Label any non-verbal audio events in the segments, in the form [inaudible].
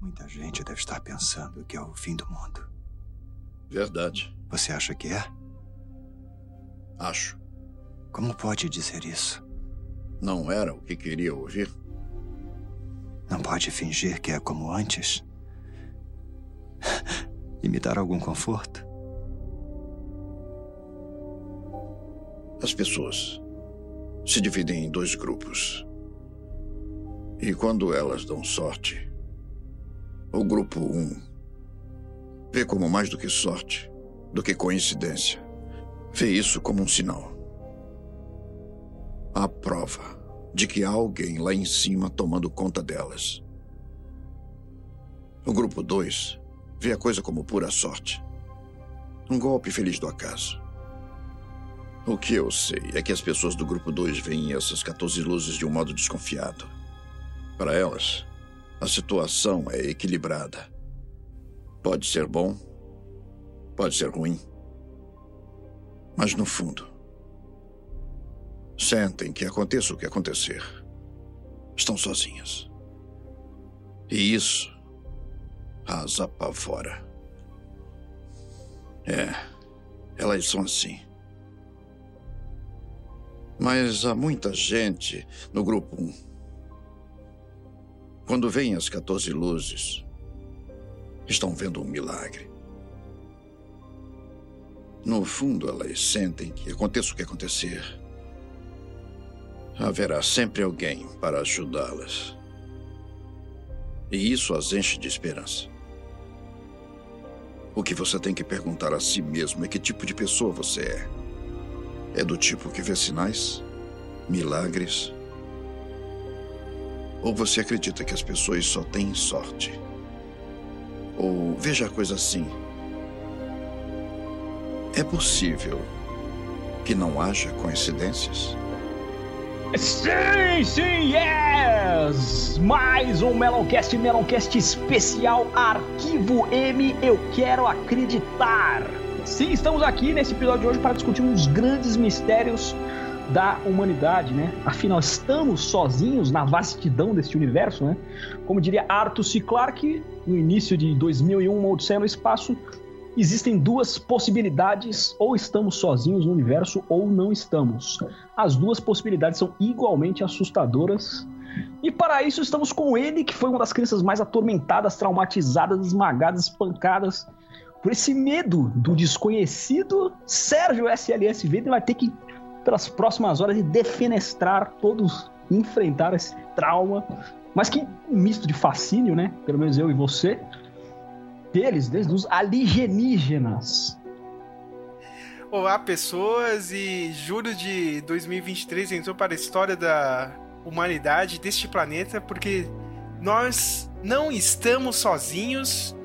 Muita gente deve estar pensando que é o fim do mundo. Verdade. Você acha que é? Acho. Como pode dizer isso? Não era o que queria ouvir? Não pode fingir que é como antes? [laughs] e me dar algum conforto? As pessoas se dividem em dois grupos. E quando elas dão sorte, o grupo 1 um vê como mais do que sorte, do que coincidência. Vê isso como um sinal. A prova de que há alguém lá em cima tomando conta delas. O grupo 2 vê a coisa como pura sorte. Um golpe feliz do acaso. O que eu sei é que as pessoas do grupo 2 veem essas 14 luzes de um modo desconfiado. Para elas, a situação é equilibrada. Pode ser bom, pode ser ruim. Mas no fundo, sentem que aconteça o que acontecer, estão sozinhas. E isso as apavora. É, elas são assim. Mas há muita gente no grupo 1. Quando veem as 14 luzes, estão vendo um milagre. No fundo, elas sentem que aconteça o que acontecer, haverá sempre alguém para ajudá-las. E isso as enche de esperança. O que você tem que perguntar a si mesmo é que tipo de pessoa você é. É do tipo que vê sinais, milagres? Ou você acredita que as pessoas só têm sorte? Ou veja a coisa assim. É possível que não haja coincidências? Sim, sim, yes! Mais um Meloncast, Meloncast especial Arquivo M, eu quero acreditar! Sim, estamos aqui nesse episódio de hoje para discutir dos grandes mistérios da humanidade, né? Afinal, estamos sozinhos na vastidão deste universo, né? Como diria Arthur C. Clarke no início de 2001, Uma Odisseia no Espaço, existem duas possibilidades: ou estamos sozinhos no universo ou não estamos. As duas possibilidades são igualmente assustadoras. E para isso estamos com ele, que foi uma das crianças mais atormentadas, traumatizadas, esmagadas, espancadas por esse medo do desconhecido. Sérgio SLSV vai ter que, pelas próximas horas, defenestrar todos, enfrentar esse trauma. Mas que um misto de fascínio, né? Pelo menos eu e você. Deles, desde os alienígenas. Olá, pessoas, e julho de 2023 entrou para a história da humanidade, deste planeta, porque nós não estamos sozinhos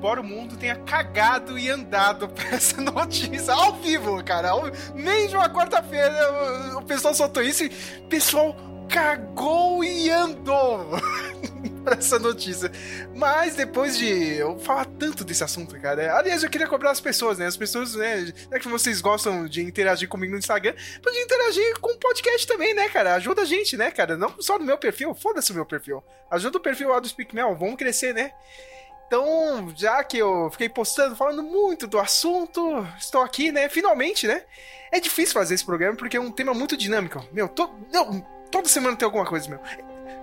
embora o mundo tenha cagado e andado [laughs] pra essa notícia ao vivo, cara. Ao, de uma quarta-feira o, pessoal soltou isso e pessoal cagou e andou [laughs] pra essa notícia. Mas depois de eu falar tanto desse assunto, cara. Aliás, eu queria cobrar as pessoas, né? As pessoas, né? É que vocês gostam de interagir comigo no Instagram, pode interagir com o podcast também, né, cara? Ajuda a gente, né, cara? Não só no meu perfil, foda-se o meu perfil. Ajuda o perfil lá do Speak Mel, vamos crescer, né? Então, já que eu fiquei postando, falando muito do assunto, estou aqui, né? Finalmente, né? É difícil fazer esse programa porque é um tema muito dinâmico. Meu, to, não, toda semana tem alguma coisa, meu.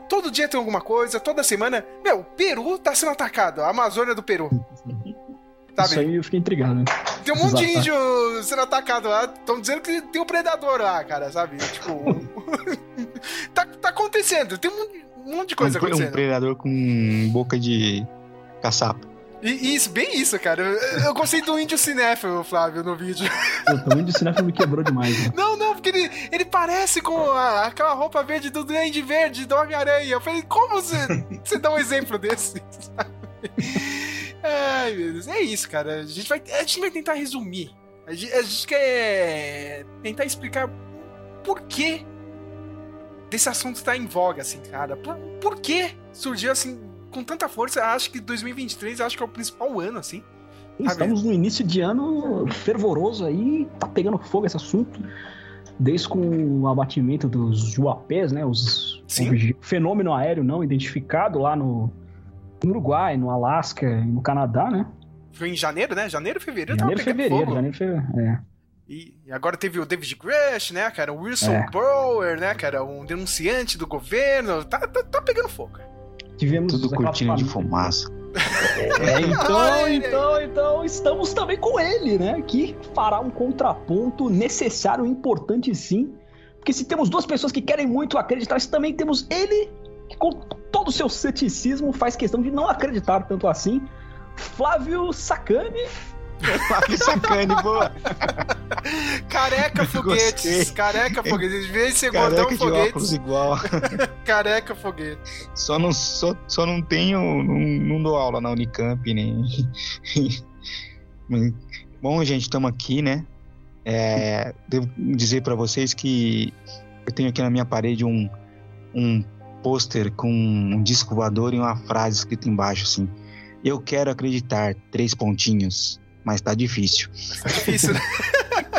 Todo dia tem alguma coisa, toda semana. Meu, Peru tá sendo atacado, a Amazônia do Peru. Sabe? Isso aí eu fiquei intrigado, né? Tem um monte de índio sendo atacado lá. Estão dizendo que tem um predador lá, cara, sabe? Tipo. [laughs] tá, tá acontecendo, tem um, monte de coisa um, acontecendo. Um predador com boca de caçapa. E, isso, bem isso, cara. Eu, eu gostei do índio cinéfilo, Flávio, no vídeo. Puta, o índio cinéfilo me quebrou demais. Né? Não, não, porque ele, ele parece com a, aquela roupa verde do Duende Verde, do Homem-Aranha. Eu falei, como você, você dá um exemplo desse? Ai, meu Deus. É isso, cara. A gente vai, a gente vai tentar resumir. A gente, a gente quer tentar explicar por que desse assunto tá em voga, assim, cara. Por, por que surgiu, assim, com tanta força, acho que 2023 acho que é o principal ano, assim. Estamos no início de ano fervoroso aí, tá pegando fogo esse assunto. Desde com o abatimento dos juapés, né? Os, o fenômeno aéreo não identificado lá no, No Uruguai, no Alasca e no Canadá, né? Foi em janeiro, né? Janeiro, fevereiro, Janeiro, fevereiro, fogo. janeiro, fevereiro. É. E e agora teve o David Grush, né, cara? O Wilson É. Brower, né, cara? Um denunciante do governo. Tá, tá, tá pegando fogo. Tivemos Tudo cortina de fumaça. É, então, [laughs] Olha ele. então, então, estamos também com ele, né? Que fará um contraponto necessário e importante sim. Porque se temos duas pessoas que querem muito acreditar, se também temos ele, que com todo o seu ceticismo faz questão de não acreditar tanto assim. Flávio Sacani. que sacane, boa. [laughs] [laughs] Careca foguetes. Gostei. Careca foguetes. Em vez de ser [laughs] Careca gordão de foguetes, óculos igual. careca foguetes. Só não, só, só não tenho. Não, não dou aula na Unicamp, nem. [laughs] Bom, gente, estamos aqui, né? É, devo dizer para vocês que eu tenho aqui na minha parede um, um pôster com um disco voador e uma frase escrita embaixo assim. Eu quero acreditar, três pontinhos, mas tá difícil. Tá difícil, né?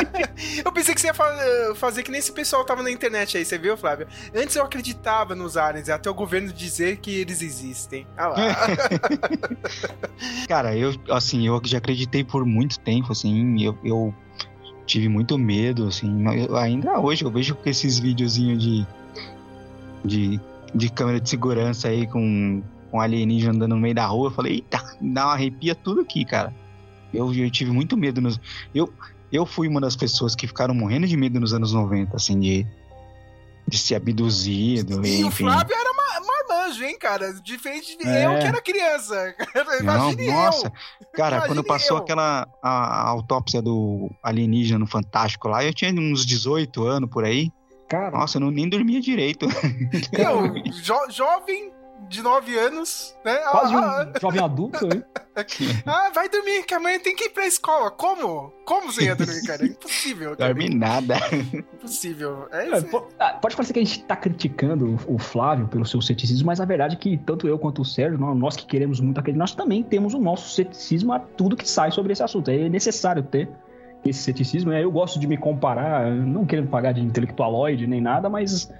[laughs] Eu pensei que você ia fa- fazer que nem esse pessoal tava na internet aí, você viu, Flávio? Antes eu acreditava nos aliens, até o governo dizer que eles existem. Ah lá. [laughs] Cara, eu, assim, eu já acreditei por muito tempo, assim, eu, eu tive muito medo, assim, eu- ainda hoje eu vejo esses videozinhos de, de, de câmera de segurança aí com, com alienígena andando no meio da rua, eu falei, eita, dá uma arrepia tudo aqui, cara. Eu, eu tive muito medo, nos, eu, eu fui uma das pessoas que ficaram morrendo de medo nos anos 90, assim, de, de ser abduzido, E o enfim. Flávio era ma- marmanjo, hein, cara? Diferente de É. eu que era criança. [laughs] Não, nossa, eu. cara, Imagine quando passou eu. aquela a, a autópsia do alienígena no Fantástico lá, eu tinha uns 18 anos por aí. Cara, Nossa, eu não, nem dormia direito. Eu, [laughs] jo- jovem de 9 anos, né? quase Ah, um jovem adulto, né? [laughs] ah, vai dormir, que amanhã tem que ir pra escola. Como? Como você ia dormir, cara? Impossível. cara. Dormi nada. Impossível. É É, ah, Pode parecer que a gente tá criticando o Flávio pelo seu ceticismo, mas a verdade é que tanto eu quanto o Sérgio, nó- nós que queremos muito acreditar, nós também temos o nosso ceticismo a tudo que sai sobre esse assunto. É necessário ter esse ceticismo. né? Eu gosto de me comparar, não querendo pagar de intelectualoide nem nada, mas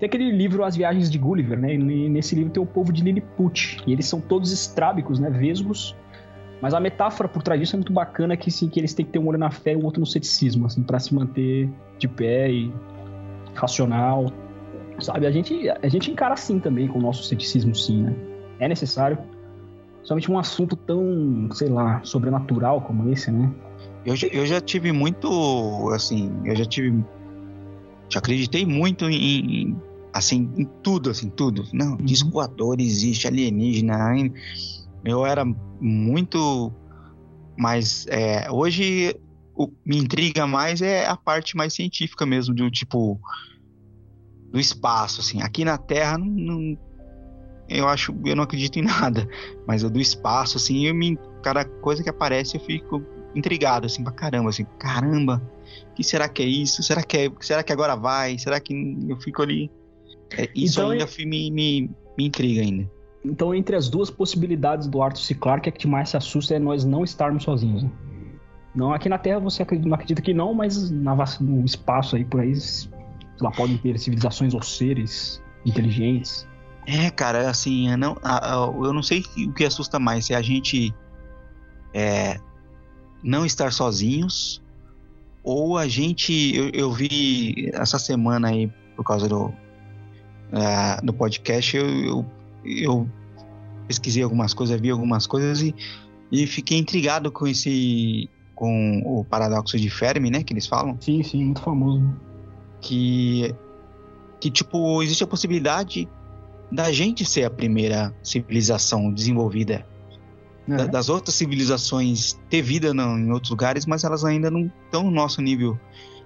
tem aquele livro As Viagens de Gulliver, né? E nesse livro tem o povo de Lilliput, e eles são todos estrábicos, né? Vesgos. Mas a metáfora por trás disso é muito bacana que, sim, que eles têm que ter um olho na fé e o outro no ceticismo, assim, para se manter de pé e racional. Sabe, a gente, a gente encara assim também com o nosso ceticismo, sim, né? É necessário. Somente um assunto tão, sei lá, sobrenatural como esse, né? Eu, eu já tive muito, assim, eu já tive, já acreditei muito em- assim, em tudo, assim, tudo. Não, disco voador existe, alienígena. Eu era muito, mas é, hoje o me intriga mais é a parte mais científica mesmo, do tipo do espaço, assim. Aqui na Terra, não, não- eu acho, eu não acredito em [laughs] nada, mas do espaço, assim, eu me, cada coisa que aparece eu fico intrigado, assim, pra caramba, assim, caramba, o que será que é isso? Será que é, será que agora vai? Será que eu fico ali? É, isso Então, ainda fi- me, me, me intriga ainda. Então, entre as duas possibilidades do Arthur C. Clarke, a que mais se assusta é nós não estarmos sozinhos. né? Não, aqui na Terra você acredita, não acredita que não, mas na, no espaço aí por aí, sei lá, podem ter civilizações ou seres inteligentes. É, cara, assim, eu não, eu não sei o que assusta mais, se é a gente é, não estar sozinhos ou a gente, eu, eu vi essa semana aí, por causa do, ah, do podcast, eu, eu, eu pesquisei algumas coisas, vi algumas coisas e, e fiquei intrigado com esse, com o paradoxo de Fermi, né, que eles falam Sim, sim, muito famoso. que que tipo existe a possibilidade da gente ser a primeira civilização desenvolvida da- É. das outras civilizações ter vida não, em outros lugares mas elas ainda não estão no nosso nível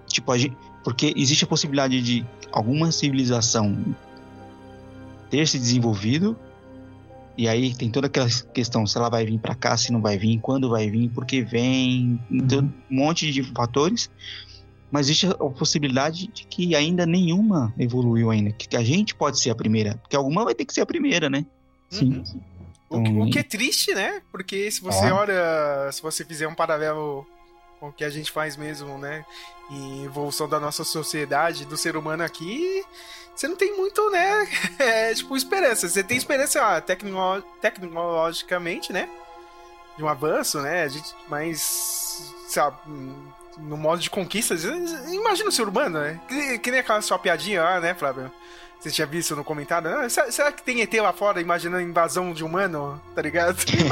tipo a gente, porque existe a possibilidade de alguma civilização ter se desenvolvido e aí tem toda aquela questão se ela vai vir para cá se não vai vir quando vai vir por que vem então, Uhum. um monte de fatores mas existe a possibilidade de que ainda nenhuma evoluiu ainda. Que a gente pode ser a primeira. Porque alguma vai ter que ser a primeira, né? Sim. O, que- o que é triste, né? Porque se você É. olha, se você fizer um paralelo com o que a gente faz mesmo, né? Em evolução da nossa sociedade, do ser humano aqui, você não tem muito, né? [laughs] É, tipo, esperança. Você tem esperança ah, tecno tecnologicamente, né? De um avanço, né? A gente, mas, sabe, no modo de conquista, imagina o ser humano, né? Que, que nem aquela sua piadinha lá, né, Flávio? Você tinha visto no comentário? Ah, será que tem ET lá fora imaginando invasão de humano? Tá ligado? [laughs] Tipo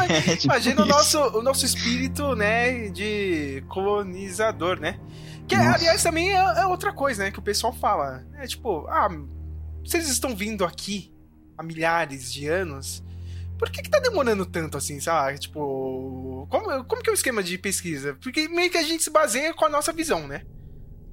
imagina o nosso, o nosso espírito, né? De colonizador, né? Que, Nossa. aliás, também é, é, outra coisa, né? Que o pessoal fala. É tipo, ah, eles estão vindo aqui há milhares de anos, por que, que tá demorando tanto assim, sabe? Tipo, como, como que é o esquema de pesquisa? Porque meio que a gente se baseia com a nossa visão, né?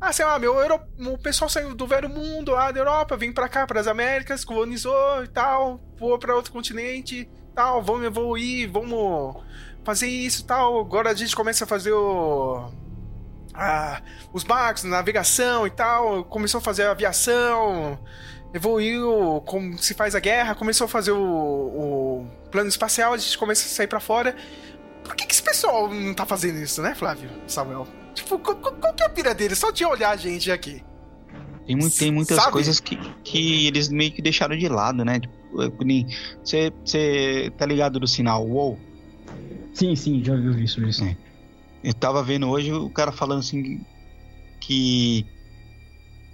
Ah, sei lá, meu, o pessoal saiu do velho mundo lá da Europa, vem pra cá, pras Américas, colonizou e tal, voou pra outro continente tal, vamos evoluir, vamos fazer isso tal. Agora a gente começa a fazer o ah, os barcos, navegação e tal, começou a fazer a aviação, evoluiu como se faz a guerra, começou a fazer o, o plano espacial, a gente começa a sair para fora. Por que, que esse pessoal não tá fazendo isso, né, Flávio? Samuel? Tipo, qual, qual que é a pira deles? Só de olhar a gente aqui. Tem, muito, tem muitas Sabe? coisas que, que eles meio que deixaram de lado, né? Você tipo, tá ligado do sinal WOW? Sim, sim, já ouviu isso. isso. É. Eu tava vendo hoje o cara falando assim que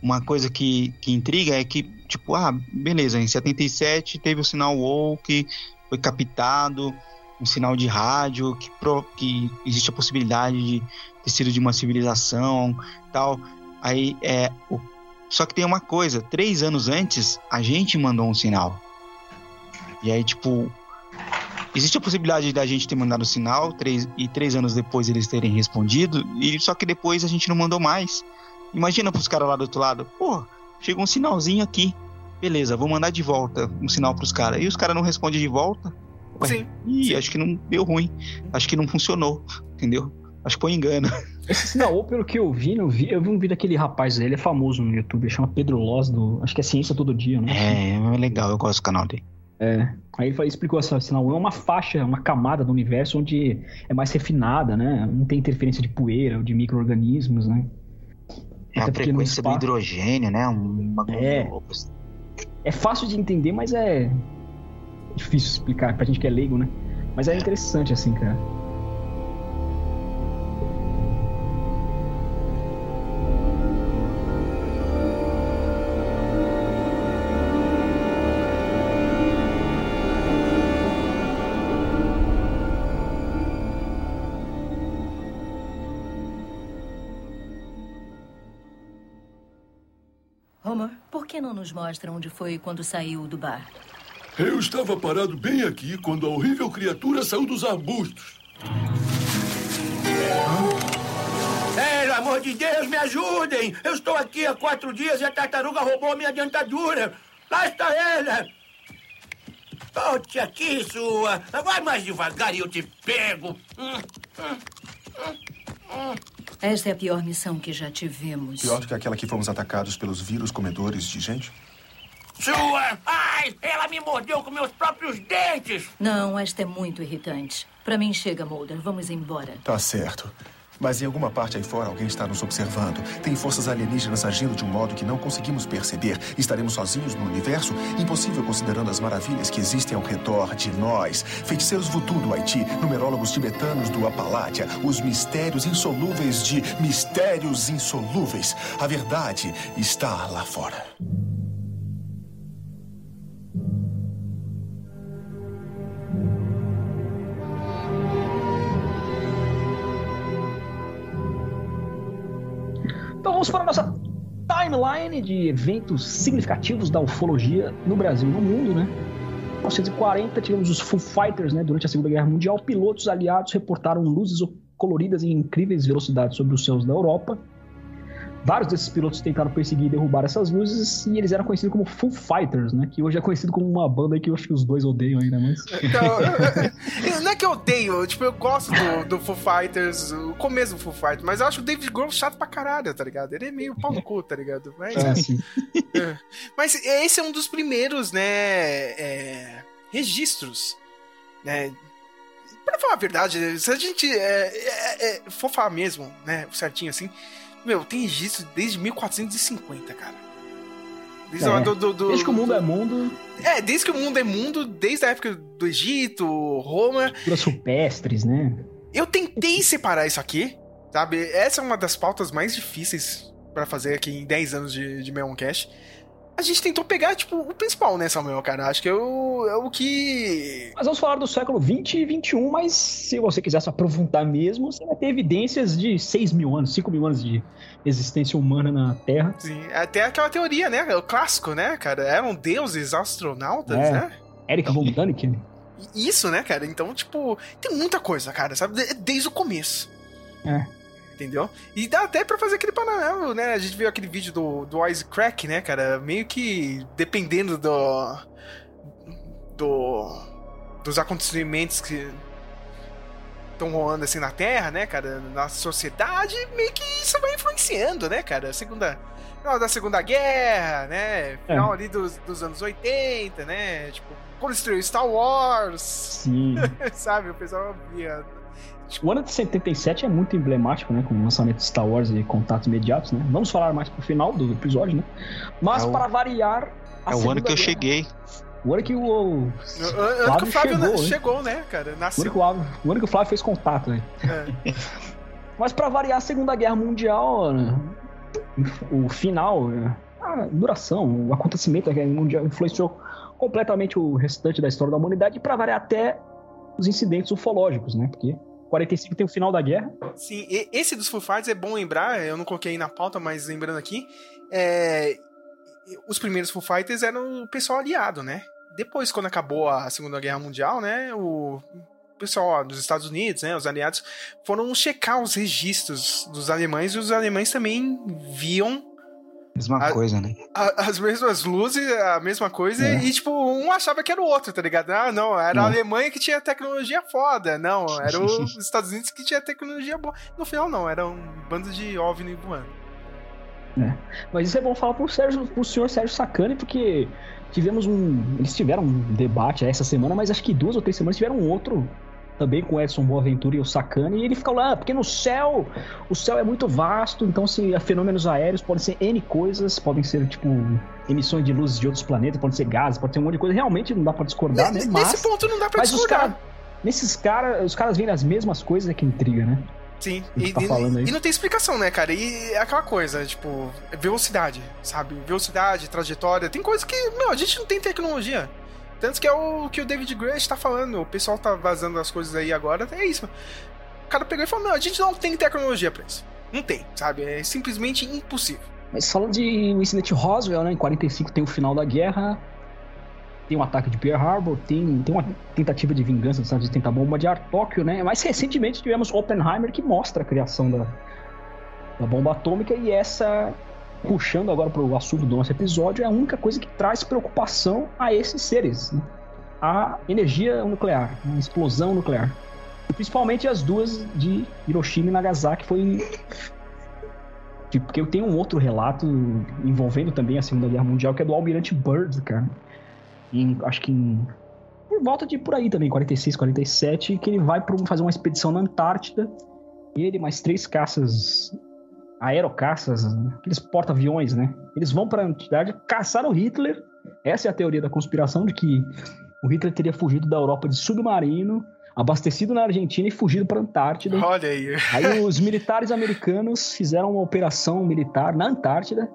uma coisa que, que intriga é que, tipo, ah, beleza, em 77 teve o sinal WOW que foi captado, um sinal de rádio, que, pro, que existe a possibilidade de ter sido de uma civilização tal. Aí é. O, só que tem uma coisa, três anos antes, a gente mandou um sinal. E aí, tipo, Existe a possibilidade da gente ter mandado o sinal três, e três anos depois eles terem respondido, e só que depois a gente não mandou mais. Imagina pros caras lá do outro lado, pô, chegou um sinalzinho aqui. Beleza, vou mandar de volta um sinal pros caras. E os caras não respondem de volta. Ué, sim. Ih, sim. acho que não deu ruim. Acho que não funcionou, entendeu? Acho que foi um engano. Esse sinal, pelo que eu vi, eu vi, eu vi um vídeo daquele rapaz, ele é famoso no YouTube, ele chama Pedro Loz, do, acho que é Ciência Todo Dia, né? É, é legal, eu gosto do canal dele. É. Aí ele explicou assim, sinal é uma faixa, uma camada do universo onde é mais refinada, né? Não tem interferência de poeira ou de micro-organismos, né? É a frequência do hidrogênio, né? Uma... É. é fácil de entender, mas é difícil explicar pra gente que é leigo, né? Mas é interessante, assim, cara. Que não nos mostra onde foi quando saiu do bar? Eu estava parado bem aqui quando a horrível criatura saiu dos arbustos. Pelo amor de Deus, me ajudem! Eu estou aqui há quatro dias e a tartaruga roubou minha dentadura. Lá está ela! Volte aqui, sua! Vai mais devagar e eu te pego! Hum, hum, hum, esta é a pior missão que já tivemos. Pior do que aquela que fomos atacados pelos vírus comedores de gente? Sua! Ai, ela me mordeu com meus próprios dentes! Não, esta é muito irritante. Para mim chega, Mulder. Vamos embora. Tá certo. Mas em alguma parte aí fora alguém está nos observando. Tem forças alienígenas agindo de um modo que não conseguimos perceber. Estaremos sozinhos no universo? Impossível considerando as maravilhas que existem ao redor de nós. Feiticeiros voodoo do Haiti, numerólogos tibetanos do Apalátia, os mistérios insolúveis de mistérios insolúveis. A verdade está lá fora. Então vamos para a nossa timeline de eventos significativos da ufologia no Brasil e no mundo, né? Em 1940 tivemos os Foo Fighters, né? Durante a Segunda Guerra Mundial, pilotos aliados reportaram luzes coloridas em incríveis velocidades sobre os céus da Europa Vários desses pilotos tentaram perseguir e derrubar essas luzes e eles eram conhecidos como Foo Fighters, né? Que hoje é conhecido como uma banda que eu acho que os dois odeiam ainda, mas. Então, não é que eu odeio, tipo, eu gosto do, do Foo Fighters, o começo do Foo Fighters, mas eu acho o David Grohl chato pra caralho, tá ligado? Ele é meio pau no cu, tá ligado? Mas, é, sim. É. mas esse é um dos primeiros, né, é, registros, né, Pra falar a verdade, se a gente é, é, é, for falar mesmo, né, certinho assim, meu, tem registro desde 1450, cara. Desde, É. do- do- do- Desde que o mundo é mundo, É, desde que o mundo é mundo, desde a época do Egito, Roma. culturas rupestres, né? Eu tentei separar isso aqui, sabe? Essa é uma das pautas mais difíceis pra fazer aqui em 10 anos de, de Melon Cash. A gente tentou pegar, tipo, o principal, né, Samuel, cara? Acho que é o, é o que. Mas vamos falar do século 20 e 21, mas se você quiser se aprofundar mesmo, você vai ter evidências de 6 mil anos, 5 mil anos de existência humana na Terra. Sim, até aquela teoria, né? O clássico, né, cara? Eram deuses astronautas, É. né? Eric von Däniken. Isso, né, cara? Então, tipo, tem muita coisa, cara, sabe? De- Desde o começo. É. Entendeu? E dá até pra fazer aquele paralelo, né? A gente viu aquele vídeo do, do Wisecrack, né, cara? Meio que dependendo do. do. dos acontecimentos que estão rolando assim na Terra, né, cara? Na sociedade, meio que isso vai influenciando, né, cara? Segunda. Final da Segunda Guerra, né? Final ali dos, dos anos 80, né? Tipo, quando estreou Star Wars, Sim. [laughs] sabe? O pessoal via. O ano de 77 é muito emblemático, né? Com o lançamento de Star Wars e contatos imediatos, né? Vamos falar mais pro final do episódio, né? Mas É o- para variar. a É o ano que eu Guerra- cheguei. O ano que o. O ano que o Flávio chegou, na- hein? chegou, né, cara? O ano, Nasceu. que o, Flávio, o ano que o Flávio fez contato, né? É. [laughs] Mas para variar a Segunda Guerra Mundial, né, o final, né, a duração, o acontecimento da Guerra Mundial influenciou completamente o restante da história da humanidade e para variar até os incidentes ufológicos, né? Porque 45 tem o final da guerra. Sim, esse dos Foo Fighters é bom lembrar, eu não coloquei aí na pauta, mas lembrando aqui, é, os primeiros Foo Fighters eram o pessoal aliado, né? Depois, quando acabou a Segunda Guerra Mundial, né, o pessoal dos Estados Unidos, né, os aliados, foram checar os registros dos alemães e os alemães também viam Mesma Ah, coisa, né? a- as mesmas luzes, a mesma coisa, É. e tipo, um achava que era o outro, tá ligado? Ah, não, era a É. Alemanha que tinha tecnologia foda, não, era os [laughs] Estados Unidos que tinha tecnologia boa. No final, não, era um bando de OVNI voando. Mas isso é bom falar pro, Sérgio, pro senhor Sérgio Sacani, porque tivemos um. Eles tiveram um debate essa semana, mas acho que duas ou três semanas tiveram um outro também com o Edson Boaventura e o Sacani, e ele ficou lá, ah, porque no céu, o céu é muito vasto, então se fenômenos aéreos podem ser N coisas, podem ser tipo emissões de luzes de outros planetas, pode ser gases, pode ser um monte de coisa, realmente não dá pra discordar, né? Nesse Mas, ponto não dá pra mas os discordar. caras. Nesses caras, os caras veem as mesmas coisas é que intriga, né? Sim, e, tá e- e não tem explicação, né, cara? E é aquela coisa, tipo, velocidade, sabe? Velocidade, trajetória, tem coisa que, meu, a gente não tem tecnologia. Tanto que é o que o David Grush tá falando, o pessoal tá vazando as coisas aí agora, é isso. O cara pegou e falou, não, a gente não tem tecnologia pra isso. Não tem, sabe? É simplesmente impossível. Mas falando de o incidente Roswell, né? Em 45 tem o final da guerra, tem um ataque de Pearl Harbor, tem, tem uma tentativa de vingança dos Estados Unidos tentar bombardear Tóquio, né? Mais recentemente tivemos Oppenheimer que mostra a criação da, da bomba atômica e essa, puxando agora para o assunto do nosso episódio, é a única coisa que traz preocupação a esses seres, né? A energia nuclear, a explosão nuclear. E principalmente as duas de Hiroshima e Nagasaki foi Tipo, porque eu tenho um outro relato envolvendo também a Segunda Guerra Mundial, que é do Almirante Byrd, cara. Em- acho que em, por volta de por aí também, 46, 47, que ele vai pra fazer uma expedição na Antártida. Ele mais três caças, aerocaças, aqueles porta-aviões, né? Eles vão pra Antártida caçar o Hitler. Essa é a teoria da conspiração de que o Hitler teria fugido da Europa de submarino, abastecido na Argentina e fugido pra Antártida. Olha aí. Aí os militares americanos fizeram uma operação militar na Antártida.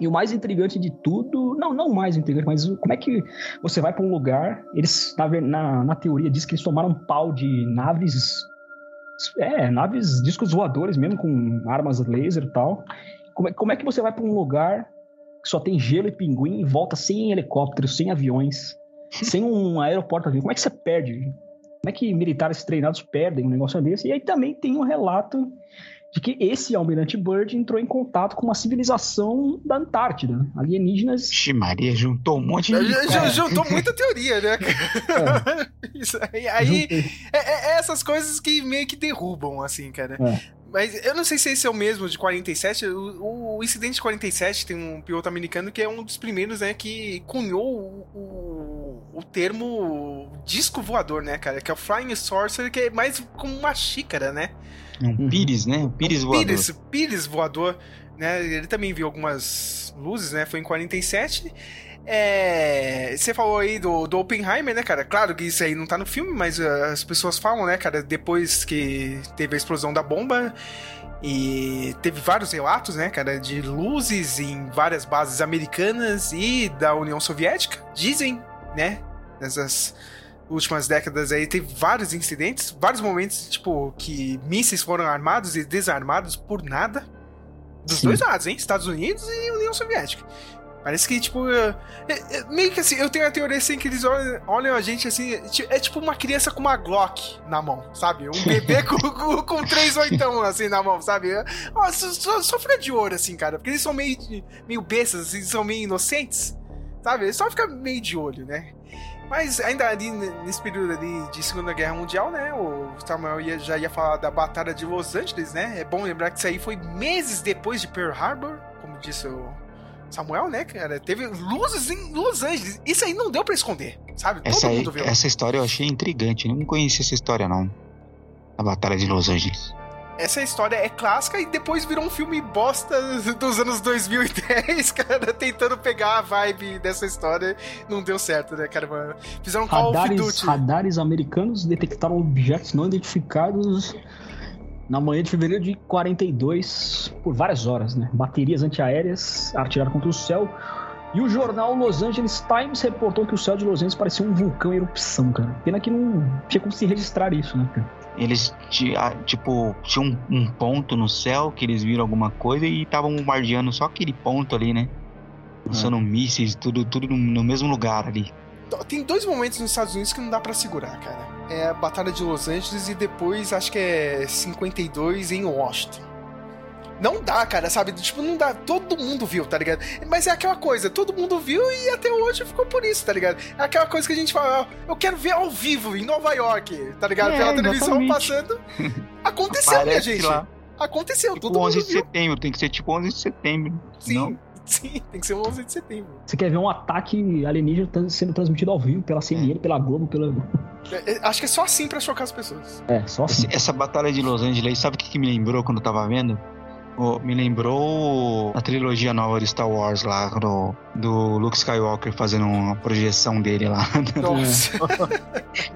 E o mais intrigante de tudo, não, não o mais intrigante, mas como é que você vai para um lugar, eles na, na, na teoria diz que eles tomaram um pau de naves, é, naves discos voadores mesmo com armas laser e tal. Como é, como é que você vai para um lugar que só tem gelo e pinguim e volta sem helicópteros, sem aviões, sem um aeroporto avião? Como é que você perde? Como é que militares treinados perdem um negócio desse? E aí também tem um relato de que esse almirante Byrd entrou em contato com uma civilização da Antártida, né? alienígenas. Vixe, Maria, juntou um monte de. Juntou muita teoria, né? cara? [laughs] Isso aí, aí é, é- é essas coisas que meio que derrubam, assim, cara. É. Mas eu não sei se esse é o mesmo de 47. O, o incidente de 47 tem um piloto americano que é um dos primeiros, né, que cunhou o, o, o termo disco voador, né, cara? Que é o Flying Saucer, que é mais como uma xícara, né? Um pires, né? Um pires voador. Pires, pires voador, né? Ele também viu algumas luzes, né? Foi em 47. É, você falou aí do, do Oppenheimer, né, cara? Claro que isso aí não tá no filme, mas uh, as pessoas falam, né, cara, depois que teve a explosão da bomba e teve vários relatos, né, cara, de luzes em várias bases americanas e da União Soviética. Dizem, né, nessas últimas décadas aí teve vários incidentes, vários momentos, tipo, que mísseis foram armados e desarmados por nada. Dos Sim. dois lados, hein? Estados Unidos e União Soviética. Parece que, tipo, é, é- meio que assim, eu tenho a teoria assim que eles olham, olham a gente assim, é ti- tipo uma criança com uma Glock na mão, sabe? Um bebê [laughs] com, com, com três oitão assim na mão, sabe? Ó, fica de olho, assim, cara, porque eles são meio, meio bestas, assim, são meio inocentes, sabe? Eles só fica meio de olho, né? Mas ainda ali nesse período ali de Segunda Guerra Mundial, né? O Samuel ia- já ia falar da Batalha de Los Angeles, né? É bom lembrar que isso aí foi meses depois de Pearl Harbor, como disse o Samuel, né, cara? Teve luzes em Los Angeles. Isso aí não deu pra esconder, sabe? Essa, Todo aí, mundo viu. essa história eu achei intrigante. Eu não conhecia essa história, não. A Batalha de Los Angeles. Essa história é clássica e depois virou um filme bosta dos anos 2010, [laughs] cara, tentando pegar a vibe dessa história. Não deu certo, né, cara? mano? Fizeram um Call of Radares, Duty. radares americanos detectaram objetos não identificados na manhã de fevereiro de 42 por várias horas, né? Baterias antiaéreas atiraram contra o céu. E o jornal Los Angeles Times reportou que o céu de Los Angeles parecia um vulcão em erupção, cara. Pena que não tinha como se registrar isso, né, cara? Eles, ah, tipo, tinham um, ponto no céu que eles viram alguma coisa e estavam bombardeando só aquele ponto ali, né? Lançando mísseis, tudo, tudo no mesmo lugar ali. Tem dois momentos nos Estados Unidos que não dá pra segurar, cara. É a Batalha de Los Angeles e depois acho que é 52 em Washington. Não dá, cara, sabe? Tipo, não dá. Todo mundo viu, tá ligado? Mas é aquela coisa, todo mundo viu e até hoje ficou por isso, tá ligado? É aquela coisa que a gente fala, ó, eu quero ver ao vivo em Nova York, tá ligado? É, Pela televisão passando. [laughs] Aconteceu, minha gente. lá. Aconteceu, Tipo todo 11 mundo de viu. setembro, tem que ser tipo 11 de setembro. Sim, Não? [laughs] sim, tem que ser um 11 de setembro. Você quer ver um ataque alienígena sendo transmitido ao vivo pela CNN, pela Globo, pela. É, é, acho que é só assim pra chocar as pessoas. É, só assim. Esse- essa batalha de Los Angeles, sabe o que, que me lembrou quando eu tava vendo? Me lembrou a trilogia nova de Star Wars lá, do, do Luke Skywalker fazendo uma projeção dele lá. [laughs] Nossa.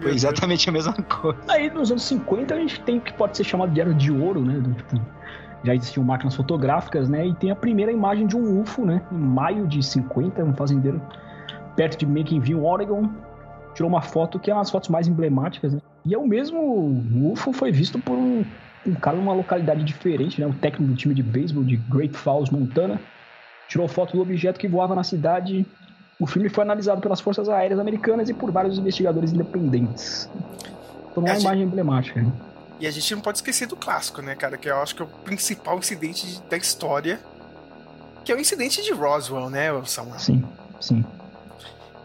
Foi [laughs] exatamente a mesma coisa. Aí nos anos 50 a gente tem o que pode ser chamado de Era de Ouro, né? do tipo, já existiam máquinas fotográficas, né? E tem a primeira imagem de um UFO, né? Em maio de 50, um fazendeiro perto de Macon Oregon, tirou uma foto que é uma das fotos mais emblemáticas, né? E é o mesmo UFO foi visto por um, um cara numa localidade diferente, né? O técnico do time de beisebol de Great Falls, Montana, tirou foto do objeto que voava na cidade. O filme foi analisado pelas forças aéreas americanas e por vários investigadores independentes. Então, uma É, a gente- imagem emblemática. né? E a gente não pode esquecer do clássico, né, cara? Que eu acho que é o principal incidente de- da história. Que é o incidente de Roswell, né, Samuel? Sim, sim.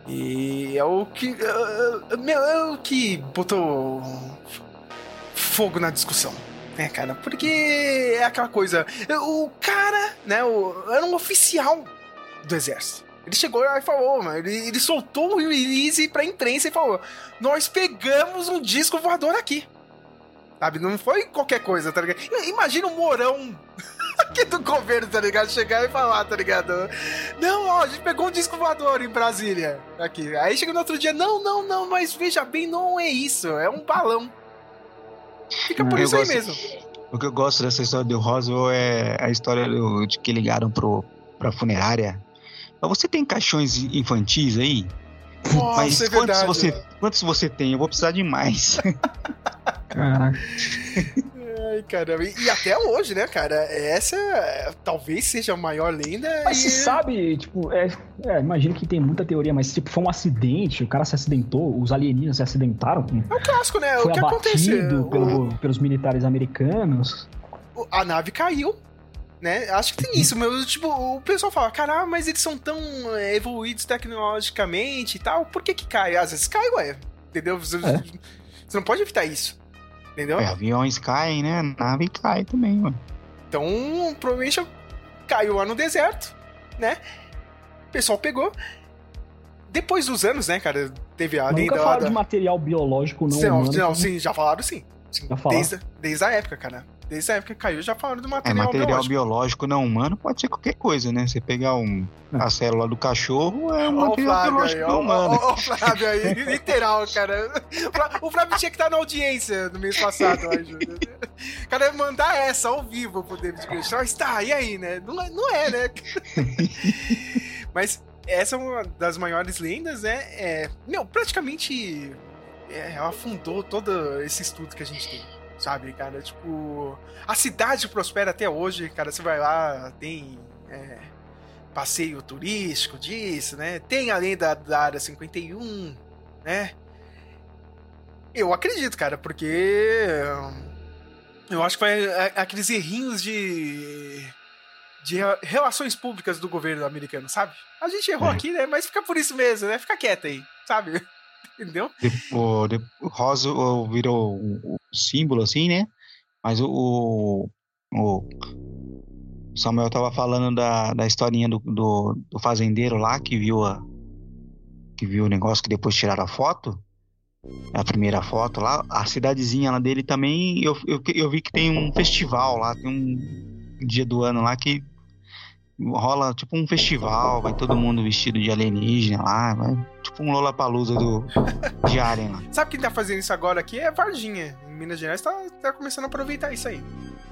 E é o que. é, é, meu, é o que botou fogo na discussão. Né, cara? Porque é aquela coisa. O cara, né? O, era um oficial do exército. Ele chegou e falou, mano, ele, ele soltou o release pra imprensa e falou: Nós pegamos um disco voador aqui. Sabe? Não foi qualquer coisa, tá ligado? Imagina o Mourão [laughs] aqui do governo, tá ligado? Chegar e falar, tá ligado? Não, ó, a gente pegou um disco voador em Brasília. Aqui. Aí chega no outro dia, não, não, não, mas veja bem, não é isso, é um balão. Fica por Eu isso aí gosto- mesmo. O que eu gosto dessa história do Roswell é a história de que ligaram pro, pra funerária. Mas você tem caixões infantis aí? Nossa, Mas é quantos verdade. você, quantos você tem? Eu vou precisar de mais. [laughs] Caraca. Ai, caramba. E, e até hoje, né, cara? Essa talvez seja a maior lenda. Mas e... se sabe, tipo, é, é, imagino que tem muita teoria, mas tipo, foi um acidente, o cara se acidentou, os alienígenas se acidentaram, É o clássico, né? foi o que acontece? abatido O- pelo- pelos militares americanos. a nave caiu. Né? Acho que tem isso, meu. Tipo, o pessoal fala, caramba, mas eles são tão é, evoluídos tecnologicamente e tal, por que que cai? Às vezes cai, ué. Entendeu? Você, É. você não pode evitar isso. Entendeu? É, aviões caem, né? Nave cai também, mano. Então, provavelmente caiu lá no deserto, né? O pessoal pegou. Depois dos anos, né, cara? Teve a lenda nunca falaram da... de material biológico não Não, humano. não, que- sim, já falaram sim. Sim, Já falaram. desde, desde a época, cara. Desde a época que caiu, já falaram do É, material, material biológico. biológico não humano pode ser qualquer coisa, né? Você pegar um, a célula do cachorro é um Ó material Flávio biológico aí, não ó, humano. ó, ó o Flávio aí, [laughs] literal, cara. O Flá- O Flávio tinha que estar na audiência no mês passado, eu acho. O cara ia mandar essa ao vivo pro David Gresham. Mas tá, e aí, né? Não, é- não é, né? [laughs] Mas essa é uma das maiores lendas, né? É, meu, praticamente é, ela fundou todo esse estudo que a gente tem, sabe, cara? Tipo, a cidade prospera até hoje, cara. Você vai lá, tem é, passeio turístico disso, né? Tem a lenda da área 51, né? Eu acredito, cara, porque eu acho que vai a- aqueles errinhos de de re- relações públicas do governo americano, sabe? A gente errou É. aqui, né? Mas fica por isso mesmo, né? Fica quieto aí, sabe? Entendeu? De- O, rosa virou um, um símbolo, assim, né? Mas o, o Samuel tava falando da, da historinha do, do, do fazendeiro lá que viu a que viu o negócio que depois tiraram a foto. A primeira foto lá, a cidadezinha lá dele também, eu, eu, eu vi que tem um festival lá, tem um dia do ano lá que rola tipo um festival, vai todo mundo vestido de alienígena lá, vai, tipo um Lollapalooza do, de Alien lá. Sabe quem tá fazendo isso agora aqui? É Varginha. Em Minas Gerais tá, tá começando a aproveitar isso aí.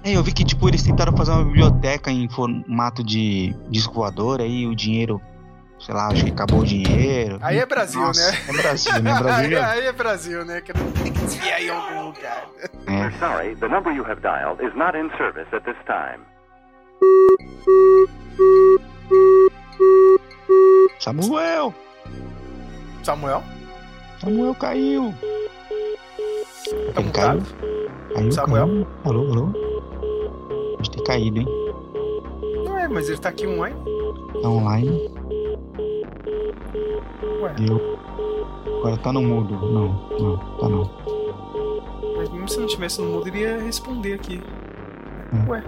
É, eu vi que tipo eles tentaram fazer uma biblioteca em formato de disco voador, aí o dinheiro, sei lá, acho que acabou o dinheiro. Aí é Brasil, Nossa, né? É Brasil, né? Brasil [laughs] aí é Brasil, né? Que não tem que desviar em algum lugar. é. Sorry, the number you have dialed is not in service at this time. Samuel! Samuel? Samuel caiu! Tá Ele caiu? Caiu, Samuel? caiu. Alô, alô? Pode ter caído, hein? Não é, mas ele tá aqui online. Tá online. Ué, Eu. Agora tá no mudo. Não, não, tá não. mas mesmo se não tivesse no mudo, ele ia responder aqui. Hum. Ué,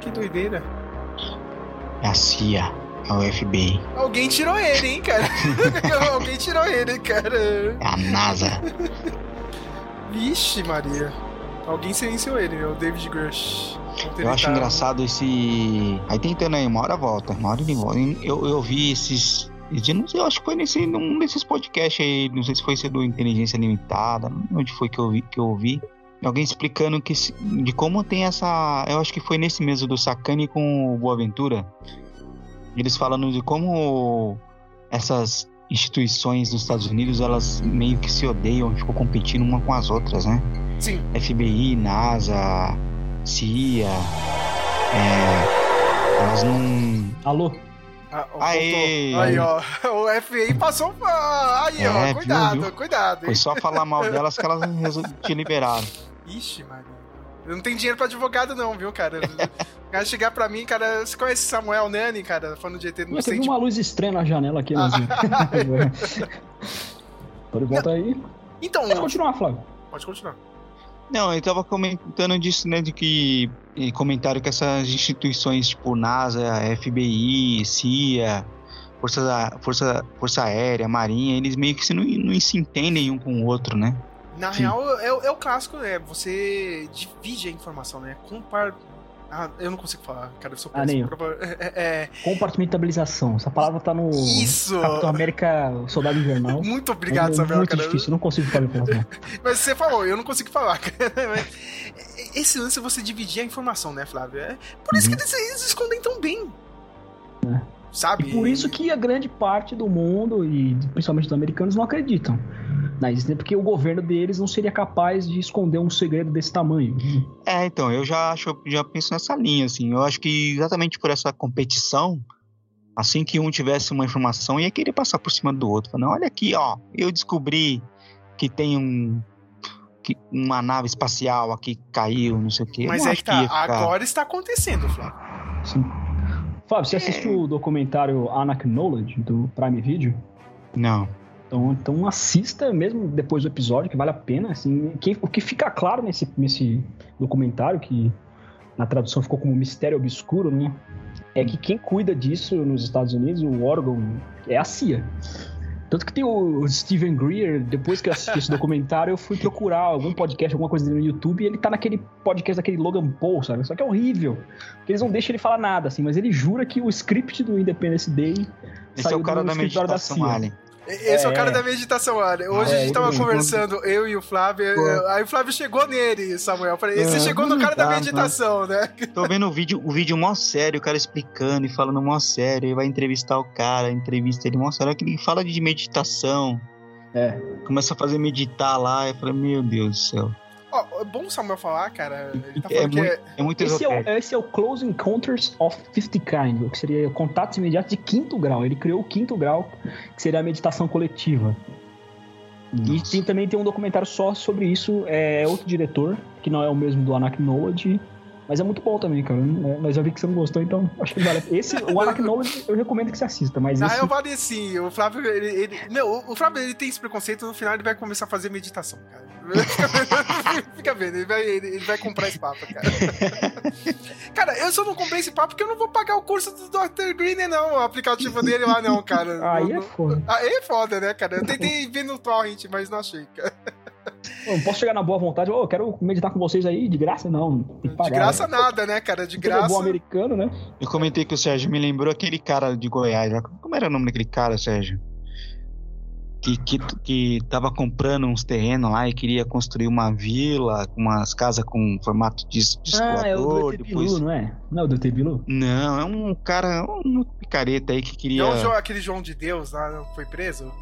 que doideira. É a CIA. É o FBI. Alguém tirou ele, hein, cara? [laughs] Alguém tirou ele, cara. É a NASA. Vixe, Maria. Alguém silenciou ele, meu. David Grush. Eu acho engraçado esse. Aí tentando aí, uma hora volta, uma hora ele volta. Eu, eu vi esses. Eu acho que foi nesse, num desses podcasts aí, não sei se foi esse do Inteligência Limitada, não sei onde foi que eu vi, que eu ouvi. Alguém explicando que, de como tem essa. Eu acho que foi nesse mesmo do Sacani com o Boaventura. Eles falando de como essas instituições dos Estados Unidos elas meio que se odeiam, ficam competindo uma com as outras, né? Sim. FBI, NASA, CIA, é, elas não. Alô? Ah, ó, Aê! voltou. Aí, ó. [laughs] O FBI passou. ah, Aí, ó. É, viu, Cuidado, viu? cuidado. Foi hein? só falar mal [laughs] delas que elas te liberaram. Ixi, Maria. Eu não tenho dinheiro pra advogado, não, viu, cara? [laughs] O cara chegar pra mim, cara. Você conhece Samuel Nani, cara? Falando de ET no Mas teve uma luz estranha na janela aqui, Nazinho. Tô de volta aí. Então, Pode continuar, Flávio. pode continuar. Não, eu tava comentando disso, né? De que. e Comentaram que essas instituições tipo NASA, FBI, CIA, Força, da- Força, Força Aérea, Marinha, eles meio que se não, não se entendem um com o outro, né? Na Sim. real, é, o- é o clássico, né? Você divide a informação, né? Compar. Ah, eu não consigo falar, cara. Eu sou Ah, péssimo nem eu. é, é, é, Compartimentabilização. Essa palavra tá no Isso! Capitão América Soldado Invernal. [laughs] Muito obrigado, é Samuel, muito cara. difícil, não consigo falar informação. [laughs] Mas você falou, eu não consigo falar. [laughs] cara. Mas Esse lance é você dividir a informação, né, Flávio? É por isso que eles, eles escondem tão bem. Sabe? E por isso que a grande parte do mundo, e principalmente dos americanos, não acreditam na existência, porque o governo deles não seria capaz de esconder um segredo desse tamanho. É, então, eu já acho, já penso nessa linha, assim. Eu acho que exatamente por essa competição, assim que um tivesse uma informação, ia querer passar por cima do outro. Falando, olha aqui, ó, eu descobri que tem um. Que uma nave espacial aqui que caiu, não sei o quê. Mas é que tá, agora está acontecendo, Flávio. Sim. Fábio, você assistiu o documentário Unacknowledged do Prime Video? Não. Então, então assista mesmo depois do episódio, que vale a pena. Assim, que, o que fica claro nesse, nesse documentário, que na tradução ficou como Mistério Obscuro, né? É que quem cuida disso nos Estados Unidos, o órgão, é a CIA. Tanto que tem o Steven Greer, depois que eu assisti esse [laughs] documentário, eu fui procurar algum podcast, alguma coisa no YouTube, e ele tá naquele podcast daquele Logan Paul, sabe? Só que é horrível. Porque eles não deixam ele falar nada, assim, mas ele jura que o script do Independence Day Esse é saiu o cara do da meditação CIA. Alien. Esse é, o cara É. da meditação, olha. Hoje Ah, a gente é, tava ele- conversando, eu e o Flávio. eu- Aí o Flávio chegou nele, Samuel. Eu Falei, você É, chegou no cara da tá, meditação, né? Tô vendo o vídeo, o vídeo mó sério, o cara explicando e falando mó sério, e vai entrevistar o cara, entrevista ele mó sério, que ele fala de meditação. É. Começa a fazer meditar lá, eu falei, meu Deus do céu. Ó, é bom o Samuel falar, cara. Ele tá É falando que muito, é. é muito Esse é, esse é o Close Encounters of Fifth Kind, que seria contatos imediatos de quinto grau. Ele criou o quinto grau, que seria a meditação coletiva. E Nossa. tem, também tem um documentário só sobre isso, é outro diretor, que não é o mesmo do Anaknology, mas é muito bom também, cara. É, Mas eu vi que você não gostou, então acho que vale. Esse, o Anaknology, [laughs] eu recomendo que você assista, mas Na esse... real, vale sim. O Flávio, ele, ele- Meu, o- Flávio ele tem esse preconceito, no final ele vai começar a fazer meditação, cara. [laughs] Fica vendo, ele vai, ele, vai comprar esse papo, cara. [laughs] cara, eu só não comprei esse papo porque eu não vou pagar o curso do Dr. Green, não, o aplicativo dele lá, não, cara. Aí Não- é não- foda. Aí é foda, né, cara? Eu tentei ver no torrent, mas não achei, cara. Eu não posso chegar na boa vontade, ô, eu quero meditar com vocês aí, de graça não. Tem que pagar. De graça né? nada, né, cara? De ele é bom graça. americano, né? Eu comentei que o Sérgio me lembrou aquele cara de Goiás. Como era o nome daquele cara, Sérgio? Que, que, que tava comprando uns terrenos lá e queria construir uma vila, com umas casas com formato de, de Ah, é o do depois... Não é? Não é o do ET Bilu? Não, é um cara, um picareta aí que queria. Não, o João- aquele João de Deus lá foi preso?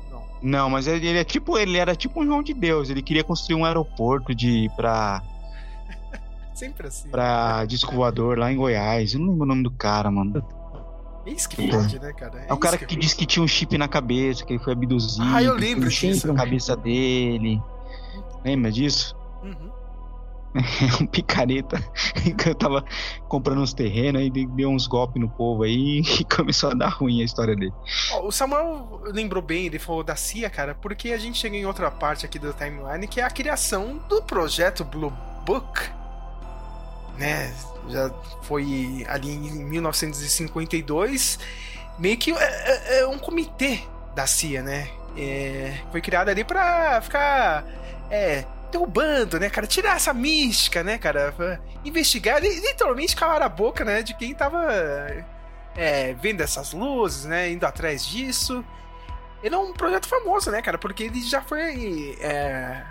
Não. Mas ele, ele é tipo, ele era tipo um João de Deus. Ele queria construir um aeroporto de para [laughs] Sempre assim. para disco voador lá em Goiás. Eu não lembro o nome do cara, mano. Isso que pode, né, cara? É o isso cara que disse que tinha um chip na cabeça, que ele foi abduzido. Ah, eu que lembro um chip disso. na cabeça dele. Lembra disso? Uhum. [laughs] Um picareta [laughs] que eu tava comprando uns terrenos aí deu uns golpes no povo aí [laughs] e começou a dar ruim a história dele. O Samuel lembrou bem, ele falou da CIA, cara, porque a gente chega em outra parte aqui do timeline, que é a criação do projeto Blue Book, né? Já foi ali em 1952, meio que é, é- é um comitê da CIA, né? É, foi criado ali pra ficar é, derrubando, né, cara? Tirar essa mística, né, cara? Investigar, li- literalmente calar a boca, né, de quem tava é, vendo essas luzes, né? Indo atrás disso. Ele é um projeto famoso, né, cara? Porque ele já foi. é,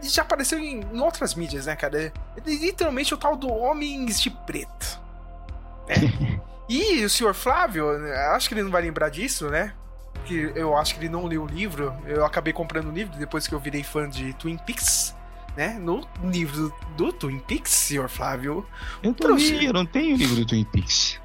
ele já apareceu em, em outras mídias, né, cara? Ele é literalmente o tal do Homens de Preto. né? [laughs] e o senhor Flávio, acho que ele não vai lembrar disso, né? Porque eu acho que ele não leu o livro. Eu acabei comprando o livro depois que eu virei fã de Twin Peaks. Né? No livro do Twin Peaks, senhor Flávio. Eu li, eu não tenho o livro do Twin Peaks.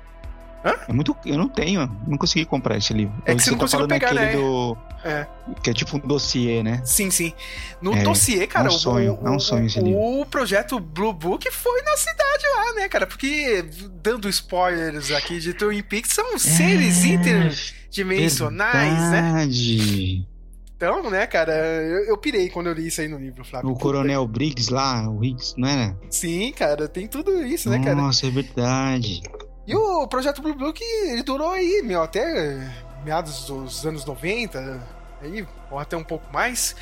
Hã? É muito, eu não tenho, não consegui comprar esse livro. É que você não tá conseguiu pegar, né? do É. que é tipo um dossiê, né? Sim, sim. No É, dossiê, cara, é um sonho, o, é um sonho esse o, livro. o projeto Blue Book foi na cidade lá, né, cara? Porque, dando spoilers aqui de Twin Peaks, são seres interdimensionais, né? Verdade. Então, né, cara, eu, eu pirei quando eu li isso aí no livro, Flávio. O Coronel Briggs lá, o Higgs, não era? Sim, cara, tem tudo isso, né, cara? Nossa, é verdade. E o projeto Blue Book, ele durou aí, meu, até meados dos anos 90, aí, ou até um pouco mais.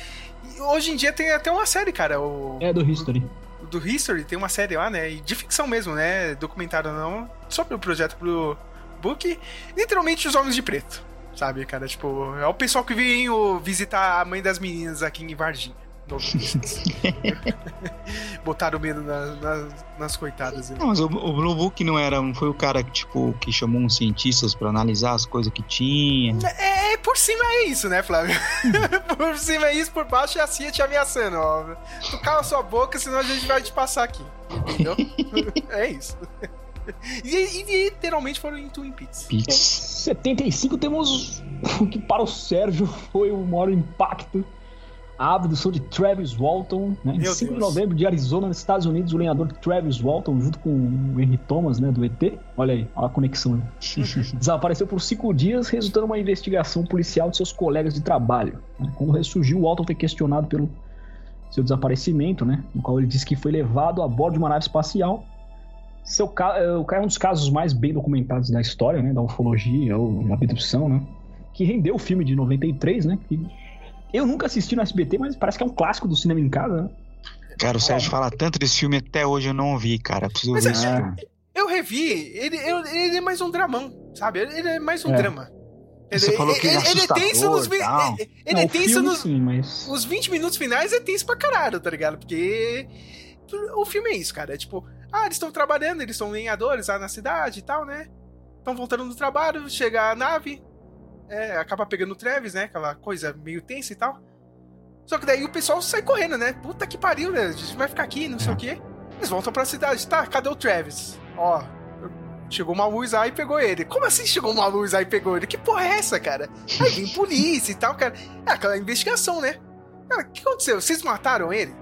E hoje em dia tem até uma série, cara. O, É do History. do History tem uma série lá, né? e De ficção mesmo, né? Documentário não, sobre o projeto Blue Book. Literalmente os homens de preto, sabe, cara? Tipo, é o pessoal que veio visitar a mãe das meninas aqui em Varginha. [laughs] Botaram medo na- na- nas coitadas. né? Não, mas o, o Blue Book não era, não foi o cara que tipo que chamou uns cientistas pra analisar as coisas que tinha. É, por cima é isso, né, Flávio? [laughs] por cima é isso, por baixo é a CIA te ameaçando, ó. Tu cala sua boca, senão a gente vai te passar aqui. Entendeu? [laughs] é isso. E, e literalmente foram em Twin Peaks. Em 75 temos o que para o Sérgio foi o maior impacto. A abdução de Travis Walton, né? Em Meu 5 de novembro de Arizona, nos Estados Unidos, o lenhador Travis Walton, junto com o Henry Thomas, né, do ET. Olha aí, olha a conexão. aí. [laughs] Desapareceu por cinco dias, resultando em uma investigação policial de seus colegas de trabalho. Quando ressurgiu, o Walton foi questionado pelo seu desaparecimento, né? No qual ele disse que foi levado a bordo de uma nave espacial. Seu ca... é, o cara é um dos casos mais bem documentados da história, né? Da ufologia ou da abdução, né? que rendeu o filme de 93, né? Que eu nunca assisti no SBT, mas parece que é um clássico do cinema em casa, né? Cara, o Sérgio fala tanto desse filme até hoje eu não vi, cara. Preciso Mas ver é- esse filme. Eu revi, ele, ele é mais um dramão, sabe? Ele ele é mais um É. drama. Você falou que ele é é tenso nos. tal. Ele, ele Não, é o tenso filme, nos. sim, mas... Os 20 minutos finais é tenso pra caralho, tá ligado? Porque o filme é isso, cara. É tipo, ah, eles estão trabalhando, eles são lenhadores lá na cidade e tal, né? Estão voltando do trabalho, chega a nave, é, acaba pegando o Travis, né? Aquela coisa meio tensa e tal. Só que daí o pessoal sai correndo, né? Puta que pariu, né? A gente vai ficar aqui, não sei o quê. Eles voltam pra cidade. Tá, cadê o Travis? Ó, chegou uma luz aí e pegou ele. Como assim chegou uma luz aí e pegou ele? Que porra é essa, cara? Aí vem polícia e tal, cara. É aquela investigação, né? Cara, o que aconteceu? Vocês mataram ele?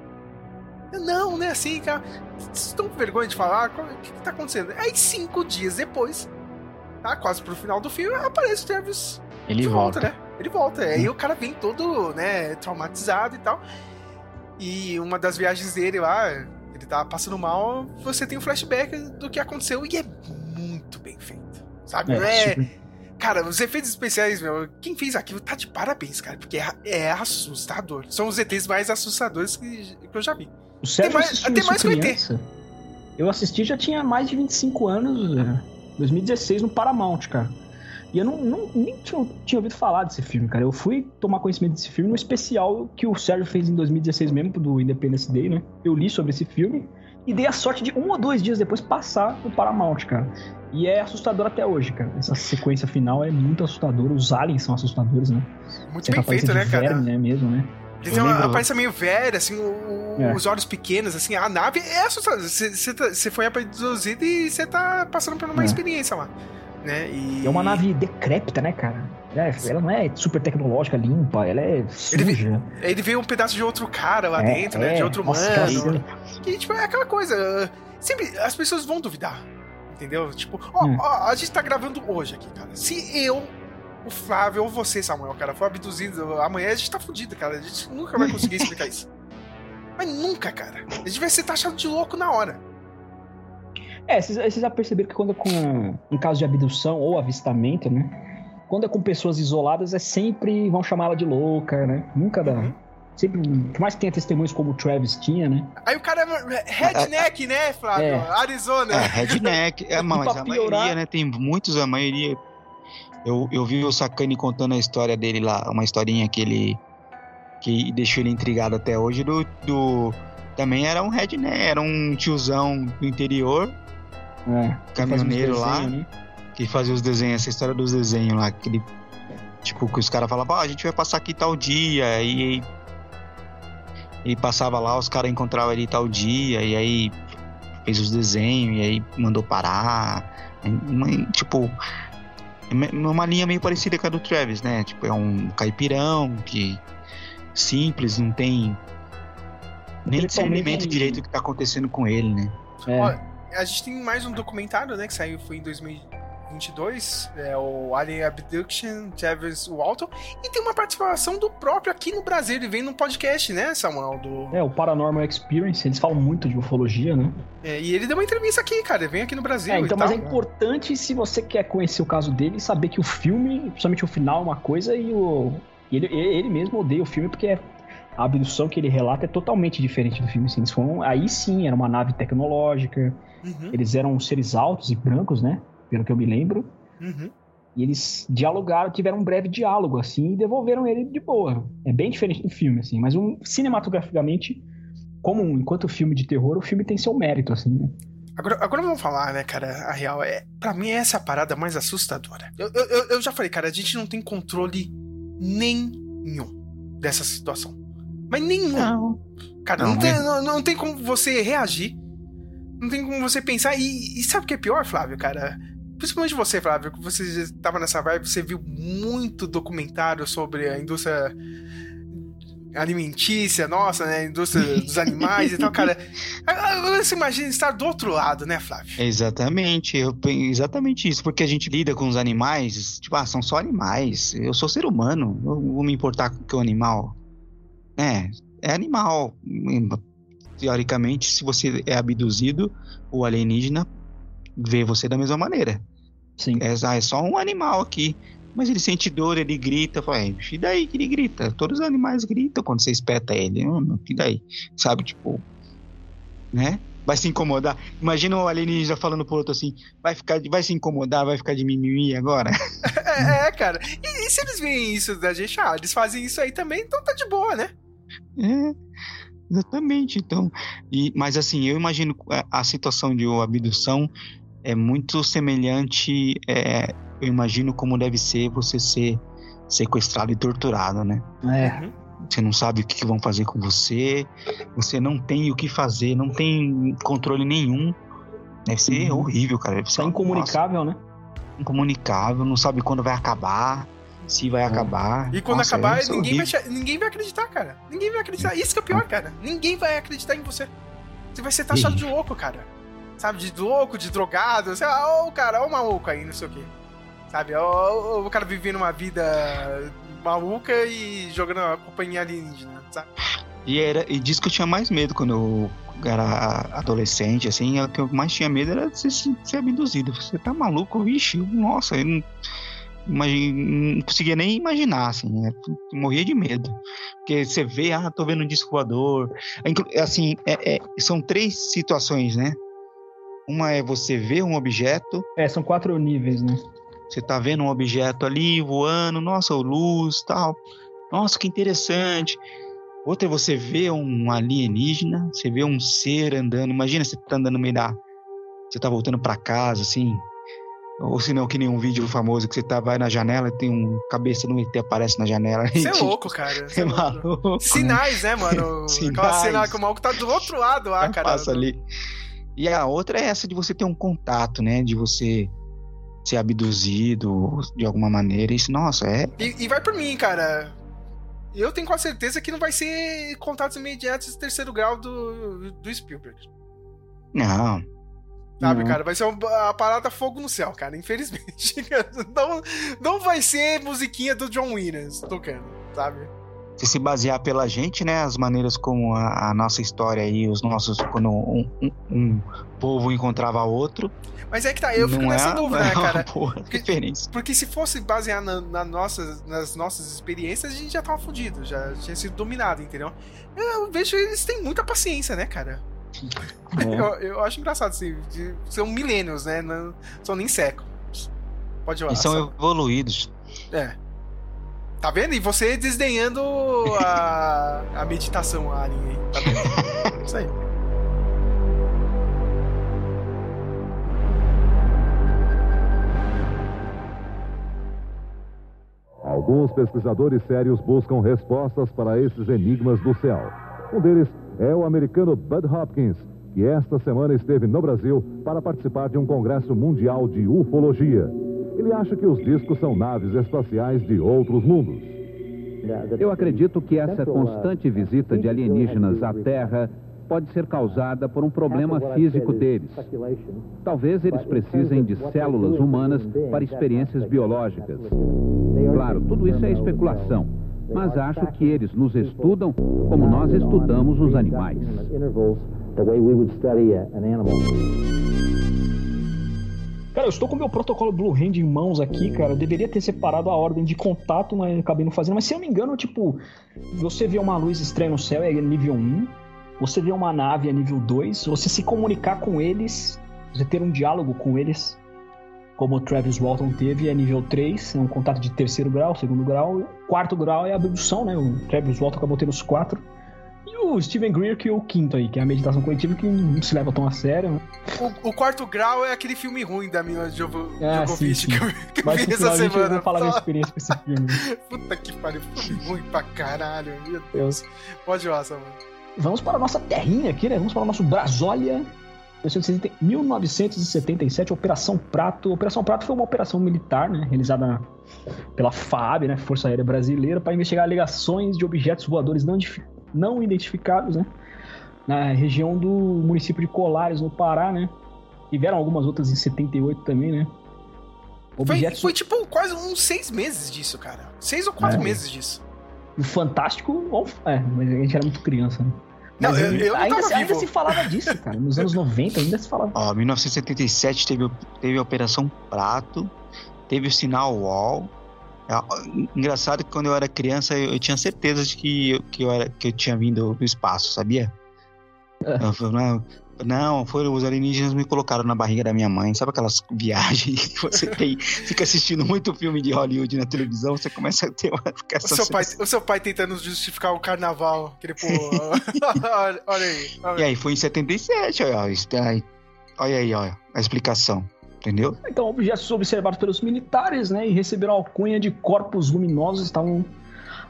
Não, não é assim, cara. Vocês estão com vergonha de falar? O que, que tá acontecendo? Aí, cinco dias depois, tá? Quase pro final do filme, aparece o Travis Ele de volta. né? Ele volta. Aí o cara vem todo, né, traumatizado e tal. E uma das viagens dele lá, ele tá passando mal, você tem um flashback do que aconteceu e é muito bem feito. Sabe? É- super- Cara, os efeitos especiais, meu, quem fez aquilo tá de parabéns, cara, porque é, é assustador. São os ETs mais assustadores que, que eu já vi. O Sérgio mais- até mais que o ET. Eu assisti já tinha mais de 25 anos, é, 2016 no Paramount, cara. E eu não, não- nem tinha, tinha ouvido falar desse filme, cara. Eu fui tomar conhecimento desse filme no especial que o Sérgio fez em 2016 mesmo, do Independence Day, né? Eu li sobre esse filme e dei a sorte de um ou dois dias depois passar no Paramount, cara. E é assustador até hoje, cara. Essa sequência final é muito assustadora. Os aliens são assustadores, né? Muito Certa bem feito, né, cara? verme, né, mesmo, né? Ele tem uma aparência meio velha, assim, o- É. os olhos pequenos, assim, a nave é assustadora. Você- tá- você foi abduzido e você tá passando por uma É. experiência lá. Né? E... É uma nave decrépita, né, cara? É, ela não é super tecnológica, limpa, ela é suja. Ele vê um pedaço de outro cara lá É, dentro, né? é. De outro Nossa, mano. cena- Que, tipo, é aquela coisa. Sempre as pessoas vão duvidar. Entendeu? Tipo, ó, Hum. ó, a gente tá gravando hoje aqui, cara. Se eu, o Flávio ou você, Samuel, cara, for abduzido amanhã, a gente tá fudido, cara. A gente nunca vai conseguir explicar isso. [laughs] Mas nunca, cara. A gente vai ser taxado de louco na hora. É, vocês, já perceberam que quando é com. Em caso de abdução ou avistamento, né? Quando é com pessoas isoladas, é sempre. vão chamá-la de louca, né? Nunca dá. Uhum. Sempre. Por mais que tenha testemunhos como o Travis tinha, né? Aí o cara é redneck, né, Flávio? É. Arizona. É, redneck. [laughs] É, mas a piorar- maioria, né? Tem muitos, a maioria. Eu, eu vi o Sakane contando a história dele lá, uma historinha que ele. que deixou ele intrigado até hoje. Do. do também era um redneck, era um tiozão do interior, É. caminhoneiro lá, né? que fazia os desenhos, essa história dos desenhos lá, que ele. Tipo, que os caras falavam, ah, a gente vai passar aqui tal dia, e aí. Ele passava lá, os caras encontravam ele tal dia, e aí fez os desenhos, e aí mandou parar. Uma- tipo, é uma linha meio parecida com a do Travis, né? Tipo, é um caipirão que simples, não tem nem discernimento direito do que tá acontecendo com ele, né? É. A gente tem mais um documentário, né, que saiu foi em 2022, é o Alien Abduction, Travis Walton, e tem uma participação do próprio aqui no Brasil, ele vem num podcast, né, Samuel, do... É, o Paranormal Experience, eles falam muito de ufologia, né? É, e ele deu uma entrevista aqui, cara, ele vem aqui no Brasil É, então, tal. mas é importante se você quer conhecer o caso dele, saber que o filme, principalmente o final, é uma coisa e o. Ele, ele mesmo odeia o filme porque é- a abdução que ele relata é totalmente diferente do filme. Assim. Eles foram, aí sim, era uma nave tecnológica, Uhum, eles eram seres altos e brancos, né? Pelo que eu me lembro. uhum. E eles dialogaram, tiveram um breve diálogo, assim, e devolveram ele de boa. É bem diferente do filme, assim, mas um, cinematograficamente, como um- enquanto filme de terror, o filme tem seu mérito, assim, né? Agora, agora vamos falar, né, cara, a real, é, pra mim essa é a parada mais assustadora. Eu, eu- eu já falei, cara, a gente não tem controle nenhum dessa situação. Mas nenhum. Cara, não, Não, tem, não, não tem como você reagir. Não tem como você pensar. E, e sabe o que é pior, Flávio, cara? Principalmente você, Flávio, que você estava nessa vibe, você viu muito documentário sobre a indústria alimentícia, nossa, né? A indústria [laughs] dos animais e tal, cara. Agora você imagina estar do outro lado, né, Flávio? Exatamente, eu, exatamente isso, porque a gente lida com os animais, tipo, ah, são só animais, eu sou ser humano, eu vou me importar com o animal. É, é animal. Teoricamente, se você é abduzido, o alienígena vê você da mesma maneira. Sim. É, ah, é só um animal aqui. Mas ele sente dor, ele grita, fala, "É, e daí que ele grita? Todos os animais gritam quando você espeta ele. E daí? Sabe, tipo, né? Vai se incomodar. Imagina o alienígena falando pro outro assim, vai ficar, vai se incomodar, vai ficar de mimimi agora. [laughs] É, é, cara. E, e se eles veem isso da gente, ah, eles fazem isso aí também, então tá de boa, né? É, exatamente. Então, e, mas assim, eu imagino a, a situação de abdução é muito semelhante. é, eu imagino como deve ser você ser sequestrado e torturado, né? É. Você não sabe o que vão fazer com você, você não tem o que fazer, não tem controle nenhum. Deve ser horrível, cara. Deve ser uma- incomunicável, né? nossa, incomunicável, não sabe quando vai acabar, se vai acabar. E quando Nossa, acabar, ser ninguém vai, ninguém vai acreditar, cara. Ninguém vai acreditar. Isso que é o pior, cara. Ninguém vai acreditar em você. Você vai ser taxado de louco, cara. Sabe, de louco, de drogado. Sei lá, ó, o cara, ó o maluco aí, não sei o quê. Sabe, ó, ó, o cara vivendo uma vida maluca e jogando a companhia alienígena, sabe? E, era, e disso que eu tinha mais medo quando eu era adolescente, assim, o que eu mais tinha medo era de ser, ser abduzido. Você tá maluco? Vixe, nossa, eu não, não conseguia nem imaginar, assim, né? Morria de medo. Porque você vê, ah, tô vendo um disco voador. Assim, é- é- são três situações, né? Uma é você ver um objeto, É, são quatro níveis, né? você tá vendo um objeto ali voando, nossa, luz tal. Nossa, que interessante. Outra é você ver um alienígena, você vê um ser andando. Imagina você tá andando no meio da. Você tá voltando pra casa, assim. Ou se não, que nem um vídeo famoso que você tá, vai na janela e tem um cabeça no ET aparece na janela. Você é [laughs] louco, cara. Você É [laughs] maluco. Sinais, né, mano? [laughs] Aquela Sinais. cena que o maluco tá do outro lado lá, cara. passa ali. E a outra é essa de você ter um contato, né? De você ser abduzido de alguma maneira. Isso, nossa, é. E, e vai por mim, cara. Eu tenho quase certeza que não vai ser contatos imediatos de terceiro grau do, do Spielberg. Não. Sabe, Não. cara? Vai ser uma, a parada fogo no céu, cara. Infelizmente. [laughs] Não, não vai ser musiquinha do John Williams tocando, sabe? se se basear pela gente, né, as maneiras como a, a nossa história aí, os nossos quando um, um- um povo encontrava outro, Mas é que tá, eu fico nessa é, dúvida, né, [laughs] é uma cara? boa referência. Porque se fosse basear na, na nossas, nas nossas experiências, a gente já tava fudido, já tinha sido dominado, entendeu? Eu vejo eles têm muita paciência, né, cara? É. Eu, eu acho engraçado, assim, de- são milênios, né? Não são nem séculos. Pode falar. Eles são evoluídos. É. Tá vendo? E você desdenhando a, a meditação alien aí. Tá vendo? [laughs] Isso aí. Alguns pesquisadores sérios buscam respostas para esses enigmas do céu. Um deles é o americano Bud Hopkins, que esta semana esteve no Brasil para participar de um congresso mundial de ufologia. Ele acha que os discos são naves espaciais de outros mundos. Eu acredito que essa constante visita de alienígenas à Terra pode ser causada por um problema físico deles. Talvez eles precisem de células humanas para experiências biológicas. Claro, tudo isso é especulação, mas acho que eles nos estudam como nós estudamos os animais. Cara, eu estou com o meu protocolo Blue Hand em mãos aqui, cara. Eu deveria ter separado a ordem de contato, mas acabei não fazendo. Mas se eu não me engano, tipo, você vê uma luz estranha no céu, é nível 1. Você vê uma nave, é nível 2. Você se comunicar com eles, você ter um diálogo com eles, como o Travis Walton teve, é nível 3. É um contato de terceiro grau, segundo grau. Quarto grau é a abdução, né? O Travis Walton acabou tendo os quatro. E o Steven Greer, que é o quinto aí, que é a meditação coletiva, que não se leva tão a sério, né? O, o quarto grau é aquele filme ruim da Mila Jovo- Ah, Jovovich sim, sim. que [laughs] eu, que eu Mas vi no essa semana. vai falar minha experiência com esse filme. [laughs] Puta que pariu, filme ruim pra caralho, meu Deus. Pode ir lá, Samuel. Vamos para a nossa terrinha aqui, né? Vamos para o nosso Brasólia. 1977, Operação Prato. Operação Prato foi uma operação militar, né? Realizada pela FAB, né? Força Aérea Brasileira, para investigar alegações de objetos voadores não, não identificados, né? Na região do município de Colares, no Pará, né? Tiveram algumas outras em 78 também, né? Foi, Objetos... foi tipo quase uns seis meses disso, cara. Seis ou quatro É. meses disso. O Fantástico, é, mas a gente era muito criança, né? Não, Mas eu- eu não ainda, tava se- ainda se falava disso, cara. Nos anos 90 ainda se falava. Ó, 1977 teve, teve a Operação Prato, teve o Sinal Wall, É, engraçado que quando eu era criança eu, eu tinha certeza de que eu, que, eu era, que eu tinha vindo do espaço, sabia? É. Eu falei, não, foram os alienígenas me colocaram na barriga da minha mãe. Sabe aquelas viagens que você [laughs] tem, fica assistindo muito filme de Hollywood na televisão, você começa a ter uma ficar O seu, pai, o seu pai tentando justificar o carnaval. Aquele, pô, [laughs] olha, olha aí. olha E aí foi em 77, olha, olha, isso aí. olha aí, olha, a explicação. Entendeu? Então, objetos observados pelos militares, né, e receberam a alcunha de corpos luminosos estavam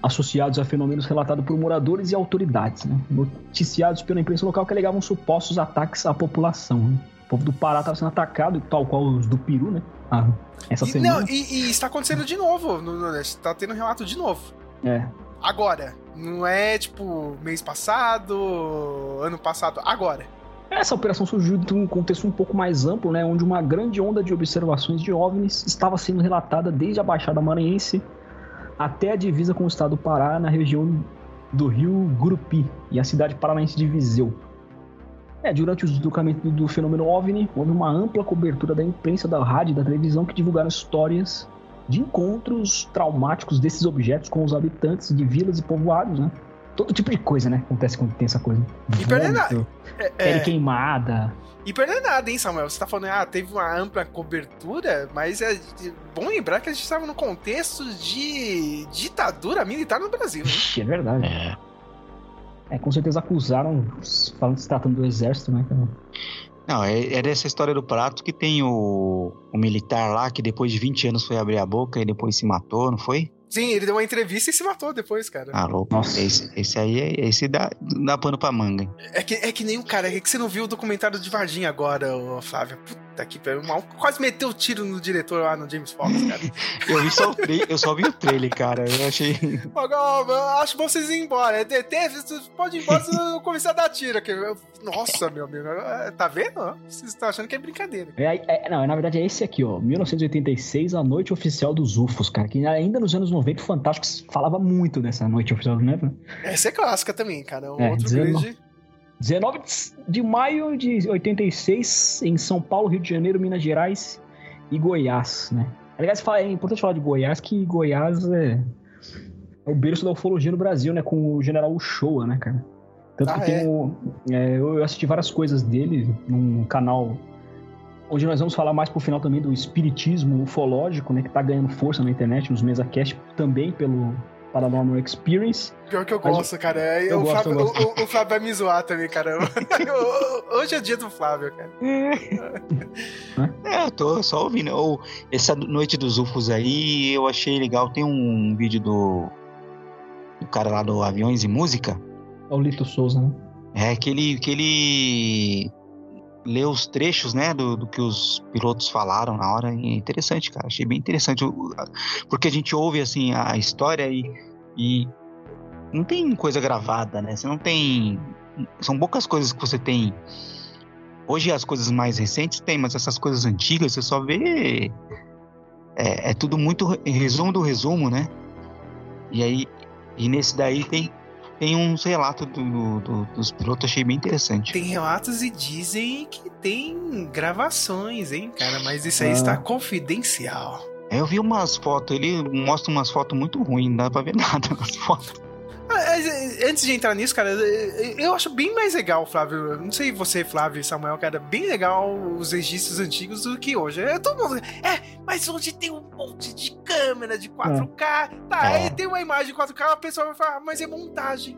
associados a fenômenos relatados por moradores e autoridades, né, noticiados pela imprensa local que alegavam supostos ataques à população. né. O povo do Pará estava sendo atacado, tal qual os do Peru, né, ah, essa E, semana. não, e, e está acontecendo de novo. No, no, está tendo relato de novo. É, Agora. Não é tipo mês passado, ano passado. Agora. Essa operação surgiu de um contexto um pouco mais amplo, né, onde uma grande onda de observações de OVNIs estava sendo relatada desde a Baixada Maranhense até a divisa com o estado do Pará, na região do rio Gurupi e a cidade paranaense de Viseu. É, durante o deslocamento do fenômeno OVNI, houve uma ampla cobertura da imprensa, da rádio e da televisão que divulgaram histórias de encontros traumáticos desses objetos com os habitantes de vilas e povoados, né? Todo tipo de coisa, né? Acontece quando tem essa coisa. E perder nada. Vômito, É, pele é, queimada. e perder nada, hein, Samuel? Você tá falando, ah, teve uma ampla cobertura, mas é bom lembrar que a gente estava num contexto de ditadura militar no Brasil, né? Ixi, é verdade. É. com certeza acusaram, falando se tratando do exército, né? cara? Não, é, é dessa história do prato que tem o, o militar lá que depois de 20 anos foi abrir a boca e depois se matou, não foi? Sim, ele deu uma entrevista e se matou depois, cara. Ah, louco. Nossa. Esse, esse aí, é- esse dá, dá pano pra manga. hein? É que, é que nem o cara, é que você não viu o documentário de Varginha agora, ô, Flávio. Puta que pariu. o maluco Quase meteu o tiro no diretor lá no James Fox, cara. [laughs] Eu, vi só o tra- eu só vi o trailer, cara. Eu achei. [laughs] Eu acho bom vocês irem embora. É DT, podem ir embora se eu começar a dar tiro aqui. Nossa, meu amigo. é, Tá vendo? Vocês estão achando que é brincadeira. É, é- não, na verdade é esse aqui, ó. 1986, a Noite Oficial dos UFOs, cara. Que ainda nos anos 90 o Fantástico falava muito dessa Noite Oficial, né? Essa é clássica também, cara. Um É, outro dizendo- grande. 19 de maio de 86, em São Paulo, Rio de Janeiro, Minas Gerais e Goiás, né? Aliás, é importante falar de Goiás, que Goiás é, é o berço da ufologia no Brasil, né? Com o general Uchoa, né, cara? Tanto Ah, que é? tem o, é, eu assisti várias coisas dele num canal onde nós vamos falar mais pro final também do espiritismo ufológico, né? Que tá ganhando força na internet, nos MesaCast, também pelo Paranormal Experience. Pior que eu Mas gosto, cara. É, eu o, gosto, Flávio, eu gosto. o- o- o Flávio vai me zoar também, cara. [laughs] Hoje é dia do Flávio, cara. [laughs] É, eu tô só ouvindo. Ou essa noite dos UFOs aí, eu achei legal. Tem um vídeo do, do cara lá do Aviões e Música. É o Lito Souza, né? É que ele, que ele lê os trechos, né, do, do que os pilotos falaram na hora. E é interessante, cara. Achei bem interessante. Porque a gente ouve, assim, a história e, e não tem coisa gravada, né? Você não tem... São poucas coisas que você tem... Hoje as coisas mais recentes tem, mas essas coisas antigas você só vê... É, é tudo muito re- resumo do resumo, né? E aí... E nesse daí tem, tem uns relatos do, do- dos pilotos, achei bem interessante. Tem relatos e dizem que tem gravações, hein, cara? Mas isso aí Ah. está confidencial. Eu vi umas fotos, ele mostra umas fotos muito ruins, não dá pra ver [laughs] nada nas fotos. Eh, Antes de entrar nisso, cara, eh, eu acho bem mais legal, Flávio. Não sei você, Flávio e Samuel, cara, bem legal os registros antigos do que hoje. É, todo mundo. É, mas hoje tem um monte de câmera de 4K. Tá, É. aí tem uma imagem de 4K, a pessoa vai falar, "Ah, mas é montagem.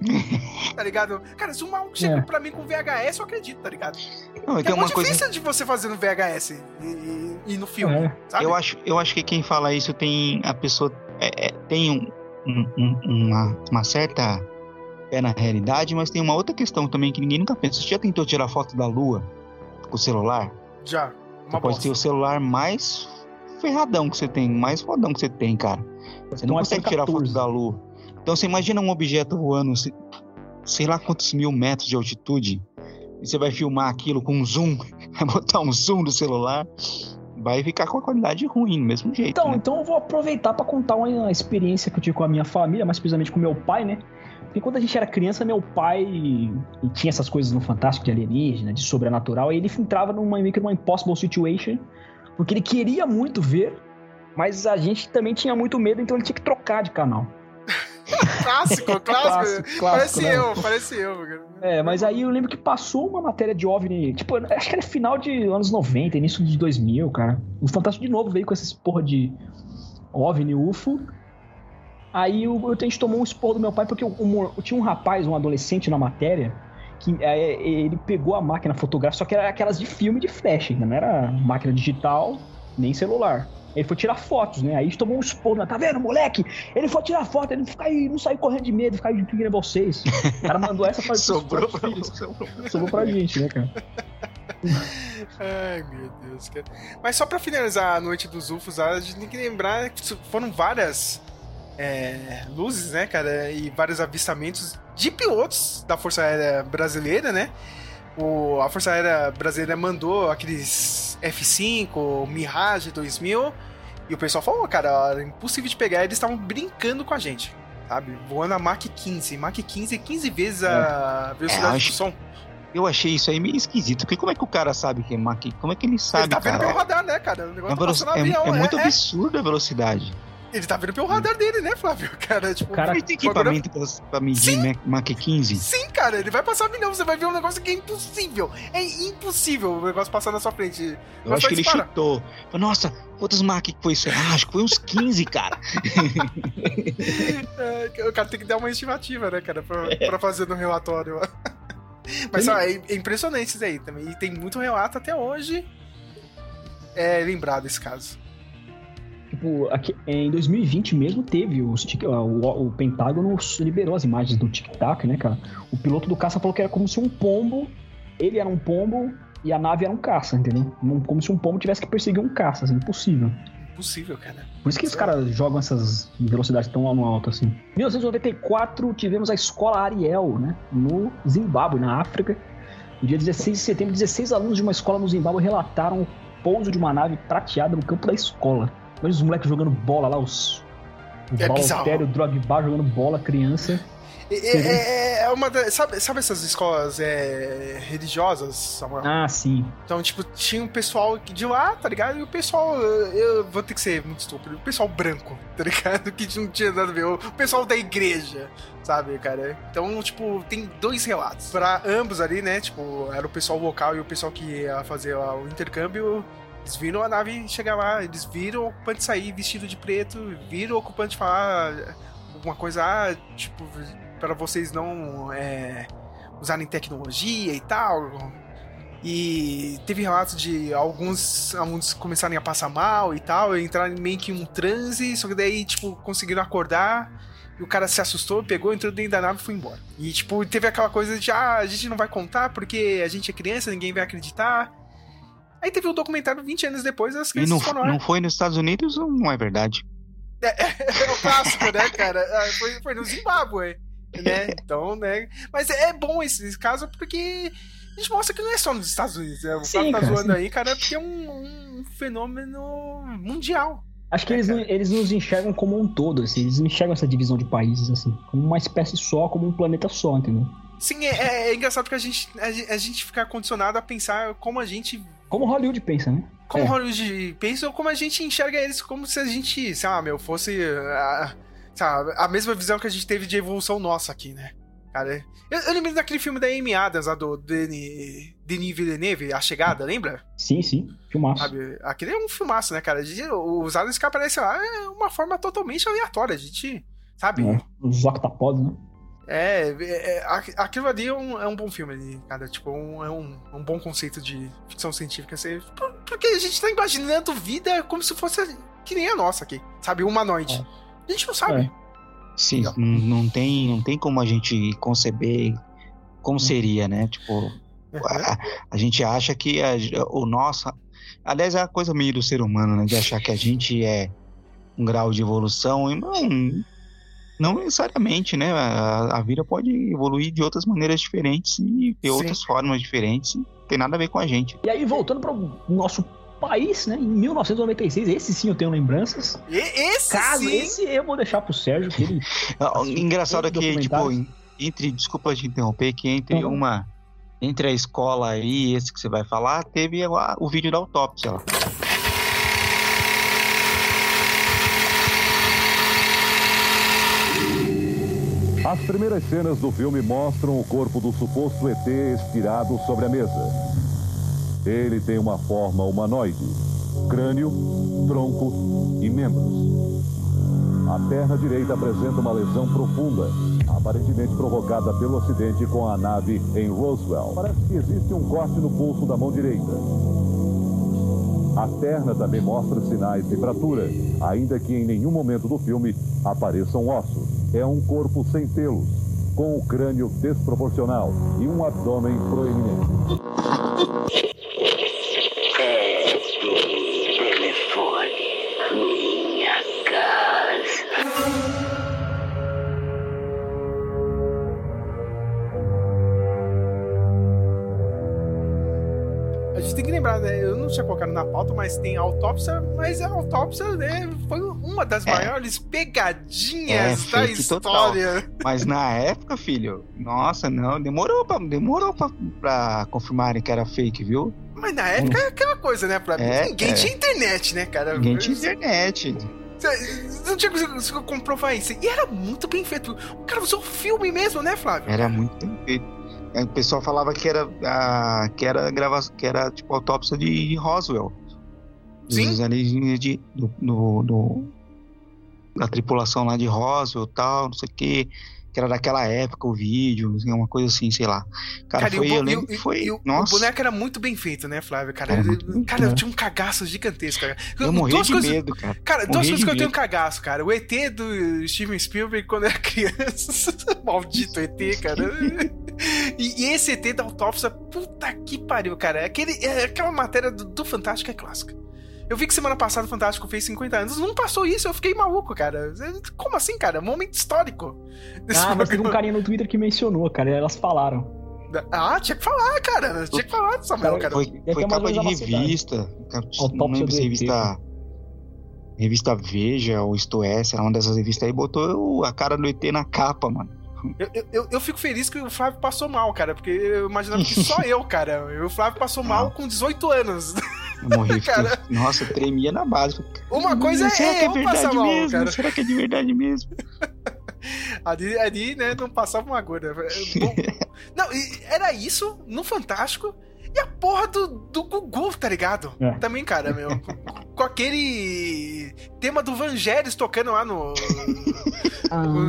[laughs] tá ligado? Cara, se um maluco chega É. pra mim com VHS, eu acredito, tá ligado? Não, é tem uma muito coisa- difícil de você fazer no VHS e, e- e no filme, sabe? Eu acho, eu acho que quem fala isso tem a pessoa é, é, tem um- um- um- uma, uma certa pé na realidade, mas tem uma outra questão também que ninguém nunca pensa. Você já tentou tirar foto da Lua com o celular? Já. Você Uma pode ter o celular mais ferradão que você tem, mais fodão que você tem, cara. Você não Um consegue iPhone tirar 14. foto da Lua. Então você imagina um objeto voando, se- sei lá quantos mil metros de altitude, e você vai filmar aquilo com um zoom, [laughs] vai botar um zoom do celular, vai ficar com a qualidade ruim, do mesmo jeito. Então, né? então eu vou aproveitar pra contar uma experiência que eu tive com a minha família, mais precisamente com meu pai, né? Porque quando a gente era criança, meu pai e tinha essas coisas no Fantástico de alienígena, de sobrenatural, e ele entrava numa meio que numa impossible situation, porque ele queria muito ver Mas a gente também tinha muito medo, então ele tinha que trocar de canal. [laughs] clássico, clássico. Clássico, clássico, parece né? eu, parece eu. cara. É, mas aí eu lembro que passou uma matéria de OVNI, tipo, acho que era final de anos 90, início de 2000, cara. O Fantástico de novo veio com essas porra de OVNI, UFO. Aí o, a gente tomou um esporro do meu pai, porque o, o- tinha um rapaz, um adolescente na matéria, que é, ele pegou a máquina fotográfica, só que era aquelas de filme de flash, ainda não era máquina digital, nem celular. Ele foi tirar fotos, né? Aí tomou um esporro, né? tá vendo, moleque? Ele foi tirar foto, ele não, fica aí, não saiu correndo de medo, ficar de que nem vocês. O cara mandou essa pra Sobrou pra filhos. você. Sobrou pra gente, né, cara? Ai, meu Deus, cara. Mas só pra finalizar a noite dos UFOs, a gente tem que lembrar que foram várias é, luzes, né, cara? E vários avistamentos de pilotos da Força Aérea Brasileira, né? O, a Força Aérea Brasileira mandou aqueles F-5, Mirage 2000, e o pessoal falou, cara, era impossível de pegar, eles estavam brincando com a gente, sabe? Voando a Mach 15. Mach 15 é 15 vezes a velocidade É, acho- do som. Eu achei isso aí meio esquisito, porque como é que o cara sabe que é Mach? Como é que ele sabe, ele tá vendo cara? pelo radar, né, cara? O negócio tá passando no é, avião, é muito é. absurda a velocidade. Ele tá vendo pelo radar dele, né, Flávio? [laughs] Cara, tipo, Cara, tem equipamento pra, pra medir né, Mach 15? Sim, cara, ele vai passar milhão, você vai ver um negócio que é impossível. É impossível o negócio passar na sua frente. Eu acho que ele disparar. chutou. Nossa, quantos Mach foi isso? Ah, acho que foi uns 15, cara. [laughs] É, o cara tem que dar uma estimativa, né, cara, pra, pra fazer no relatório. [laughs] Mas ó, é, é impressionante isso aí também. E tem muito relato até hoje. É lembrado esse caso. Tipo, aqui, em 2020 mesmo teve os tic- o, o Pentágono liberou as imagens do Tic Tac, né, cara? O piloto do caça falou que era como se um pombo, ele era um pombo e a nave era um caça, entendeu? Como se um pombo tivesse que perseguir um caça, assim, impossível. Impossível, cara. Por isso que os caras jogam essas velocidades tão no alto assim. Em 1994 tivemos a escola Ariel, né? No Zimbábue, na África. No dia 16 de setembro, 16 alunos de uma escola no Zimbábue relataram o pouso de uma nave prateada no campo da escola. Olha os moleques jogando bola lá, os. Os É Valtério, Drogba jogando bola, criança. É, é- é uma da- sabe, sabe essas escolas é, religiosas, Samuel? Ah, sim. Então, tipo, tinha um pessoal de lá, tá ligado? E o pessoal, eu eu vou ter que ser muito estúpido, o pessoal branco, tá ligado? [laughs] Que não tinha nada a ver, o pessoal da igreja, sabe, cara? Então, tipo, tem dois relatos. Pra ambos ali, né? Tipo, era o pessoal local e o pessoal que ia fazer lá o intercâmbio. Eles viram a nave chegar lá, eles viram o ocupante sair vestido de preto, viram o ocupante falar alguma coisa, ah, tipo, para vocês não é, usarem tecnologia e tal. E teve relatos de alguns alunos começarem a passar mal e tal, entrarem meio que em um transe, só que daí, tipo, conseguiram acordar. E o cara se assustou, pegou, entrou dentro da nave e foi embora. E, tipo, teve aquela coisa de, ah, a gente não vai contar porque a gente é criança, ninguém vai acreditar. Aí teve um documentário 20 anos depois, as E crianças não, foram não foi nos Estados Unidos ou não é verdade? É o clássico, né, cara? Ah, Foi, foi no Zimbábue, né? [laughs] Então, né? Mas é bom esse, esse caso porque a gente mostra que não é só nos Estados Unidos. Né? O Sim, Flávio tá cara, zoando sim. aí, cara, é porque é um, um fenômeno mundial. Acho que eles, não- eles nos enxergam como um todo, assim. Eles enxergam essa divisão de países, assim. Como uma espécie só, como um planeta só, entendeu? Sim, é, é- é engraçado que a gente, a, gente- a gente fica condicionado a pensar como a gente. Como Hollywood pensa, né? Como É. Hollywood pensa ou como a gente enxerga eles, como se a gente, sei lá, meu, fosse a, sei lá, a mesma visão que a gente teve de evolução nossa aqui, né? Cara, eu, eu lembro daquele filme da Amy Adams, lá do Denis, Denis Villeneuve, A Chegada, lembra? Sim, sim. Filmaço. Sabe? Aquele é um filmaço, né, cara? Os aliens que aparecem lá é uma forma totalmente aleatória. A gente, sabe? É, os octapods, né? É, é, é, aqu- aquilo ali é um, é um bom filme, ali, cara. Tipo, um- é um, é um bom conceito de ficção científica. Assim, por- porque a gente tá imaginando vida como se fosse que nem a nossa aqui, sabe? Humanoide. A gente não sabe. Sim, não, não tem, não tem como a gente conceber como seria, né? Tipo, a, a gente acha que a- o nosso. Aliás, é a coisa meio do ser humano, né? De achar que a gente é um grau de evolução. E não, não necessariamente, né? A, a vida pode evoluir de outras maneiras diferentes e ter Sim. outras formas diferentes. Não tem nada a ver com a gente. E aí, voltando para o nosso país, né? Em 1996, esse sim eu tenho lembranças. E, esse Caso, sim. esse eu vou deixar pro Sérgio, que ele... [laughs] Ah, Engraçado é que, tipo, entre, desculpa te interromper, que entre Uhum. uma. Entre a escola aí e esse que você vai falar, teve lá o vídeo da autópsia lá. As primeiras cenas do filme mostram o corpo do suposto ET estirado sobre a mesa. Ele tem uma forma humanoide: crânio, tronco e membros. A perna direita apresenta uma lesão profunda, aparentemente provocada pelo acidente com a nave em Roswell. Parece que existe um corte no pulso da mão direita. A perna também mostra sinais de fratura, ainda que em nenhum momento do filme apareçam ossos. É um corpo sem pelos, com o crânio desproporcional e um abdômen proeminente. tem que lembrar, né? Eu não tinha colocado na pauta, mas tem autópsia, mas a autópsia, né, foi uma das maiores pegadinhas da É, fake história. Mas na época, filho, nossa, não, demorou pra, demorou pra, pra confirmarem que era fake, viu? Mas na época é aquela coisa, né? Pra... É, Ninguém é. tinha internet, né, cara? Ninguém tinha internet. Não tinha conseguido comprovar isso. E era muito bem feito. O cara usou filme mesmo, né, Flávio? Era muito bem feito. Aí O pessoal falava que era, ah, que era grava, que era tipo autópsia de Roswell. Sim. Dos alienígenas de, do, do- do- da tripulação lá de Roswell e tal, não sei o que. Que era daquela época o vídeo, assim, uma coisa assim, sei lá. Cara, e foi, eu lembro que foi. e o- nossa, o boneco era muito bem feito, né, Flávio? Cara, Era Eu- cara eu tinha um cagaço gigantesco, cara. eu morri Duas de coisas- medo, cara. Cara, duas Morri coisas de que eu tenho medo. cagaço, cara. O ET do Steven Spielberg quando era criança. [laughs] Maldito ET, cara. E, e esse ET da autópsia, puta que pariu, cara. Aquele, é, aquela matéria do, do Fantástico é clássica. Eu vi que semana passada o Fantástico fez 50 anos. Não passou isso, eu fiquei maluco, cara. Como assim, cara? Momento histórico. Ah, mas teve um carinha no Twitter que mencionou, cara, e elas falaram. Ah, tinha que falar, cara. Tinha que falar, Samuel, cara. Foi, é foi é capa de revista. Não lembro do se ET, revista. Revista Veja ou Isto É, era uma dessas revistas aí, botou a cara do ET na capa, mano. Eu, eu- eu, eu fico feliz que o Flávio passou mal, cara, porque eu imaginava que só [laughs] eu, cara. E o Flávio passou mal com 18 anos. [laughs] Eu morri, Cara. fiquei- nossa, eu tremia na base. Uma coisa Será é que é eu verdade passar mal, mesmo? cara. Será que é de verdade mesmo? [laughs] Ali, ali, né, não passava uma agulha. Bom, [laughs] Não, era isso no Fantástico. E a porra do, do Gugu, tá ligado? É. Também, cara, meu. Com, com aquele tema do Vangelis tocando lá no.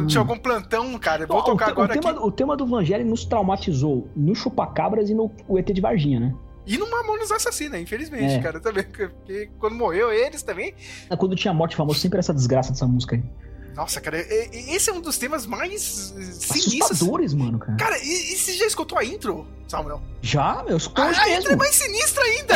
Tinha algum plantão, cara. Vou tocar o, agora o tema, aqui. o tema do Vangelli nos traumatizou no Chupacabras e no o ET de Varginha, né? E no Mamonas Assassina, infelizmente, É. cara, também. Porque quando morreu eles também. Quando tinha morte famosa, sempre era essa desgraça dessa música aí. Nossa, cara, esse é um dos temas mais eh, sinistros. Assustadores, mano, cara. Cara, e, e você já escutou a intro, Samuel? Já, eu escuto A, a intro é mais sinistra ainda!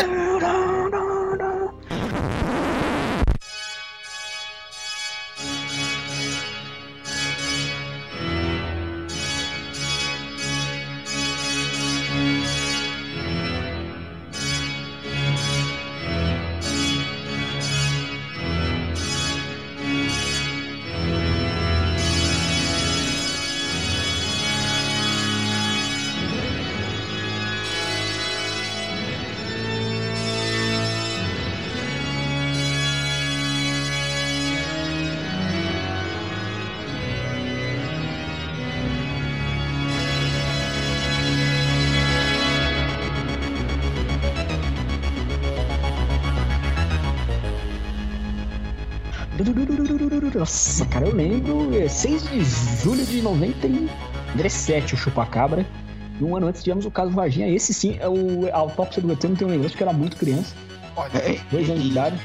Cara, eu lembro. é 6 de julho de 97, o Chupacabra. E um ano antes tivemos o caso Varginha. Esse sim, é o, a autópsia do ET, não tenho lembrança, porque eu era muito criança. É, Dois anos de idade.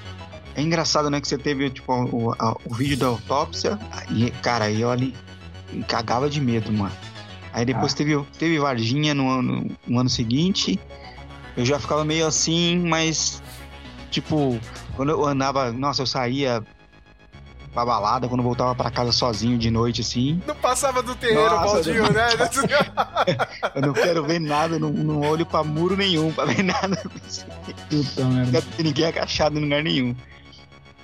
é engraçado, né, que você teve, tipo, o, a- o vídeo da autópsia, e, cara, aí ali cagava de medo, mano. Aí depois Ah. teve, teve Varginha no, ano- no ano seguinte, eu já ficava meio assim, mas, tipo, quando eu andava, nossa, eu saía pra balada, quando voltava pra casa sozinho de noite, assim, Não passava do terreiro, Nossa, Baldinho, não- né? [laughs] [laughs] eu não quero ver nada, não, não olho pra muro nenhum, pra ver nada. Puta Não merda. quero ter ninguém agachado em lugar nenhum.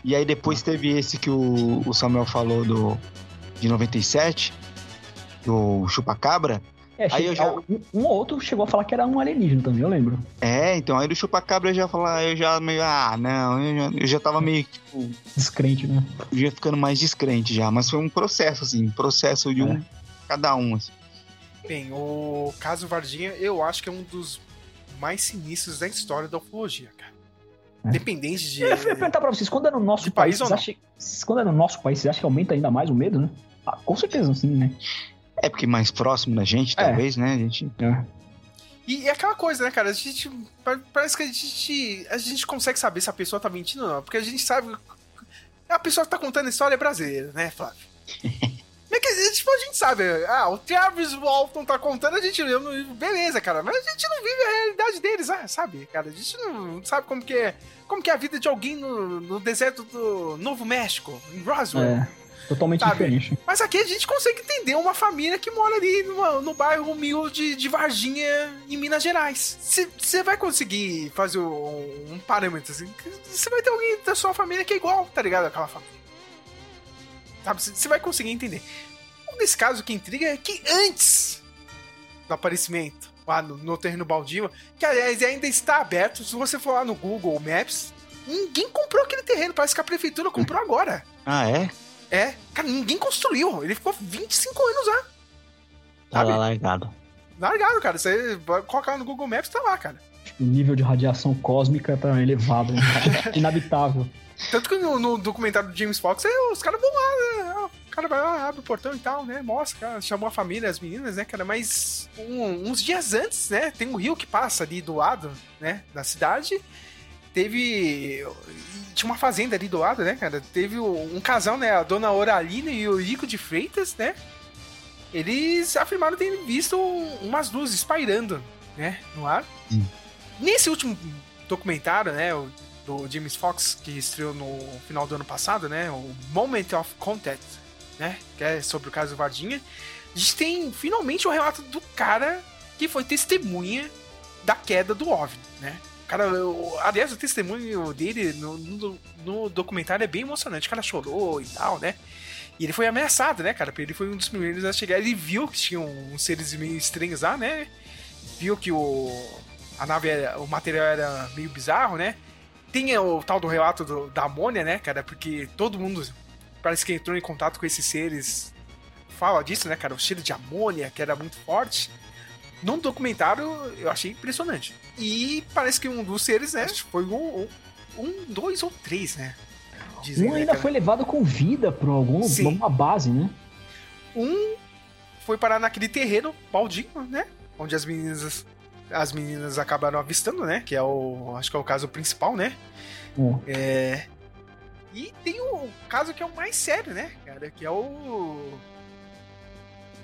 E aí depois teve esse que o, o Samuel falou do de 97, do Chupacabra. É, Aí já- um, um ou outro chegou a falar que era um alienígena também, eu lembro. É, então aí do Chupacabra eu já falar, eu já meio, ah, não, eu já, eu já tava [laughs] meio, tipo, Descrente, né? eu já ficando mais descrente já, mas foi um processo, assim, um processo de um. É. cada um. Assim. Bem, o caso Varginha, eu acho que é um dos mais sinistros da história da ufologia, cara. Dependente de. Eu ia perguntar pra vocês, quando é no nosso país, país acham, quando é no nosso país, vocês acham que aumenta ainda mais o medo, né? Ah, com certeza, sim, né? É porque mais próximo da gente, É. talvez, né? A gente. E é aquela coisa, né, cara? A gente. pa- Parece que a gente. A gente consegue saber se a pessoa tá mentindo ou não. Porque a gente sabe. A pessoa que tá contando a história é brasileira, né, Flávio? [laughs] É que, tipo, a gente sabe, ah, o Travis Walton tá contando, a gente livro, beleza, cara, mas a gente não vive a realidade deles, ah, sabe, cara? A gente não sabe como que é, como que é a vida de alguém no, no deserto do Novo México, em Roswell. É, totalmente Sabe? diferente. Mas aqui a gente consegue entender uma família que mora ali numa- no bairro humilde de Varginha, em Minas Gerais. Você vai conseguir fazer um, um parâmetro assim. Você vai ter alguém da sua família que é igual, tá ligado? Aquela família. Sabe? Você vai conseguir entender. Um desse caso que intriga é que antes do aparecimento lá no, no terreno baldio, que aliás ainda está aberto, se você for lá no Google Maps, ninguém comprou aquele terreno. Parece que a prefeitura comprou [laughs] agora. Ah, é? É, cara, ninguém construiu. Ele ficou 25 anos lá. Tá lá largado. Largado, cara. Você vai colocar no Google Maps, tá lá, cara. O nível de radiação cósmica tá elevado, né? [laughs] inabitável. Tanto que no, no documentário do James Fox, é, os caras vão lá, né? O cara vai lá, abre o portão e tal, né? Mostra, cara, chamou a família, as meninas, né, cara? Mas um- uns dias antes, né? Tem um rio que passa ali do lado, né? Da cidade. Teve. Tinha uma fazenda ali do lado, né, cara? Teve um casal, né? A dona Oralina e o Rico de Freitas, né? Eles afirmaram terem visto umas luzes pairando, né? No ar. Nesse último documentário, né, do James Fox, que estreou no final do ano passado, né, o Moment of Contact, né, que é sobre o caso Vardinha, a gente tem finalmente o relato do cara que foi testemunha da queda do OVNI, né. Cara, o- aliás, o testemunho dele no, no- no documentário é bem emocionante. O cara chorou e tal, né? E ele foi ameaçado, né, cara? Ele foi um dos primeiros a chegar. Ele viu que tinham uns seres meio estranhos lá, né? Viu que o, a nave, era, o material era meio bizarro, né? Tem o tal do relato do- da amônia, né, cara? Porque todo mundo parece que entrou em contato com esses seres. Fala disso, né, cara? O cheiro de amônia, que era muito forte. Num documentário, eu achei impressionante. E parece que um dos seres, né, foi um, um dois ou três, né? Dizem, Um né, ainda foi levado com vida pra algum, Sim. alguma base, né? Um foi parar naquele terreno baldinho, né? Onde as meninas as meninas acabaram avistando, né? Que é o acho que é o caso principal, né? É. E tem o caso que é o mais sério, né, cara? Que é o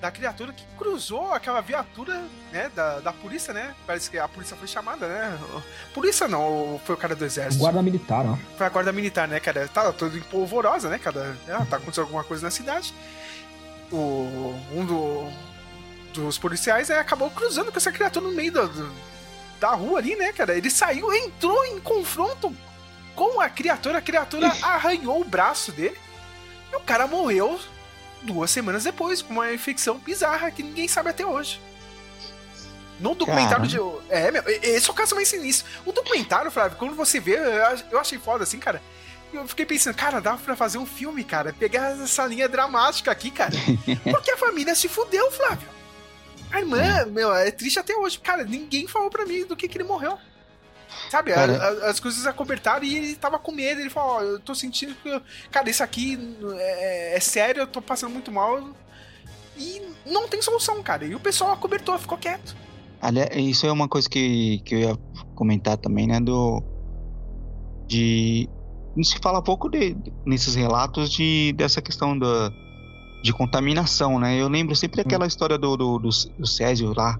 da criatura que cruzou aquela viatura, né, da, da polícia, né? Parece que a polícia foi chamada, né? Polícia não, foi o cara do exército. Guarda militar, ó. Foi a guarda militar, né, cara? Tá todo em polvorosa, né, cara? Ah, tá acontecendo alguma coisa na cidade. O, um do- dos policiais né, acabou cruzando com essa criatura no meio da, do- da rua ali, né, cara? Ele saiu, entrou em confronto com a criatura, a criatura arranhou o braço dele e o cara morreu duas semanas depois, com uma infecção bizarra que ninguém sabe até hoje. No documentário de. É, meu, esse é o caso mais sinistro. O documentário, Flávio, quando você vê, eu achei foda assim, cara. Eu fiquei pensando, cara, dá pra fazer um filme, cara. Pegar essa linha dramática aqui, cara. [laughs] Porque a família se fudeu, Flávio. A irmã, meu, é triste até hoje. Cara, ninguém falou pra mim do que, que ele morreu. Sabe, a- a- as coisas acobertaram e ele tava com medo. Ele falou: Ó, eu tô sentindo que. eu- Cara, isso aqui é, é sério, eu tô passando muito mal. E não tem solução, cara. E o pessoal acobertou, ficou quieto. Aliás, isso é uma coisa que, que eu ia comentar também, né? Do. De. Não se fala pouco de, nesses relatos de, dessa questão da, de contaminação, né? Eu lembro sempre daquela história do, do, do, do Césio lá.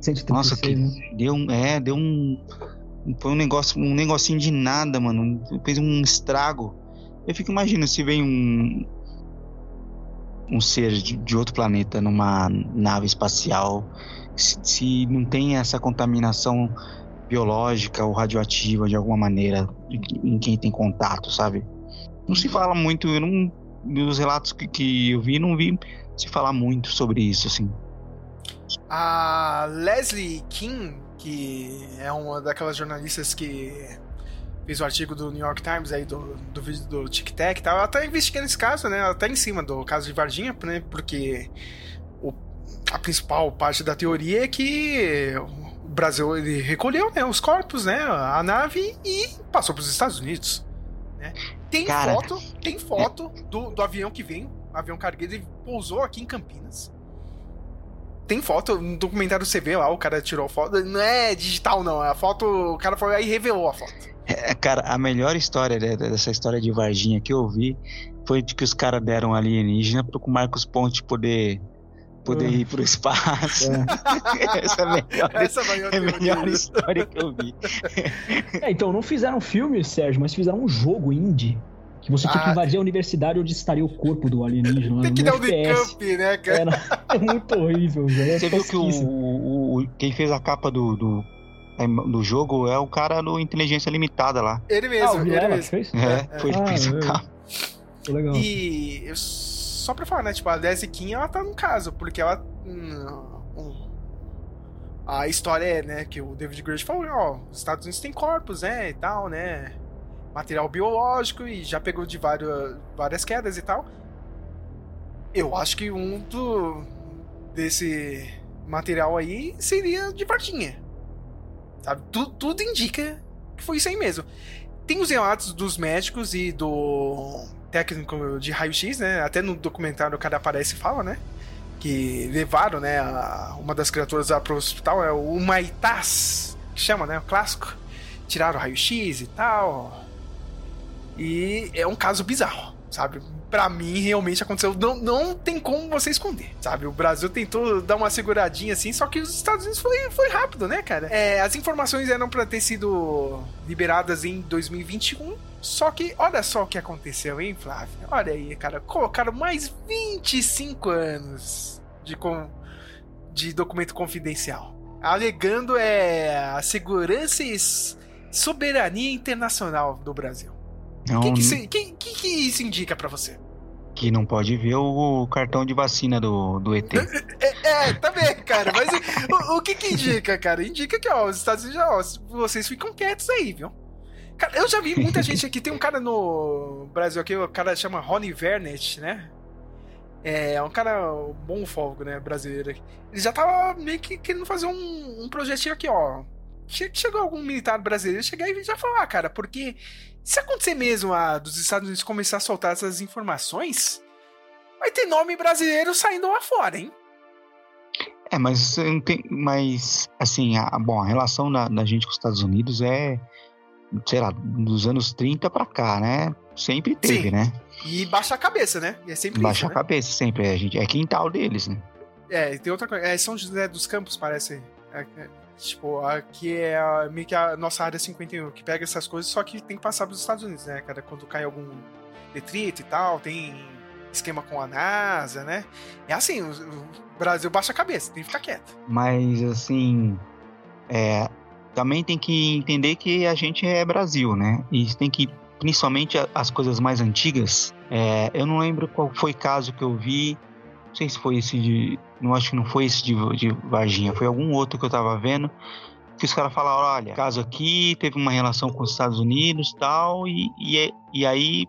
136, Nossa, que né? deu um. É, deu um. Foi um negócio, um negocinho de nada, mano. Fez um estrago. Eu fico imaginando se vem um. Um ser de, de outro planeta numa nave espacial. Se, se não tem essa contaminação biológica ou radioativa de alguma maneira em quem tem contato, sabe? Não se fala muito, eu não. Nos relatos que, que eu vi, não vi se falar muito sobre isso, assim. A Leslie King, que é uma daquelas jornalistas que fez o artigo do New York Times aí do, do vídeo do Tic Tac e tal, ela tá investigando esse caso, né? Ela tá em cima do caso de Varginha, né? Porque o, a principal parte da teoria é que o Brasil ele recolheu né, os corpos, né, a nave e passou para os Estados Unidos. Né? Tem Cara. foto, tem foto do, do avião que veio, avião cargueiro, ele pousou aqui em Campinas. Tem foto, no documentário você vê lá, o cara tirou foto. Não é digital, não. A foto, o cara foi aí e revelou a foto. É, cara, a melhor história de- dessa história de Varginha que eu vi foi de que os caras deram alienígena pro Marcos Ponte poder, poder ir pro espaço. [laughs] Essa é a melhor, Essa é a é melhor história que eu vi. É, então, não fizeram filme, Sérgio, mas fizeram um jogo indie. Que você tinha que Ah. invadir a universidade onde estaria o corpo do alienígena. Tem que dar um FPS. decamp, né, cara? Era, [laughs] é muito horrível, velho. É Você viu que o, o- quem fez a capa do, do, é, do jogo é o cara do Inteligência Limitada lá. Ele Ah, mesmo, o ele Vilela que mesmo. fez? É, foi ele que fez a Ah, capa. é. Legal. E eu- só pra falar, né? Tipo, a Desiquinha, ela tá no caso, porque ela. hum, a história é, né, que o David Grush falou, ó, os Estados Unidos têm corpos, né, e tal, né? Material biológico e já pegou de várias, várias quedas e tal. Eu acho que um do, desse material aí seria de Varginha. Sabe? Tu- tudo indica que foi isso aí mesmo. Tem os relatos dos médicos e do técnico de raio-x, né? Até no documentário o cara aparece e fala, né? Que levaram, né, a- uma das criaturas lá pro hospital, é o Maitas, que chama, né? O clássico. Tiraram o raio-x e tal. E é um caso bizarro, sabe? Pra mim, realmente aconteceu. Não, não tem como você esconder, sabe? O Brasil tentou dar uma seguradinha assim, só que os Estados Unidos foi, foi rápido, né, cara? É, as informações eram pra ter sido liberadas em 2021. Só que, olha só o que aconteceu, hein, Flávio? Olha aí, cara. Colocaram mais 25 anos de, com, de documento confidencial. Alegando é, a segurança e soberania internacional do Brasil. O Não, que, que, isso- que- que que isso indica pra você? que não pode ver o cartão de vacina do, do ET. [laughs] É, é, também, cara. Mas o, o que que indica, cara? Indica que, ó, os Estados Unidos, ó, vocês ficam quietos aí, viu? Cara, eu já vi muita gente aqui. Tem um cara no Brasil aqui, o cara chama Ronnie Vernet, né? É um cara bom folgo, né? Brasileiro. Ele já tava meio que querendo fazer um, um projetinho aqui, ó. Che- Chegou algum militar brasileiro chegar e já falar, cara, porque se acontecer mesmo a dos Estados Unidos começar a soltar essas informações, vai ter nome brasileiro saindo lá fora, hein? É, mas tem. Mas, assim, a, bom, a relação da, da gente com os Estados Unidos é, sei lá, dos anos 30 pra cá, né? Sempre teve, Sim. né? E baixa a cabeça, né? É sempre Baixa isso, a né? cabeça, sempre. A gente, é quintal deles, né? É, tem outra coisa. É São José dos Campos, parece. É, é, tipo, aqui é a- meio que a nossa área 51, que pega essas coisas, só que tem que passar pros Estados Unidos, né, cara? Quando cai algum detrito e tal, tem esquema com a NASA, né? É assim, o, o Brasil baixa a cabeça, tem que ficar quieto. Mas, assim. É, também tem que entender que a gente é Brasil, né? E tem que. Principalmente as coisas mais antigas. é, eu não lembro qual foi o caso que eu vi. Não sei se foi esse de. Não acho que não foi esse de, de Varginha. Foi algum outro que eu tava vendo. Que os caras falaram: olha, caso aqui teve uma relação com os Estados Unidos tal, e tal. E, e aí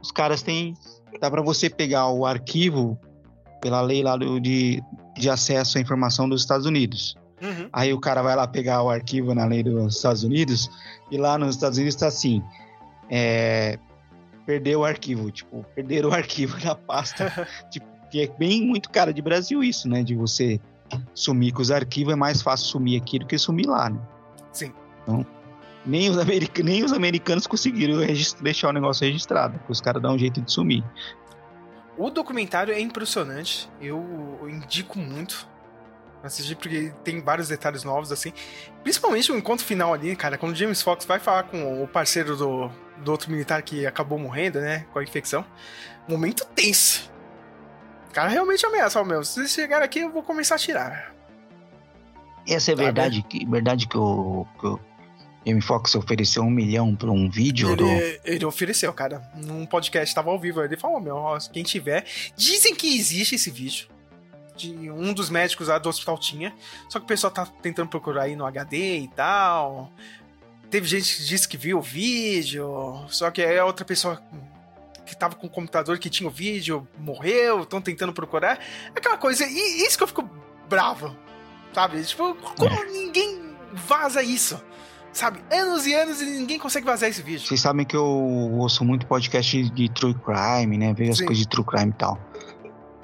os caras têm. Dá pra você pegar o arquivo pela lei lá do, de, de acesso à informação dos Estados Unidos. Uhum. Aí o cara vai lá pegar o arquivo na lei dos Estados Unidos e lá nos Estados Unidos está assim: é, perdeu o arquivo, tipo, perderam o arquivo [laughs] da pasta. [laughs] tipo, que é bem muito cara de Brasil isso, né? De você sumir com os arquivos é mais fácil sumir aqui do que sumir lá, né? Sim. Então, nem os, america- nem os americanos conseguiram deixar o negócio registrado, porque os caras dão um jeito de sumir. O documentário é impressionante, eu indico muito assistir porque tem vários detalhes novos assim. Principalmente o encontro final ali, cara, quando o James Fox vai falar com o parceiro do, do outro militar que acabou morrendo, né, com a infecção. Momento tenso. O cara realmente ameaça, ó, meu, se vocês chegarem aqui eu vou começar a tirar. Essa é Tá verdade, que, verdade que o, que o Jamie Foxx ofereceu um milhão pra um vídeo do. Ele, ele ofereceu, cara, num podcast, tava ao vivo, ele falou, meu, quem tiver, dizem que existe esse vídeo. De um dos médicos lá do hospital tinha. Só que o pessoal tá tentando procurar aí no HD e tal. Teve gente que disse que viu o vídeo. Só que é outra pessoa que tava com o computador que tinha o vídeo morreu. Estão tentando procurar. Aquela coisa. E isso que eu fico bravo. Sabe? Tipo, como ninguém vaza isso? Sabe? Anos e anos e ninguém consegue vazar esse vídeo. Vocês sabem que eu ouço muito podcast de true crime, né? Vejo as coisas de true crime e tal.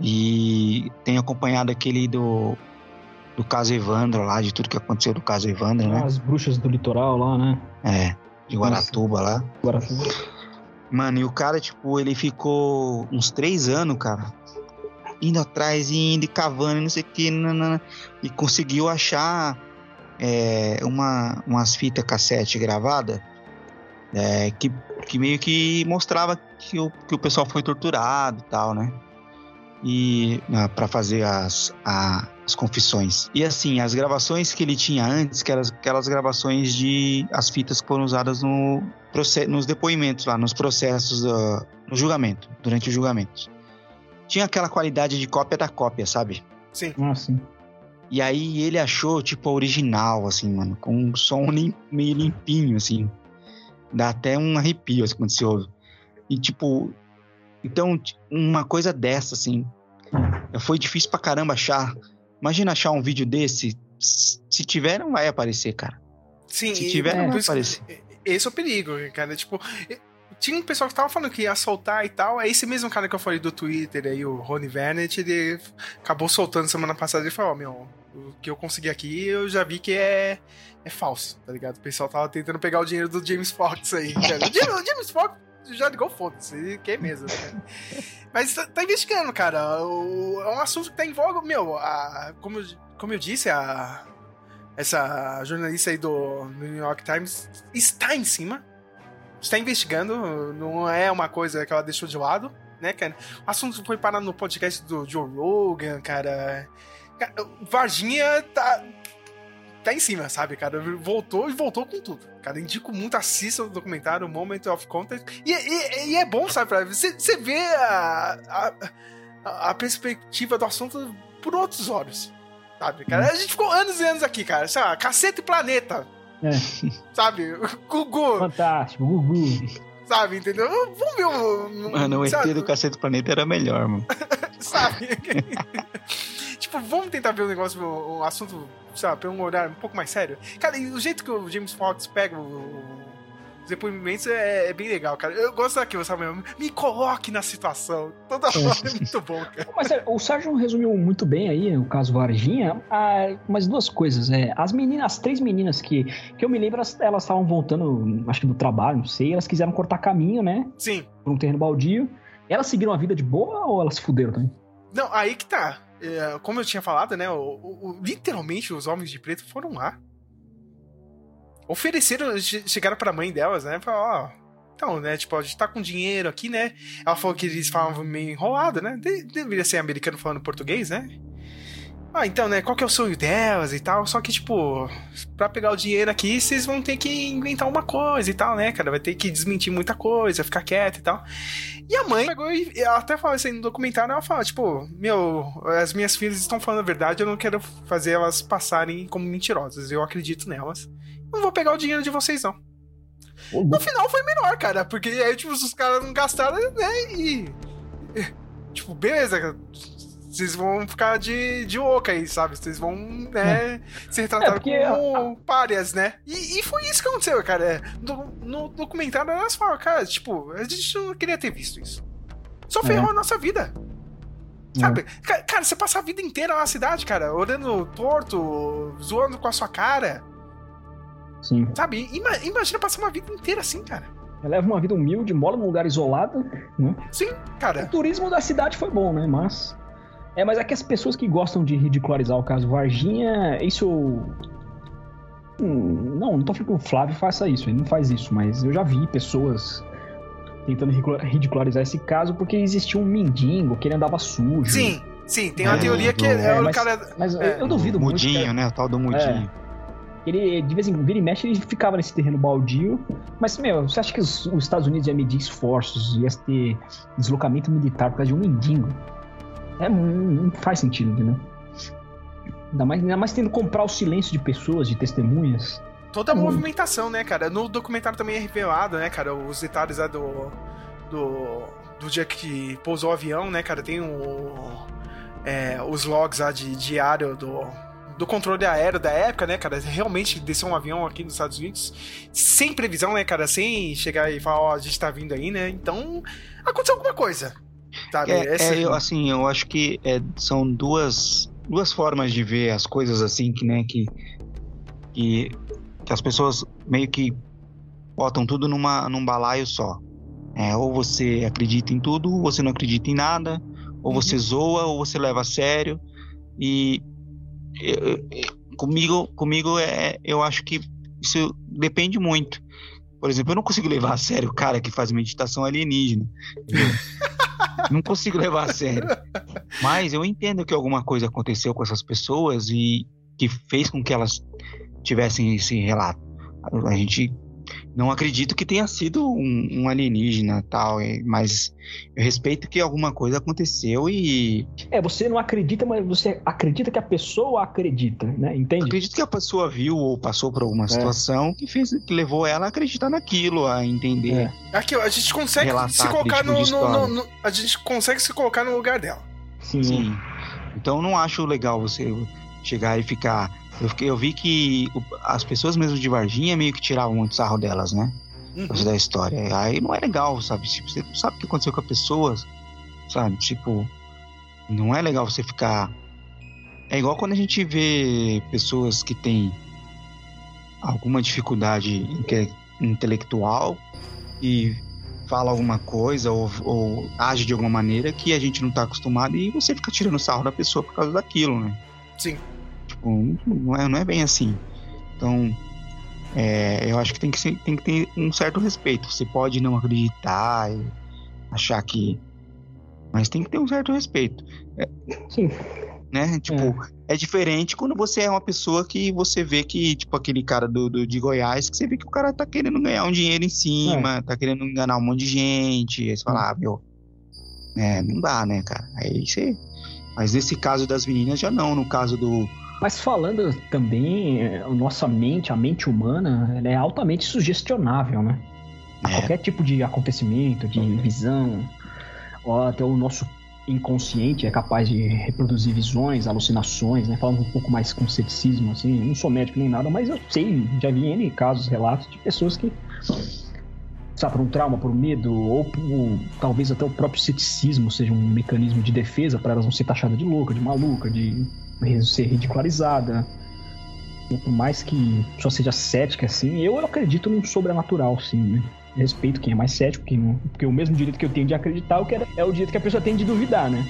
E tenho acompanhado aquele do do caso Evandro lá, de tudo que aconteceu do caso Evandro, né? As bruxas do litoral lá, né? É, de Guaratuba lá. Guaratuba. Mano, e o cara, tipo, ele ficou uns três anos, cara, indo atrás indo e cavando não sei o que, nanana, e conseguiu achar é, uma, umas fitas cassete gravadas é, que, que meio que mostrava que o, que o pessoal foi torturado e tal, né? E ah, pra fazer as, a- as confissões. E assim, as gravações que ele tinha antes, que eram as- aquelas gravações de. as fitas que foram usadas no, nos depoimentos lá, nos processos, ah, no julgamento, durante o julgamento. Tinha aquela qualidade de cópia da cópia, sabe? Sim. Ah, sim. E aí ele achou, tipo, a original, assim, mano, com um som lim- meio limpinho, assim. Dá até um arrepio, assim, quando se ouve. E, tipo, então, uma coisa dessa, assim, foi difícil pra caramba achar. Imagina achar um vídeo desse, se tiver, não vai aparecer, cara. Sim, Se e- tiver, não por vai aparecer. Esse é o perigo, cara. Tipo, e- tinha um pessoal que tava falando que ia soltar e tal. É esse mesmo cara que eu falei do Twitter aí, o Rony Vernet, ele acabou soltando semana passada. Ele falou: Ó, meu, o que eu consegui aqui, eu já vi que é, é falso, tá ligado? O pessoal tava tentando pegar o dinheiro do James Fox aí. Cara. [laughs] James Fox já ligou, foda-se, quer mesmo, né? Mas tá, tá investigando, cara. O- é um assunto que tá em voga, meu. A, como, como eu disse, a, essa jornalista aí do New York Times está em cima. Está investigando, não é uma coisa que ela deixou de lado, né, cara? O assunto foi parar no podcast do Joe Rogan, cara. Varginha tá. Tá em cima, sabe, cara? Voltou e voltou com tudo. Cara, indico muito, assista o documentário Moment of Contact. E, e- e é bom, sabe, pra você, você vê a, a, a perspectiva do assunto por outros olhos. Sabe, cara? A gente ficou anos e anos aqui, cara. Sei lá, cacete e planeta. É. Sabe? Gugu. Fantástico, Gugu. Sabe, entendeu? Vamos ver o. Mano, o ET do Cacete do Planeta era melhor, mano. [laughs] sabe? [laughs] tipo, vamos tentar ver o negócio, o, o assunto, sabe, pra um olhar um pouco mais sério. Cara, e o jeito que o James Fox pega o- os depoimentos é, é bem legal, cara. Eu gosto daquilo, sabe? Me coloque na situação. Toda hora é muito bom, cara. Mas sério, o Sérgio resumiu muito bem aí o caso Varginha. Ah, mas duas coisas. É, as meninas, as três meninas que, que eu me lembro, elas elas estavam voltando, acho que do trabalho, não sei. Elas quiseram cortar caminho, né? Sim. Por um terreno baldio. Elas seguiram a vida de boa ou elas se fuderam também? Não, aí que tá. É, como eu tinha falado, né? o- o- literalmente os homens de preto foram lá. Ofereceram, che- chegaram pra mãe delas, né? Falaram, ó. Então, né? Tipo, a gente tá com dinheiro aqui, né? Ela falou que eles falavam meio enrolado, né? De- deveria ser americano falando português, né? Ah, então, né? Qual que é o sonho delas e tal? Só que, tipo, pra pegar o dinheiro aqui, vocês vão ter que inventar uma coisa e tal, né, cara? Vai ter que desmentir muita coisa, ficar quieto e tal. E a mãe pegou e ela até falou isso aí no documentário, ela fala, tipo, meu, as minhas filhas estão falando a verdade, eu não quero fazer elas passarem como mentirosas. Eu acredito nelas. Não vou pegar o dinheiro de vocês, não. No final foi melhor, cara, porque aí, tipo, os caras não gastaram, né? E. Tipo, beleza. Vocês vão ficar de, de oca aí, sabe? Vocês vão, né, ser retratados porque como párias, né? E, e foi isso que aconteceu, cara. É, No, no documentário elas falam, cara, tipo, a gente não queria ter visto isso. Só ferrou É. a nossa vida. Sabe? Ca- Cara, você passa a vida inteira na cidade, cara, olhando torto, zoando com a sua cara. Sim. Sabe? Ima- imagina passar uma vida inteira assim, cara. Leva uma vida humilde, mora num lugar isolado, né? Sim, cara. O turismo da cidade foi bom, né? Mas. É, mas é que as pessoas que gostam de ridicularizar o caso Varginha, isso. Hum, Não, não tô falando que o Flávio faça isso, ele não faz isso, mas eu já vi pessoas tentando ridicula- ridicularizar esse caso porque existia um mendigo que ele andava sujo. Sim, sim, tem uma É, teoria que do- é, é, o mas- cara. Mas é. eu duvido muito. Mudinho, né? O tal do mudinho. Ele, de vez em vira e mexe, ele ficava nesse terreno baldio. Mas, meu, você acha que os, os Estados Unidos ia medir esforços, ia ter deslocamento militar por causa de um mendigo? É, não, faz sentido, entendeu? Ainda mais, ainda mais tendo que comprar o silêncio de pessoas, de testemunhas. Toda a Hum. movimentação, né, cara? No documentário também é revelado, né, cara? Os detalhes lá do. do. do dia que pousou o avião, né, cara? Tem o. é, os logs lá de diário do, do controle aéreo da época, né, cara? Realmente desceu um avião aqui nos Estados Unidos sem previsão, né, cara? Sem chegar e falar, ó, a gente tá vindo aí, né? Então, aconteceu alguma coisa. Sabe? É, Esse- é, eu, assim, eu acho que é, são duas, duas formas de ver as coisas assim, que, né, que, que, que as pessoas meio que botam tudo numa, num balaio só. É, ou você acredita em tudo, ou você não acredita em nada, ou você zoa, ou você leva a sério. E eu- eu- comigo, comigo é, eu acho que isso depende muito. Por exemplo, eu não consigo levar a sério o cara que faz meditação alienígena. [laughs] não consigo levar a sério. Mas eu entendo que alguma coisa aconteceu com essas pessoas e que fez com que elas tivessem esse relato. A gente não acredito que tenha sido um, um alienígena tal, é, mas eu respeito que alguma coisa aconteceu e É, você não acredita, mas você acredita que a pessoa acredita, né? Entende? acredito que a pessoa viu ou passou por alguma situação que fez que levou ela a acreditar naquilo, a entender. Aqui, ó, a gente consegue Relatar se colocar no, no- no- A gente consegue se colocar no lugar dela. Sim. Então eu não acho legal você chegar e ficar. Eu, fiquei- eu vi que as pessoas mesmo de Varginha meio que tiravam muito sarro delas, né? Uhum. Por causa da história. Aí não é legal, sabe? Tipo, você não sabe o que aconteceu com a pessoa, sabe? Tipo, não é legal você ficar. É igual quando a gente vê pessoas que têm alguma dificuldade inte- intelectual e fala alguma coisa ou, ou age de alguma maneira que a gente não tá acostumado e você fica tirando sarro da pessoa por causa daquilo, né? Sim. Tipo, não é, não é bem assim. Então, é, eu acho que tem que, ser- tem que ter um certo respeito. Você pode não acreditar e achar que. Mas tem que ter um certo respeito. É, Sim. Né? Tipo, é. diferente quando você é uma pessoa que você vê que, tipo, aquele cara do, do- de Goiás, que você vê que o cara tá querendo ganhar um dinheiro em cima, tá querendo enganar um monte de gente. Aí você fala, ah, meu. É, não dá, né, cara? Aí você. Mas nesse caso das meninas já não. No caso do. Mas falando também, é, a nossa mente, a mente humana, ela é altamente sugestionável, né? A qualquer tipo de acontecimento, de visão, ou até o nosso inconsciente é capaz de reproduzir visões, alucinações, né? Falando um pouco mais com ceticismo, assim, eu não sou médico nem nada, mas eu sei, já vi N casos, relatos de pessoas que sabe, por um trauma, por um medo, ou por, talvez até o próprio ceticismo seja um mecanismo de defesa para elas não ser taxadas de louca, de maluca, de ser ridicularizada. Por mais que só seja cética, assim, eu acredito num sobrenatural, sim, né? Respeito quem é mais cético, quem não. Porque o mesmo direito que eu tenho de acreditar, eu quero, é o direito que a pessoa tem de duvidar, né?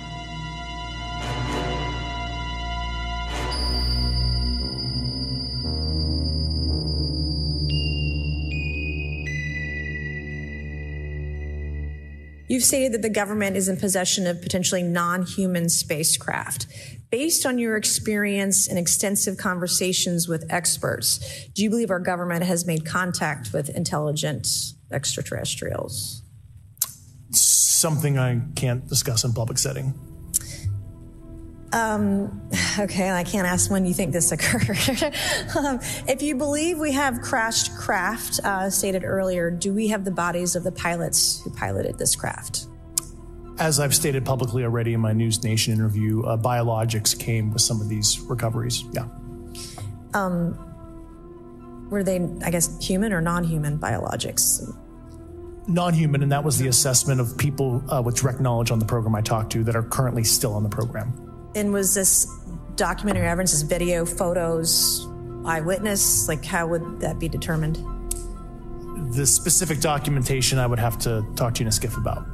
You've stated that the government is in possession of potentially non human spacecraft. Based on your experience and extensive conversations with experts, do you believe our government has made contact with intelligent extraterrestrials? Something I can't discuss in public setting. Um, okay, I can't ask when you think this occurred. [laughs] um, if you believe we have crashed craft, uh, stated earlier, do we have the bodies of the pilots who piloted this craft? As I've stated publicly already in my News Nation interview, uh, biologics came with some of these recoveries. Yeah. Um, were they, I guess, human or non human biologics? Non human, and that was the assessment of people uh, with direct knowledge on the program I talked to that are currently still on the program. And was this documentary evidence, this video, photos, eyewitness? Like, how would that be determined? The specific documentation I would have to talk to you in a skiff about.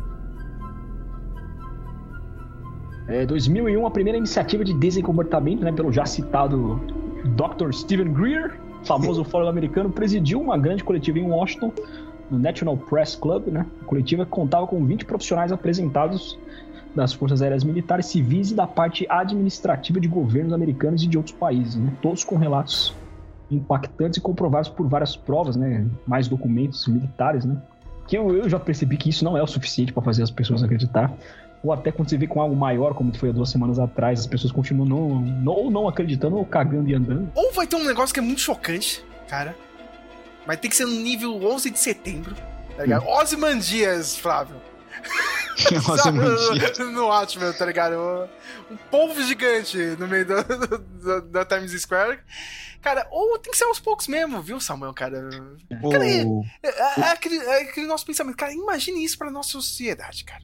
É, 2001, a primeira iniciativa de desencomportamento, né, pelo já citado Dr. Stephen Greer, famoso [laughs] fórum americano, presidiu uma grande coletiva em Washington, no National Press Club, né? A coletiva contava com 20 profissionais apresentados das Forças Aéreas Militares Civis e da parte administrativa de governos americanos e de outros países, né? Todos com relatos impactantes e comprovados por várias provas, né? Mais documentos militares, né? Que eu, eu já percebi que isso não é o suficiente para fazer as pessoas acreditar. Ou até quando você vê com algo maior, como foi há duas semanas atrás, as pessoas continuam não, não, ou não acreditando ou cagando e andando. Ou vai ter um negócio que é muito chocante, cara. Vai ter que ser no nível 11 de setembro. Tá ligado? Osman Dias, Flávio. [laughs] no, [laughs] no Watchmen, tá ligado? Um, um polvo gigante no meio do, do, da Times Square. Cara, ou tem que ser aos poucos mesmo, viu, Samuel, cara? Cara, é, é, é aquele, é aquele nosso pensamento. Cara, imagine isso pra nossa sociedade, cara.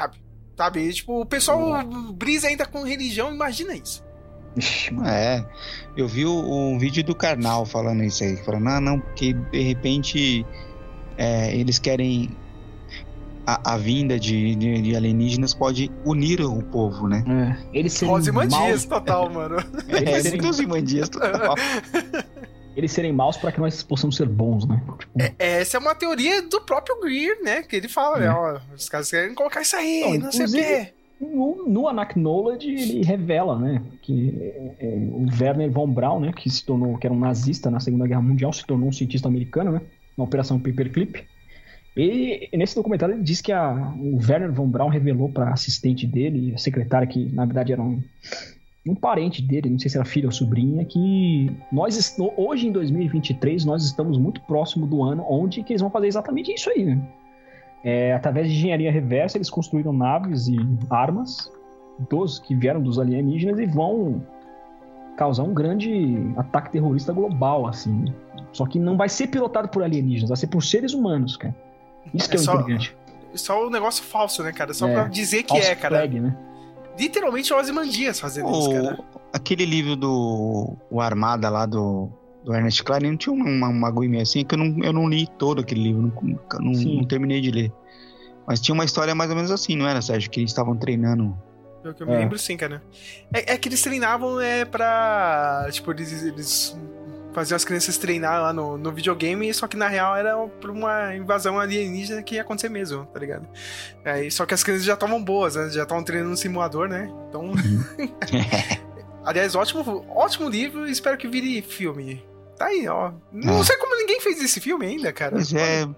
Sabe? Sabe? Tipo, o pessoal brisa ainda com religião, imagina isso. É, eu vi um vídeo do Karnal falando isso aí, falando, ah, não, porque de repente é, eles querem a, a vinda de, de, de, alienígenas pode unir o povo, né? É. Eles serem Osimandias total, mano. É, eles serem total. [laughs] eles serem maus para que nós possamos ser bons, né? Tipo... É, essa é uma teoria do próprio Greer, né? Que ele fala, é. né? Ó, os caras querem colocar isso aí, não, não sei o quê. No, no Acknowledge ele revela, né, que é, o Werner von Braun, né, que se tornou, que era um nazista na Segunda Guerra Mundial, se tornou um cientista americano, né, na Operação Paperclip. E nesse documentário ele diz que a, o Werner von Braun revelou para assistente dele, a secretária que na verdade era um, um parente dele, não sei se era filho ou sobrinha, que nós hoje em 2023 nós estamos muito próximo do ano onde que eles vão fazer exatamente isso aí, né? É, através de engenharia reversa, eles construíram naves e armas dos que vieram dos alienígenas e vão causar um grande ataque terrorista global, assim. Só que não vai ser pilotado por alienígenas, vai ser por seres humanos, cara. Isso que é, é só, intrigante. Só um negócio falso, né, cara? Só é, pra dizer que é, cara. Flag, né? Literalmente Ozymandias fazendo o, isso, cara. Aquele livro do o Armada lá do do Ernest Klein, não tinha uma, uma aguinha assim, que eu não, eu não li todo aquele livro, não, não, não, terminei de ler. Mas tinha uma história mais ou menos assim, não era, Sérgio? Que eles estavam treinando. Pelo que eu me é. lembro, sim, cara. É, é, que eles treinavam é, pra. Tipo, eles, eles faziam as crianças treinar lá no, no videogame, só que na real era pra uma invasão alienígena que ia acontecer mesmo, tá ligado? É, só que as crianças já estavam boas, né? Já estavam treinando no simulador, né? Então. Uhum. [laughs] [laughs] Aliás, ótimo, ótimo livro, espero que vire filme. Tá aí, ó. Não é. sei como ninguém fez esse filme ainda, cara. Pois é.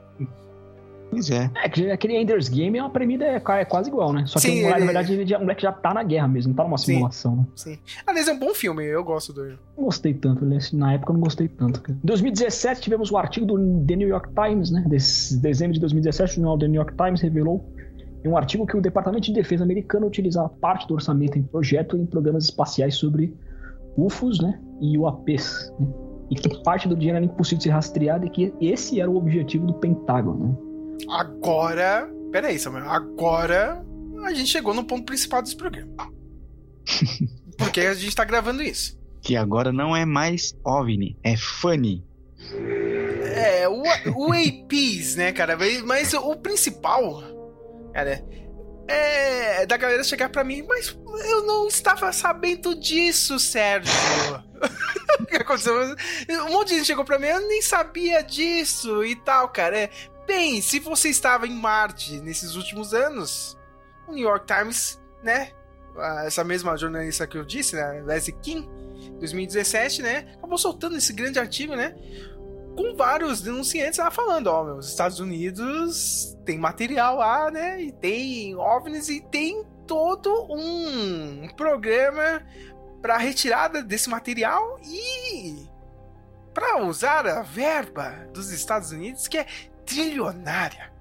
Pois é. É, aquele Ender's Game é uma premida é, é quase igual, né? Só que Sim, o moleque, ele... na verdade, ele já, o moleque já tá na guerra mesmo, não tá numa simulação. Né? Sim. Aliás, é um bom filme, eu gosto do. Não gostei tanto, na época eu não gostei tanto. Cara. Em 2017 tivemos o artigo do The New York Times, né? De dezembro de 2017, o jornal The New York Times revelou em um artigo que o Departamento de Defesa americano utilizava parte do orçamento em projeto em programas espaciais sobre UFOs, né? E UAPs. Né? e que parte do dinheiro era impossível de ser rastreado e que esse era o objetivo do Pentágono. Né? Agora, peraí, Samuel, agora a gente chegou no ponto principal desse programa. [laughs] Porque a gente tá gravando isso. Que agora não é mais OVNI, é funny. É, o, o APs, né, cara? Mas o principal, cara, é da galera chegar pra mim, mas eu não estava sabendo disso, Sérgio. [laughs] o que aconteceu? Um monte de gente chegou pra mim, eu nem sabia disso e tal, cara. É, bem, se você estava em Marte nesses últimos anos, o New York Times, né? Essa mesma jornalista que eu disse, né? Leslie King, 2017, né? Acabou soltando esse grande artigo, né? com vários denunciantes lá falando, ó, os Estados Unidos tem material lá, né? E tem OVNIs e tem todo um programa para retirada desse material e para usar a verba dos Estados Unidos que é trilionária.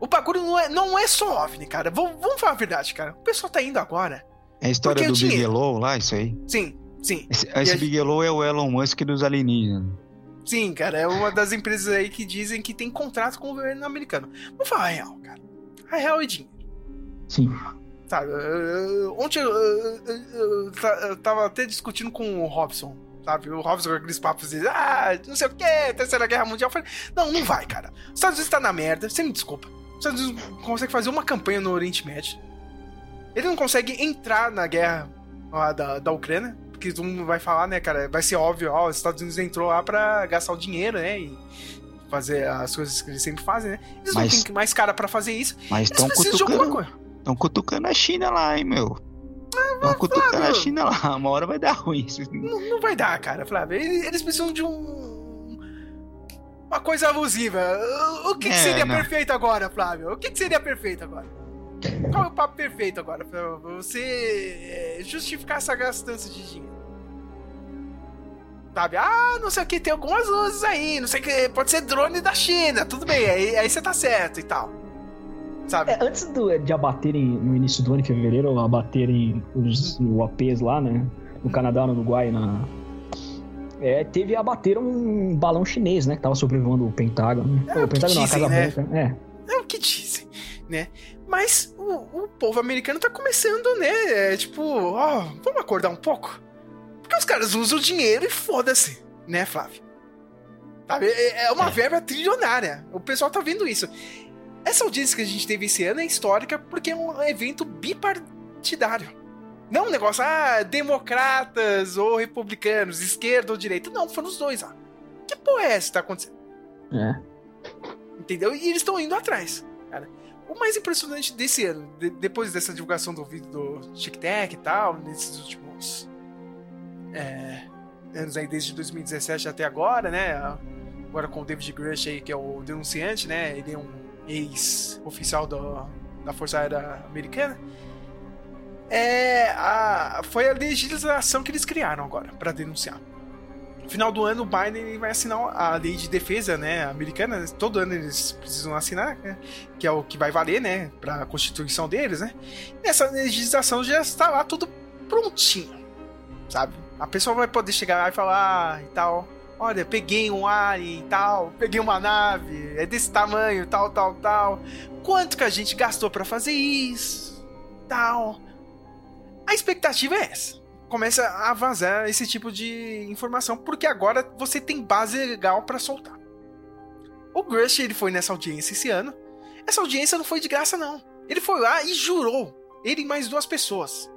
O bagulho não é, não é só OVNI, cara. Vamos, vamos falar a verdade, cara. O pessoal tá indo agora. É a história do Bigelow lá, isso aí? Sim, sim. Esse, esse Bigelow é o Elon Musk dos alienígenas. Sim, cara, é uma das empresas aí que dizem que tem contrato com o governo americano. Vamos falar a real, cara. A real é dinheiro. Sim. Sabe, ontem eu, eu, eu, eu, tava até discutindo com o Robson, sabe? O Robson com aqueles papos de, ah, não sei o que, terceira guerra mundial. Eu falei, não, não vai, cara. Os Estados Unidos tá na merda, você me desculpa. Os Estados Unidos consegue fazer uma campanha no Oriente Médio. Ele não consegue entrar na guerra lá da, da Ucrânia porque todo mundo vai falar, né, cara? Vai ser óbvio, ó, os Estados Unidos entrou lá pra gastar o dinheiro, né? E fazer as coisas que eles sempre fazem, né? Eles mas, não têm mais cara para fazer isso. Mas estão cutucando, estão cutucando a China lá, hein, meu? Estão ah, cutucando Flávio, a China lá. Uma hora vai dar ruim. Não, não vai dar, cara, Flávio. Eles, precisam de um uma coisa abusiva. O que, é, que seria não. perfeito agora, Flávio? O que, que seria perfeito agora? Qual é o papo perfeito agora pra você é, justificar essa gastança de dinheiro? Sabe? Ah, não sei o que, tem algumas luzes aí, não sei o que, pode ser drone da China, tudo bem, aí, aí você tá certo e tal. Sabe? É, antes do- de abaterem no início do ano, em fevereiro, abaterem os UAPs lá, né? No Canadá, no Uruguai, na. É, teve abateram um balão chinês, né? Que tava sobrevoando o Pentágono. É, o Pentágono não, a dizem, Casa né? Branca. É. É o que dizem, né? Mas o, o povo americano tá começando, né? É, tipo, ó, vamos acordar um pouco? Porque os caras usam o dinheiro e foda-se, né, Flávio? É, é uma verba trilionária. O pessoal tá vendo isso. Essa audiência que a gente teve esse ano é histórica porque é um evento bipartidário. Não um negócio, ah, democratas ou republicanos, esquerda ou direita. Não, foram os dois, ó. Que porra é essa que tá acontecendo? É. Entendeu? E eles estão indo atrás, cara. O mais impressionante desse ano, de- depois dessa divulgação do vídeo do Tic Tac e tal, nesses últimos é, anos aí, desde 2017 até agora, né? Agora com o David Grush aí, que é o denunciante, né? Ele é um ex-oficial da Força Aérea Americana. É, a, foi a legislação que eles criaram agora para denunciar. No final do ano, o Biden vai assinar a lei de defesa né, americana. Todo ano eles precisam assinar, né, que é o que vai valer né, para a constituição deles. Né? Nessa legislação já está lá tudo prontinho, sabe? A pessoa vai poder chegar lá e falar ah, e tal. Olha, peguei um alien e tal, peguei uma nave, é desse tamanho, tal, tal, tal. Quanto que a gente gastou para fazer isso? Tal. A expectativa é essa. Começa a vazar esse tipo de informação, porque agora você tem base legal pra soltar. O Grush, ele foi nessa audiência esse ano. Essa audiência não foi de graça, não. Ele foi lá e jurou. Ele e mais duas pessoas.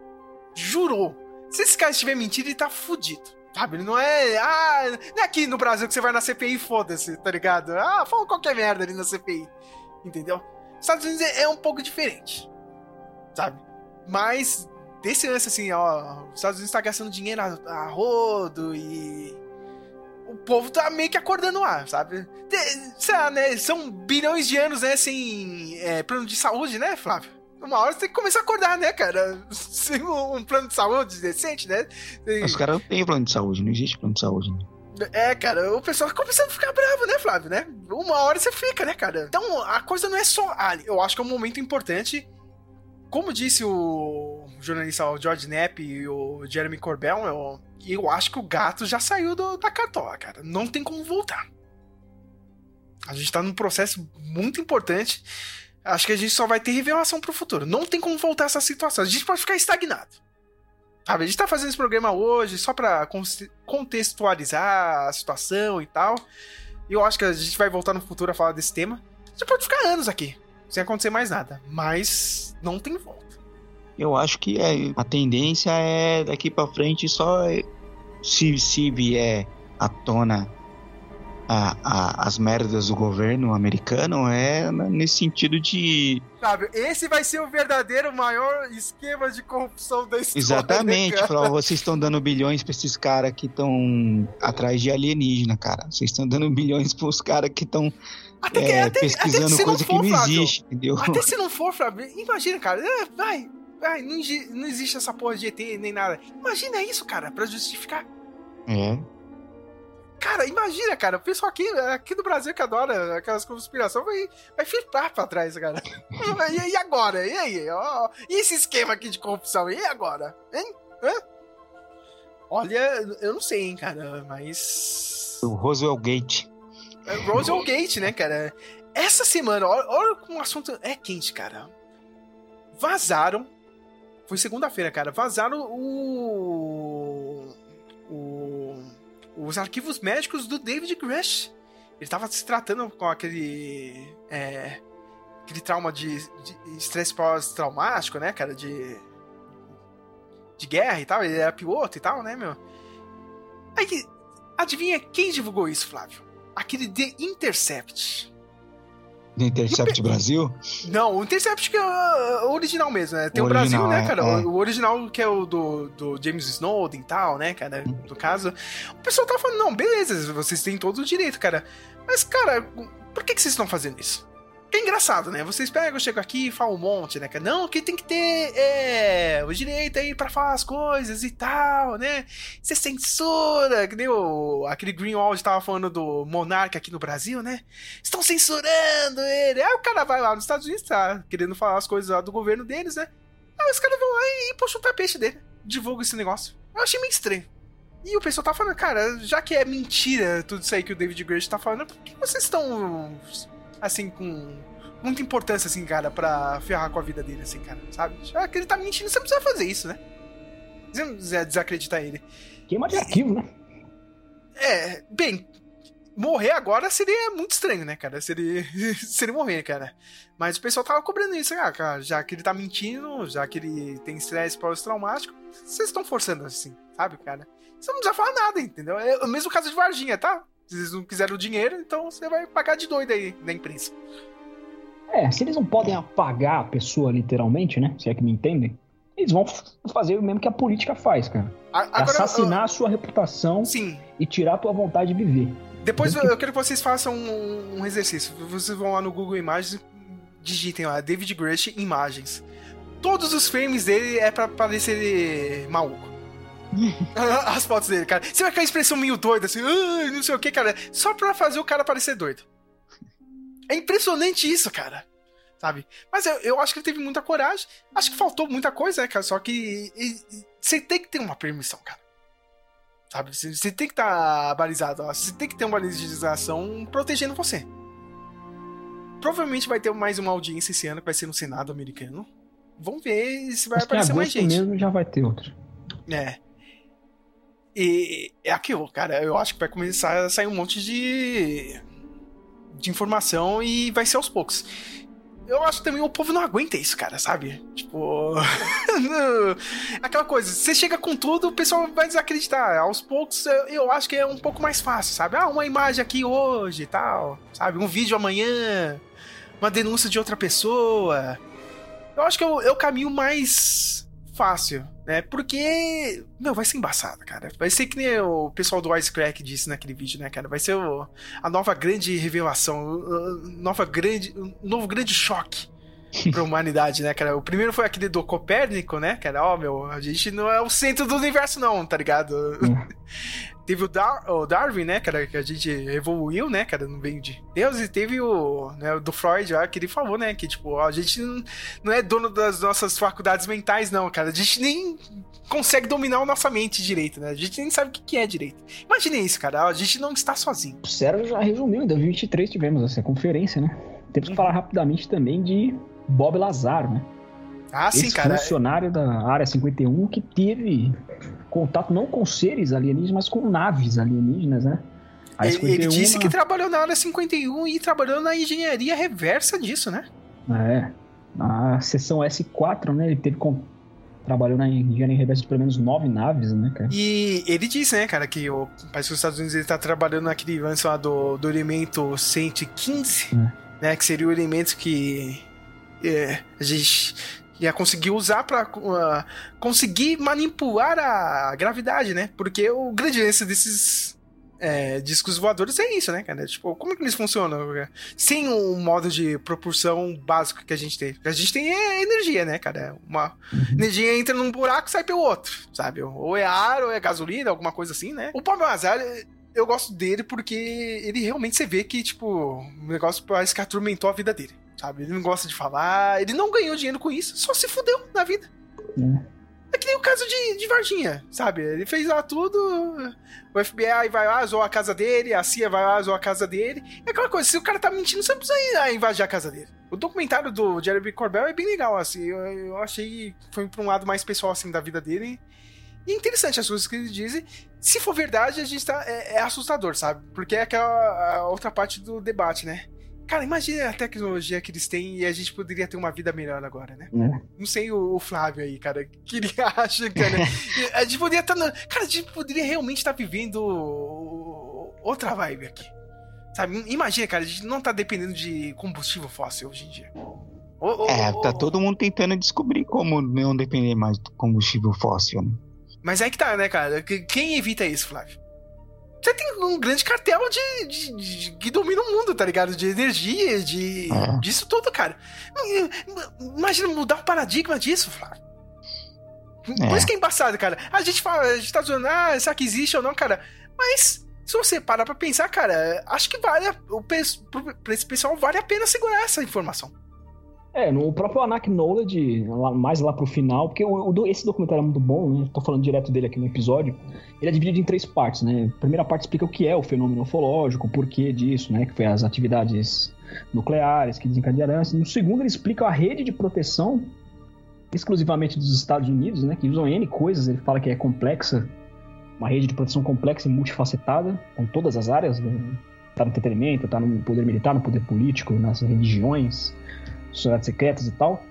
Jurou. Se esse cara estiver mentindo, ele tá fudido. Sabe? Ele não é. Ah, não é aqui no Brasil que você vai na CPI foda-se, tá ligado? Ah, fala qualquer merda ali na CPI. Entendeu? Estados Unidos é é um pouco diferente. Sabe? Mas desse lance assim, ó, os Estados Unidos tá gastando dinheiro a, a rodo e o povo tá meio que acordando lá, sabe? Sei lá, né? São bilhões de anos, né, sem é, plano de saúde, né, Flávio? Uma hora você tem que começar a acordar, né, cara? Sem um plano de saúde decente, né? Tem- Os caras não têm plano de saúde, não existe plano de saúde. né? É, cara, o pessoal tá começando a ficar bravo, né, Flávio, né? Uma hora você fica, né, cara? Então, a coisa não é só. Ah, eu acho que é um momento importante. Como disse o jornalista o George Knapp e o Jeremy Corbell, eu, eu acho que o gato já saiu do- da cartola, cara. Não tem como voltar. A gente tá num processo muito importante. Acho que a gente só vai ter revelação pro futuro. Não tem como voltar essa situação. A gente pode ficar estagnado. Sabe, a gente tá fazendo esse programa hoje só pra con- contextualizar a situação e tal. E eu acho que a gente vai voltar no futuro a falar desse tema. A gente pode ficar anos aqui, sem acontecer mais nada. Mas não tem volta. Eu acho que é, a tendência é daqui pra frente só se, se vier à tona a, a- as merdas do governo americano é nesse sentido de Sabe, esse vai ser o verdadeiro maior esquema de corrupção da história. exatamente né, falar vocês estão dando bilhões pra esses caras que estão atrás de alienígena cara vocês estão dando bilhões pros caras que estão é, pesquisando se não coisa que for, não Flávio, existe entendeu Até se não for, Flávio, imagina, cara. é, Vai, vai, não, não existe essa porra de ET nem nada. Imagina isso, cara, pra justificar. é Cara, imagina, cara, o pessoal aqui, aqui do Brasil que adora aquelas conspirações vai, vai filtrar pra trás, cara. E, e agora? E aí? Ó, e esse esquema aqui de corrupção? E agora? Hein? Hã? Olha, eu não sei, hein, cara, mas. o Roswell Gate É Roswell Gate, né, cara? Essa semana, olha, olha como o assunto é quente, cara. Vazaram. Foi segunda-feira, cara. Vazaram o. o os arquivos médicos do David Grush. Ele tava se tratando com aquele. É, aquele trauma de de estresse pós-traumático, né, cara? De. de guerra e tal. Ele era piloto e tal, né, meu? Aí, adivinha quem divulgou isso, Flávio? Aquele The Intercept. Do Intercept Brasil Não, o Intercept que é o original mesmo, né? Tem o, O Brasil, original, né, é, cara? é. O original que é o do, do James Snowden e tal, né, cara? No caso. O pessoal tá falando, não, beleza, vocês têm todo o direito, cara. Mas, cara, por que, que vocês estão fazendo isso? Que é engraçado, né? Vocês pegam, chegam aqui e falam um monte, né? Que não, que tem que ter é, o direito aí pra falar as coisas e tal, né? Você censura, que nem o, aquele Greenwald tava falando do monarca aqui no Brasil, né? Estão censurando ele. Aí o cara vai lá nos Estados Unidos, tá querendo falar as coisas lá do governo deles, né? Aí os caras vão lá e puxam o tapete dele. Divulga esse negócio. Eu achei meio estranho. E o pessoal tá falando, cara, já que é mentira tudo isso aí que o David Grush tá falando, por que vocês estão assim, com muita importância, assim, cara, pra ferrar com a vida dele, assim, cara, sabe? Já que ele tá mentindo, você não precisa fazer isso, né? Você não precisa desacreditar ele. Queima de arquivo, né? É, bem, morrer agora seria muito estranho, né, cara? Seria, [laughs] seria morrer, cara. Mas o pessoal tava cobrando isso, ah, cara, já que ele tá mentindo, já que ele tem estresse pós-traumático, vocês estão forçando assim, sabe, cara? Você não precisa falar nada, entendeu? É o mesmo caso de Varginha, tá? Se eles não quiserem o dinheiro, então você vai pagar de doido aí na imprensa. É, se eles não podem apagar a pessoa literalmente, né? Se é que me entendem, eles vão fazer o mesmo que a política faz, cara. Agora, Assassinar eu... a sua reputação Sim. e tirar a tua vontade de viver. Depois eu, eu quero que vocês façam um, um, exercício. Vocês vão lá no Google Imagens digitem lá David Grush Imagens. Todos os frames dele é pra parecer maluco. [laughs] As fotos dele, cara. Você vai com a expressão meio doida, assim, ah, não sei o que, cara. Só pra fazer o cara parecer doido. É impressionante isso, cara. Sabe? Mas eu, eu acho que ele teve muita coragem. Acho que faltou muita coisa, né, cara? Só que você tem que ter uma permissão, cara. Sabe? Você tem que estar tá balizado. Você tem que ter uma legislação protegendo você. Provavelmente vai ter mais uma audiência esse ano que vai ser no Senado americano. Vamos ver se vai Acho aparecer mais gente. mesmo já vai ter outra. É. E é aquilo, cara. Eu acho que vai começar a sair um monte de. de informação e vai ser aos poucos. Eu acho que também o povo não aguenta isso, cara, sabe? Tipo. [laughs] Aquela coisa, você chega com tudo, o pessoal vai desacreditar. Aos poucos, eu acho que é um pouco mais fácil, sabe? Ah, uma imagem aqui hoje e tal, sabe? Um vídeo amanhã, uma denúncia de outra pessoa. Eu acho que é o caminho mais fácil, né? Porque, meu, vai ser embaçado, cara. Vai ser que nem o pessoal do Wisecrack disse naquele vídeo, né, cara? Vai ser o, a nova grande revelação, nova grande, um novo grande choque pra humanidade, né, cara? O primeiro foi aquele do Copérnico, né, cara? Ó, oh, meu, a gente não é o centro do universo, não, tá ligado? [laughs] teve o, Dar o, Darwin, né, cara, que a gente evoluiu, né, cara, não veio de Deus, e teve o, né, o do Freud lá, que ele falou, né, que, tipo, a gente não, não é dono das nossas faculdades mentais, não, cara, a gente nem consegue dominar a nossa mente direito, né, a gente nem sabe o que é direito. Imagine isso, cara, a gente não está sozinho. O Sérgio já resumiu, em 2023 tivemos essa conferência, né, temos que falar rapidamente também de Bob Lazar, né, ah, sim, Esse cara. funcionário da Área 51 que teve contato não com seres alienígenas, mas com naves alienígenas, né? Ele, ele, disse que trabalhou na Área 51 e trabalhou na engenharia reversa disso, né? É. Na seção S4, né? Ele teve com... trabalhou na engenharia reversa de pelo menos nove naves, né, cara? E ele disse, né, cara, que o, parece que os Estados Unidos ele tá trabalhando naquele lance lá do, do elemento 115, é. Né? Que seria o elemento que é, a gente ia conseguir usar para uh, ah, conseguir manipular a gravidade, né? Porque o grande lance desses é, discos voadores é isso, né, cara? Tipo, como é que eles funcionam? Sem um modo de propulsão básico que a gente tem. O que a gente tem é energia, né, cara? Uma energia entra num buraco e sai pelo outro, sabe? Ou é ar, ou é gasolina, alguma coisa assim, né? O Pablo Azar, eu gosto dele porque ele realmente você vê que, tipo, o negócio parece que atormentou a vida dele sabe? Ele não gosta de falar, ele não ganhou dinheiro com isso, só se fudeu na vida. É, é que nem o caso de, de Varginha, sabe? Ele fez lá tudo, o FBI vai lá, zoou a casa dele, a CIA vai lá, zoou a casa dele. É aquela coisa, se o cara tá mentindo, você não precisa ir lá invadir a casa dele. O documentário do Jeremy Corbell é bem legal, assim, eu, eu achei que foi pra um lado mais pessoal, assim, da vida dele. E é interessante as coisas que ele dizem. Se for verdade, a gente tá. É, é assustador, sabe? Porque é aquela outra parte do debate, né? Cara, imagina a tecnologia que eles têm e a gente poderia ter uma vida melhor agora, né? É. Não sei o, o, Flávio aí, cara, que ele [laughs] acha, cara. a gente poderia estar. Tá cara, a gente poderia realmente estar tá vivendo outra vibe aqui. Sabe? Imagina, cara, a gente não tá dependendo de combustível fóssil hoje em dia. Oh, oh, é, tá oh, todo mundo tentando descobrir como não depender mais do combustível fóssil, né? Mas é que tá, né, cara? Quem evita isso, Flávio? Você tem um grande cartel de, de- de- que domina o mundo, tá ligado? De energia, de É. disso tudo, cara. Imagina mudar o paradigma disso, Flávio. Por É. isso que é embaçado, cara. A gente fala, a gente tá dizendo, ah, será que existe ou não, cara? Mas, se você parar pra pensar, cara, acho que vale. a- O, pra esse pessoal vale a pena segurar essa informação. É, no próprio Acknowledge, lá, mais lá pro final, porque o, o esse documentário é muito bom, né? Tô falando direto dele aqui no episódio. Ele é dividido em três partes, né? A primeira parte explica o que é o fenômeno ufológico, o porquê disso, né? Que foi as atividades nucleares que desencadearam. No segundo, ele explica a rede de proteção exclusivamente dos Estados Unidos, né? Que usam N coisas, ele fala que é complexa, uma rede de proteção complexa e multifacetada, com todas as áreas, né? tá no entretenimento, tá no poder militar, no poder político, nas religiões, sociedades secretas e tal.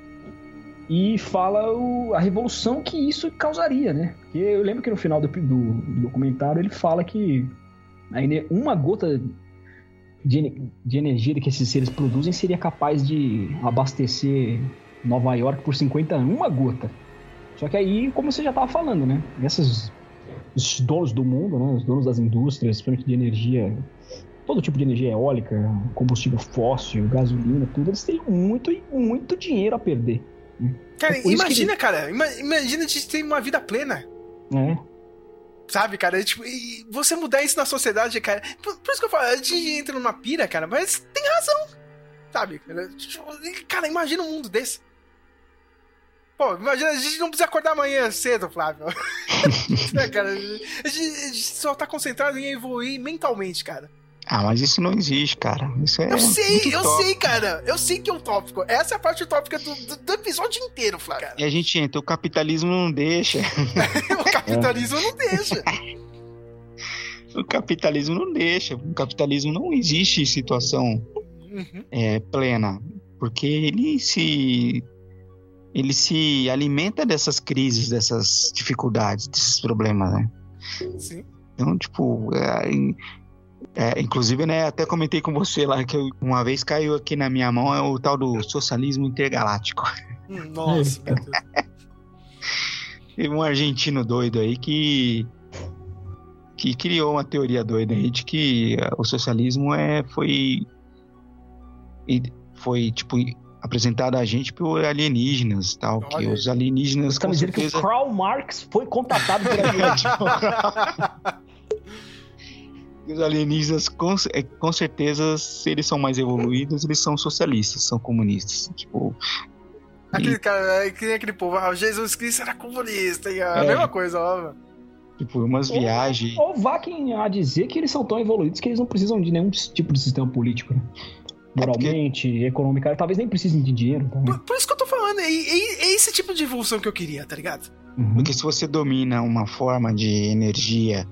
E fala o- a revolução que isso causaria, né? Porque eu lembro que no final do, do- do documentário ele fala que uma gota de, de energia que esses seres produzem seria capaz de abastecer Nova York por 50 anos. Uma gota. Só que aí, como você já estava falando, né? Esses os donos do mundo, né? Os donos das indústrias, principalmente de energia, todo tipo de energia eólica, combustível fóssil, gasolina, tudo, eles teriam muito e muito dinheiro a perder. né? Cara, É imagina, cara, ima- imagina a gente ter uma vida plena. É. Sabe, cara? É, Tipo, e você mudar isso na sociedade, cara. Por, por isso que eu falo, a gente entra numa pira, cara, mas tem razão. Sabe? cara? Tipo, Cara, imagina um mundo desse. Pô, imagina, a gente não precisa acordar amanhã cedo, Flávio. [laughs] É, cara, a gente, a gente só tá concentrado em evoluir mentalmente, cara. Ah, mas isso não existe, cara. Isso é. Eu sei, eu sei, cara. Eu sei que é utópico. Essa é a parte utópica do, do, do episódio inteiro, Flávio. E a gente entra, o capitalismo não deixa. [laughs] o capitalismo não deixa. [laughs] O capitalismo não deixa. O capitalismo não existe situação Uhum. é, plena. Porque ele se. Ele se alimenta dessas crises, dessas dificuldades, desses problemas, né? Sim. Então, tipo, é, é, inclusive, né, até comentei com você lá que eu- uma vez caiu aqui na minha mão é o tal do socialismo intergaláctico. Hum, Nossa, meu Deus. [laughs] Teve um argentino doido aí que que criou uma teoria doida aí de que eh, o socialismo é foi e foi tipo apresentado a gente por alienígenas, tal, que Olha. os alienígenas Você tá com me dizendo que o certeza Karl Marx foi contatado por [laughs] aliens. [laughs] os alienígenas com, eh, com certeza se eles são mais evoluídos, eles são socialistas, são comunistas, tipo Aquele cara, é que nem aquele povo, ah, o Jesus Cristo era comunista, e a É. mesma coisa, ó. tipo umas viagens Ou vá quem a dizer que eles são tão evoluídos que eles não precisam de nenhum tipo de sistema político, né? Moralmente, economicamente, talvez nem precisem de dinheiro. Por, por isso que eu tô falando, é, é- é esse tipo de evolução que eu queria, tá ligado? Porque se você domina uma forma de energia,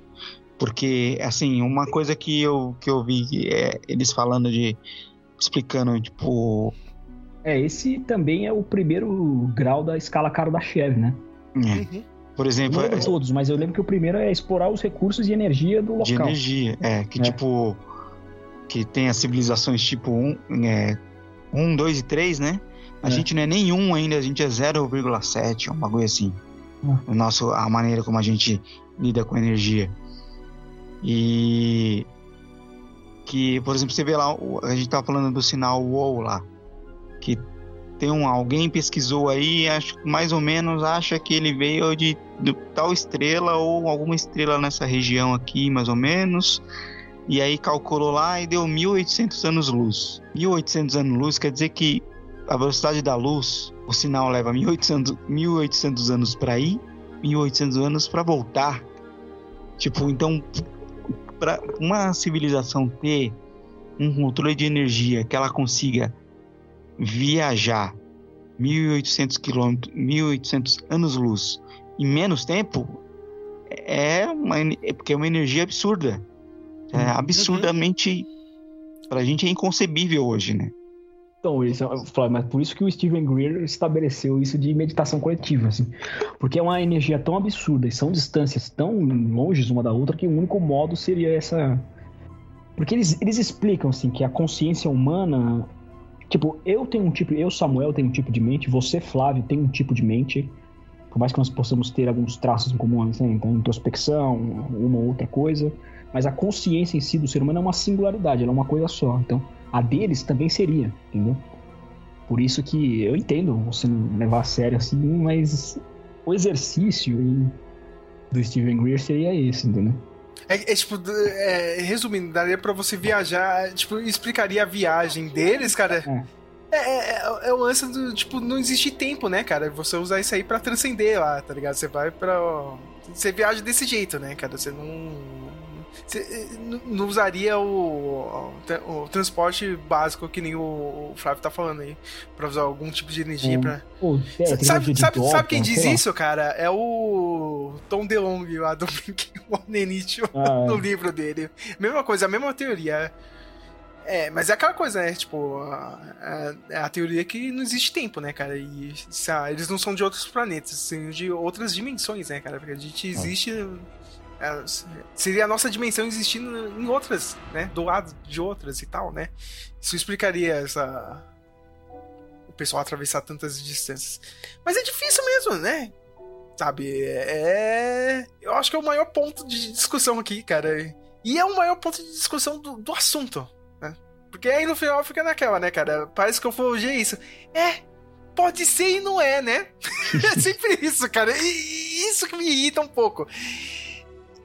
porque assim, uma coisa que eu, que eu vi é eles falando de explicando tipo, É, esse também é o primeiro grau da escala Kardashev, né? é, por exemplo, Não lembro todos, mas eu lembro que o primeiro é explorar os recursos e energia do local. de energia, é, que É. tipo que tem as civilizações tipo 1, é, 1 2 e 3, né? A É. gente não é nenhum ainda, a gente é 0,7, um bagulho assim. Ah. O nosso, a maneira como a gente lida com energia. E que, por exemplo, você vê lá, a gente tava falando do sinal WOW lá, que tem um alguém pesquisou aí, acho mais ou menos acha que ele veio de, de tal estrela ou alguma estrela nessa região aqui, mais ou menos. E aí calculou lá e deu 1800 anos-luz. 1800 anos-luz quer dizer que a velocidade da luz, o sinal leva 1800, 1800 anos para ir, 1800 anos para voltar. Tipo, então, para uma civilização ter um controle de energia que ela consiga viajar 1800 quilômetros, 1800 anos-luz em menos tempo, é uma é porque é uma energia absurda. É absurdamente pra gente é inconcebível hoje, né? Então, eu falo, mas por isso que o Steven Greer estabeleceu isso de meditação coletiva, assim. Porque é uma energia tão absurda e são distâncias tão longe uma da outra que o único modo seria essa. Porque eles, eles explicam, assim, que a consciência humana. Tipo, eu tenho um tipo. Eu, Samuel, tenho um tipo de mente, você, Flávio, tem um tipo de mente. Por mais que nós possamos ter alguns traços em comum, assim, então, introspecção, uma ou outra coisa. Mas a consciência em si do ser humano é uma singularidade, ela é uma coisa só. Então, a deles também seria, entendeu? Por isso que eu entendo você não levar a sério assim, mas o exercício do Steven Greer seria esse, entendeu? É, é tipo, é, resumindo, daria pra você viajar, tipo, explicaria a viagem deles, cara. É, é, é, é o lance do, tipo, não existe tempo, né, cara? Você usar isso aí pra transcender lá, tá ligado? Você vai pra. Você viaja desse jeito, né, cara? Você não não usaria o, o, transporte básico que nem o, o Flávio tá falando aí, pra usar algum tipo de energia Hum. pra. Pô, é, sabe, sabe, sabe, sabe quem diz isso, cara? É o Tom DeLonge lá do [laughs] Nenite Ah, [laughs] é. no livro dele. Mesma coisa, a mesma teoria. É, mas é aquela coisa, né? Tipo, a, a, a teoria que não existe tempo, né, cara? E eles não são de outros planetas, são de outras dimensões, né, cara? Porque a gente existe. é, seria a nossa dimensão existindo em outras, né? Do lado de outras e tal, né? Isso explicaria essa. O pessoal atravessar tantas distâncias. Mas é difícil mesmo, né? Sabe? É. Eu acho que é o maior ponto de discussão aqui, cara. E é o maior ponto de discussão do, do assunto, né? Porque aí no final fica naquela, né, cara? Parece que ufologia é isso. É, pode ser e não é, né? [laughs] é sempre isso, cara. E isso que me irrita um pouco.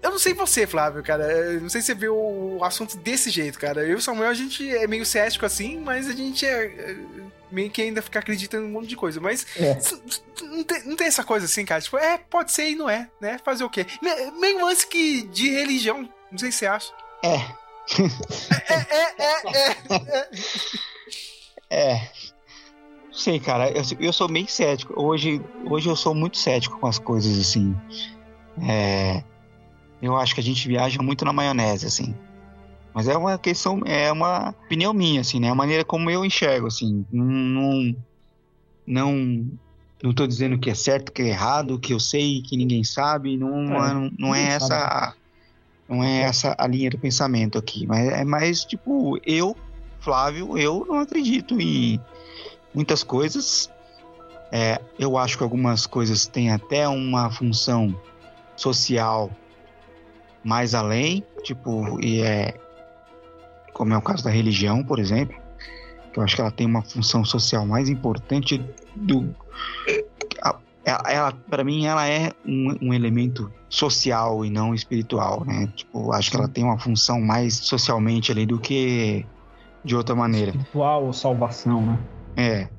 Eu não sei você, Flávio, cara. Eu não sei se você vê o assunto desse jeito, cara. Eu e o Samuel, a gente é meio cético assim, mas a gente é. é, Meio que ainda fica acreditando em um monte de coisa. Mas É. não, tem, não tem essa coisa assim, cara. Tipo, é, pode ser e não é, né? Fazer o quê? Me- Meio lance que de religião. Não sei se você acha. É. É, é, é, é. É. Sei, cara, eu, eu sou meio cético. Hoje, hoje eu sou muito cético com as coisas, assim. É, eu acho que a gente viaja muito na maionese, assim. Mas é uma questão, é uma opinião minha, assim, né? A maneira como eu enxergo, assim. Não, não, não, tô dizendo que é certo, que é errado, que eu sei, que ninguém sabe. Não, É, não, não é essa, sabe. não é essa a linha do pensamento aqui. Mas é mais tipo eu, Flávio, eu não acredito em muitas coisas. É, eu acho que algumas coisas têm até uma função social mais além, tipo, e é como é o caso da religião, por exemplo, que eu acho que ela tem uma função social mais importante do ela para mim ela é um, um elemento social e não espiritual, né? Tipo, acho que ela tem uma função mais socialmente ali do que de outra maneira. Espiritual ou salvação, né? É.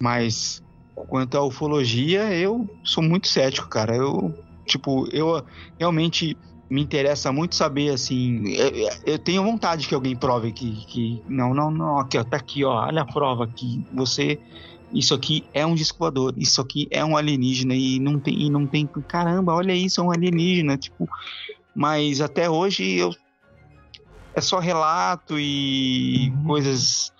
Mas quanto à ufologia, eu sou muito cético, cara. Eu, tipo, eu realmente me interessa muito saber, assim. Eu, eu tenho vontade que alguém prove que, que. Não, não, não. Aqui, ó, tá aqui, ó. Olha a prova aqui. Você. Isso aqui é um disco voador, isso aqui é um alienígena e não tem, e não tem. Caramba, olha isso, é um alienígena. Tipo, mas até hoje eu. É só relato e coisas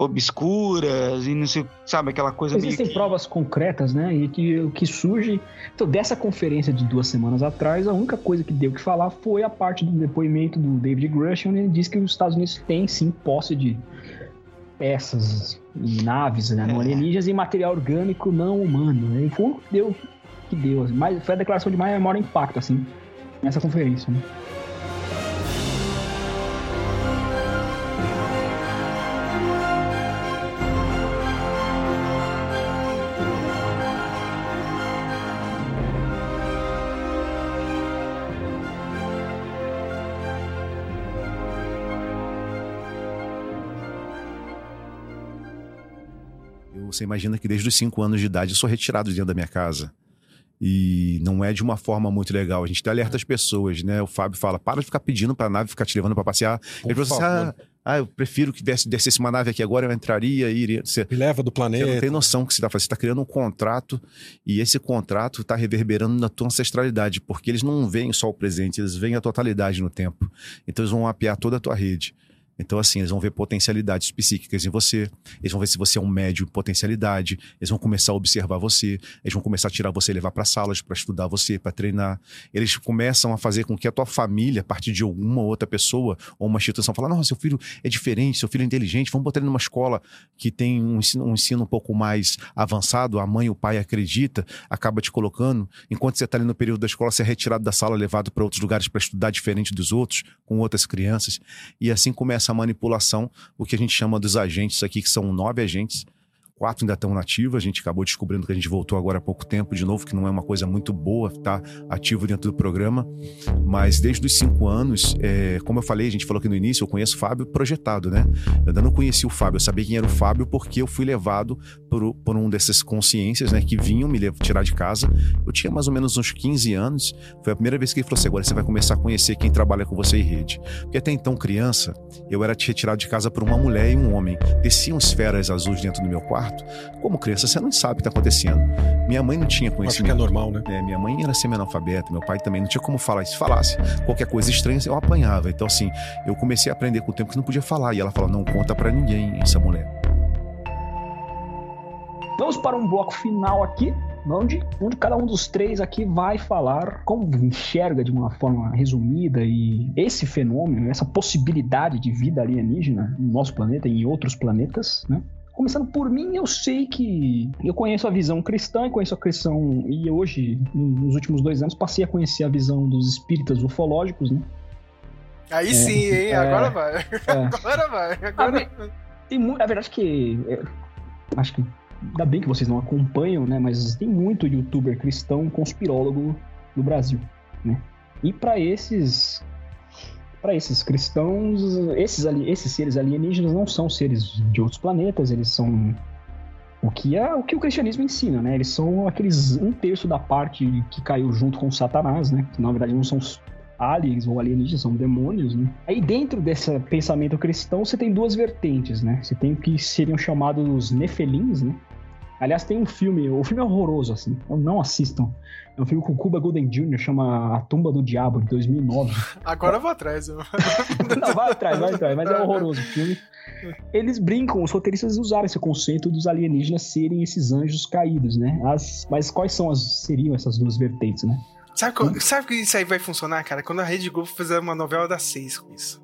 obscuras e não sei, sabe, aquela coisa Existem que... provas concretas, né? E que o que surge. Então, dessa conferência de duas semanas atrás, a única coisa que deu que falar foi a parte do depoimento do David Grushin, onde ele diz que os Estados Unidos têm sim posse de peças e naves né, não alienígenas e material orgânico não humano. E foi o que deu, que deu mas foi a declaração de maior impacto, assim, nessa conferência. Né? Você imagina que desde os 5 anos de idade eu sou retirado de dentro da minha casa. E não é de uma forma muito legal. A gente alerta as pessoas, né? O Fábio fala: para de ficar pedindo pra nave ficar te levando pra passear. Ele falou assim: ah, ah, eu prefiro que desse- descesse uma nave aqui agora, eu entraria e iria. Você, Me leva do planeta. Você não tem noção que você está fazendo. Você está criando um contrato e esse contrato está reverberando na tua ancestralidade, porque eles não veem só o presente, eles veem a totalidade no tempo. Então eles vão mapear toda a tua rede. Então, assim, eles vão ver potencialidades psíquicas em você, eles vão ver se você é um médio em potencialidade, eles vão começar a observar você, eles vão começar a tirar você e levar para salas para estudar você, para treinar. Eles começam a fazer com que a tua família, a partir de alguma outra pessoa ou uma instituição, fala: não, seu filho é diferente, seu filho é inteligente, vamos botar ele numa escola que tem um ensino, um ensino um pouco mais avançado, a mãe, o pai acredita, acaba te colocando. Enquanto você está ali no período da escola, você é retirado da sala, levado para outros lugares para estudar diferente dos outros, com outras crianças. E assim começa a manipulação, o que a gente chama dos agentes aqui, que são nove agentes. Quatro ainda estão nativos, a gente acabou descobrindo que a gente voltou agora há pouco tempo de novo, que não é uma coisa muito boa estar tá ativo dentro do programa. Mas desde os cinco anos, é, como eu falei, a gente falou aqui no início, eu conheço o Fábio projetado, né? Eu ainda não conheci o Fábio, eu sabia quem era o Fábio porque eu fui levado por, por um dessas consciências, né, que vinham me tirar de casa. Eu tinha mais ou menos uns 15 anos, foi a primeira vez que ele falou assim: agora você vai começar a conhecer quem trabalha com você em rede. Porque até então, criança, eu era retirado de casa por uma mulher e um homem. Desciam esferas azuis dentro do meu quarto quarto. Como criança, você não sabe o que está acontecendo. Minha mãe não tinha conhecimento. Acho que é normal, né? É, minha mãe era semi-analfabeta, meu pai também não tinha como falar. Se falasse qualquer coisa estranha, eu apanhava. Então, assim, eu comecei a aprender com o tempo que não podia falar. E ela falou: não conta para ninguém essa mulher. Vamos para um bloco final aqui, onde, onde cada um dos três aqui vai falar como enxerga de uma forma resumida e esse fenômeno, essa possibilidade de vida alienígena no nosso planeta e em outros planetas, né? Começando por mim, eu sei que eu conheço a visão cristã e conheço a cristão e hoje, nos últimos dois anos, passei a conhecer a visão dos espíritas ufológicos, né? Aí é, sim, hein? É, agora vai. É. [laughs] Agora vai. Agora... A, tem muito, a verdade é que acho que ainda bem que vocês não acompanham, né? Mas tem muito youtuber cristão conspirólogo no Brasil, né? E para esses para esses cristãos, esses, esses seres alienígenas não são seres de outros planetas, eles são o que é o que o cristianismo ensina, né? Eles são aqueles um terço da parte que caiu junto com Satanás, né? Que na verdade não são aliens ou alienígenas, são demônios, né? Aí dentro desse pensamento cristão você tem duas vertentes, né? Você tem o que seriam chamados nefelins, né? Aliás, tem um filme, o filme é horroroso, assim, não assistam. É um filme com Cuba Golden Jr., chama A Tumba do Diabo, de 2009. Agora eu vou atrás. Eu... [laughs] não, vai atrás, vai atrás, mas é horroroso o filme. Eles brincam, os roteiristas usaram esse conceito dos alienígenas serem esses anjos caídos, né? As, mas quais são as, seriam essas duas vertentes, né? Sabe, sabe que isso aí vai funcionar, cara? Quando a Rede Globo fizer uma novela das seis com isso.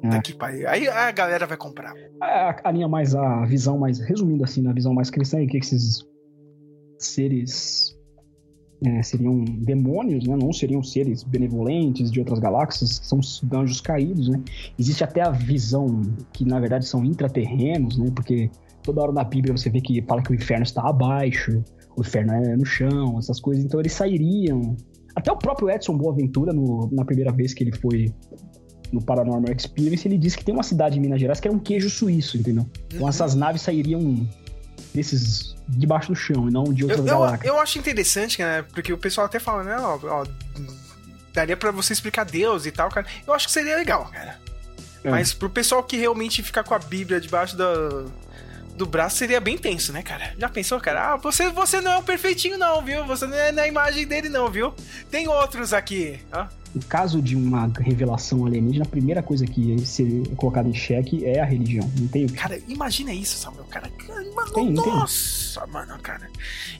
Puta é. que pariu. Aí a galera vai comprar. A, a, linha mais, a visão mais, resumindo assim, na visão mais cristã, é que esses seres é, seriam demônios, né? Não seriam seres benevolentes de outras galáxias, são anjos caídos, né? Existe até a visão que, na verdade, são intraterrenos, né? Porque toda hora na Bíblia você vê que fala que o inferno está abaixo, o inferno é no chão, essas coisas. Então eles sairiam. Até o próprio Edson Boaventura, no, na primeira vez que ele foi no Paranormal Experience, ele disse que tem uma cidade em Minas Gerais que era um queijo suíço, entendeu? Então uhum. essas naves sairiam desses debaixo do chão e não de outras eu, galáxias. Eu, eu acho interessante, né? Porque o pessoal até fala, né? Ó, ó, daria para você explicar Deus e tal, cara. Eu acho que seria legal, cara. É. Mas pro pessoal que realmente fica com a Bíblia debaixo da, do braço seria bem tenso, né, cara? Já pensou, cara? Ah, você, você não é o perfeitinho, não, viu? Você não é na imagem dele, não, viu? Tem outros aqui. Ah. No caso de uma revelação alienígena, a primeira coisa que ser colocada em xeque é a religião. Não tem o Cara, imagina isso, Samuel. Cara, mano, tem, nossa, tem. mano, cara.